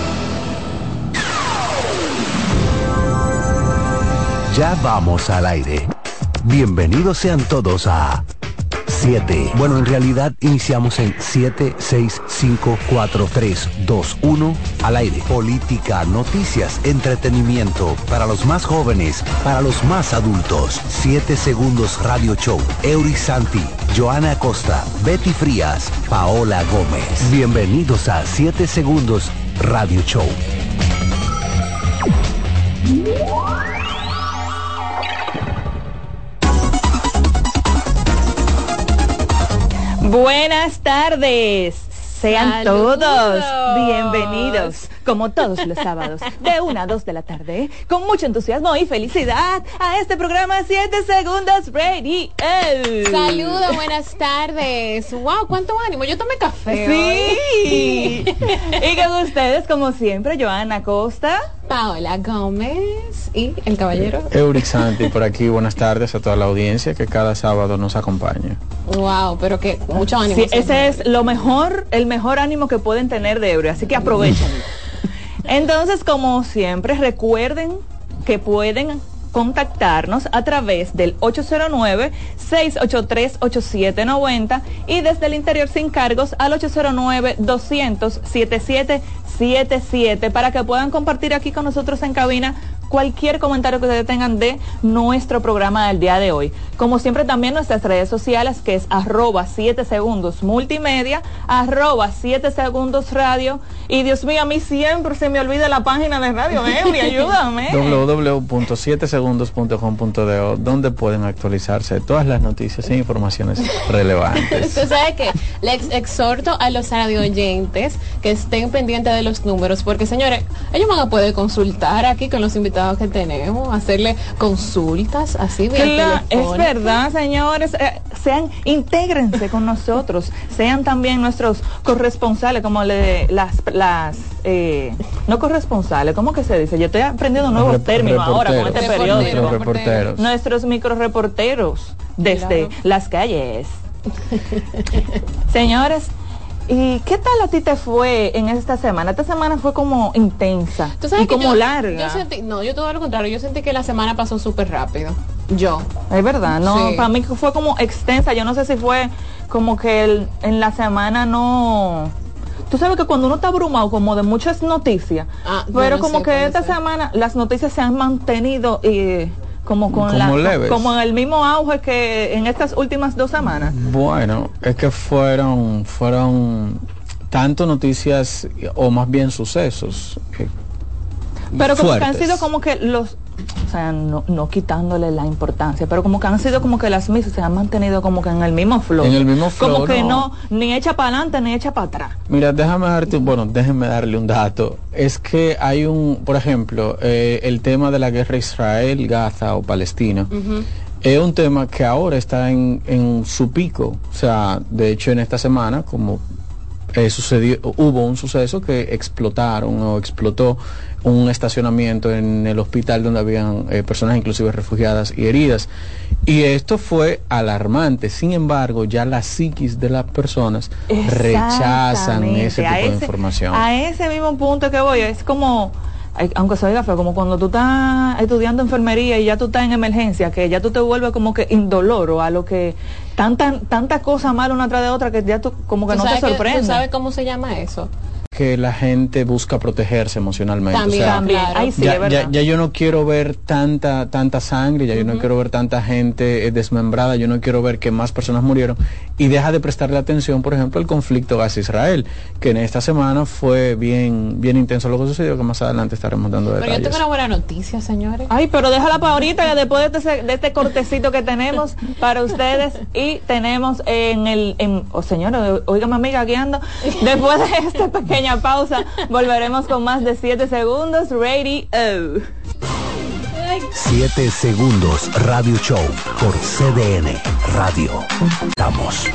Ya vamos al aire. Bienvenidos sean todos a 7. Bueno, en realidad iniciamos en 7, 6, 5, 4, 3, 2, 1 al aire. Política, noticias, entretenimiento para los más jóvenes, para los más adultos. 7 segundos Radio Show. Eury Santi, Joana Acosta, Betty Frías, Paola Gómez. Bienvenidos a 7 segundos Radio Show. Buenas tardes. Sean Saludos. todos bienvenidos, como todos los sábados, de 1 a 2 de la tarde, con mucho entusiasmo y felicidad a este programa 7 Segundos Radio. Saludos, buenas tardes. Wow, cuánto ánimo. Yo tomé café. Sí. y con ustedes, como siempre, Joana Costa. Paola Gómez y el caballero. Euric Santi por aquí, buenas tardes a toda la audiencia que cada sábado nos acompaña. Wow, pero que mucho ánimo. Sí, ese es lo mejor, el mejor ánimo que pueden tener de Euro, así que aprovechen. Entonces, como siempre, recuerden que pueden contactarnos a través del 809-683-8790 y desde el interior sin cargos al 809-200-7777 para que puedan compartir aquí con nosotros en cabina cualquier comentario que ustedes tengan de nuestro programa del día de hoy. Como siempre también nuestras redes sociales que es arroba 7 segundos multimedia, arroba 7 segundos radio y Dios mío, a mí siempre se me olvida la página de Radio Eury, ayúdame. www.7segundos.com.do donde pueden actualizarse todas las noticias e informaciones relevantes. Tú sabes que les exhorto a los radio oyentes que estén pendientes de los números, porque señores, ellos van a poder consultar aquí con los invitados que tenemos, hacerle consultas así bien. Claro, es verdad, señores, eh, sean, intégrense con nosotros, sean también nuestros corresponsales, como le, las, las eh, no corresponsales, ¿cómo que se dice? Yo estoy aprendiendo un nuevo Rep- término ahora con este reporteros. periódico. Nuestros reporteros. Nuestros microreporteros desde las calles. Señores, ¿y qué tal a ti te fue en esta semana? Esta semana fue como intensa Tú sabes y que como yo- larga. Yo sentí, no, yo todo lo contrario, yo sentí que la semana pasó súper rápido. Yo. Es verdad, no, Sí. para mí fue como extensa, yo no sé si fue como que el- en la semana no... Tú sabes que cuando uno está abrumado como de muchas noticias, Ah, pero bueno, como sí, que esta ser. semana las noticias se han mantenido y como con Como la leves. como en el mismo auge que en estas últimas dos semanas. Bueno, es que fueron, fueron tanto noticias o más bien sucesos. Pero como que han sido como que los o sea, no, no quitándole la importancia, pero como que han sido como que las mismas se han mantenido como que en el mismo flow. En el mismo flow, Como que no. no, ni echa para adelante ni echa para atrás. Mira, déjame darte, bueno, déjenme darle un dato. Es que hay un, por ejemplo, eh, el tema de la guerra Israel, Gaza o Palestina. Es un tema que ahora está en, en su pico. O sea, de hecho en esta semana, como eh, sucedió, hubo un suceso que explotaron o explotó un estacionamiento en el hospital donde habían eh, personas inclusive refugiadas y heridas. Y esto fue alarmante. Sin embargo, ya la psiquis de las personas rechazan ese tipo de información. A ese mismo punto que voy, es como, aunque se oiga feo, como cuando tú estás estudiando enfermería y ya tú estás en emergencia, que ya tú te vuelves como que indoloro a lo que tanta, tanta cosa mala una tras de otra que ya tú como que ¿Tú no te que- sorprende. ¿Tú sabes cómo se llama eso? Que la gente busca protegerse emocionalmente. También, o sea, También, claro. ahí sí, ya, es verdad. ya- ya yo no quiero ver tanta tanta sangre, ya yo no quiero ver tanta gente eh, desmembrada, yo no quiero ver que más personas murieron y deja de prestarle atención, por ejemplo, al conflicto Gaza-Israel, que en esta semana fue bien bien intenso lo que sucedió, que más adelante estaremos dando Pero yo detalles. tengo una buena noticia, señores. Ay, pero déjala para ahorita, que después de este, de este cortecito que tenemos para ustedes y tenemos en el, en, oh señora, oígame amiga, aquí ando. Después de esta pequeña pausa, volveremos con más de 7 segundos. Ready, oh. 7 segundos Radio Show por CDN Radio. Estamos.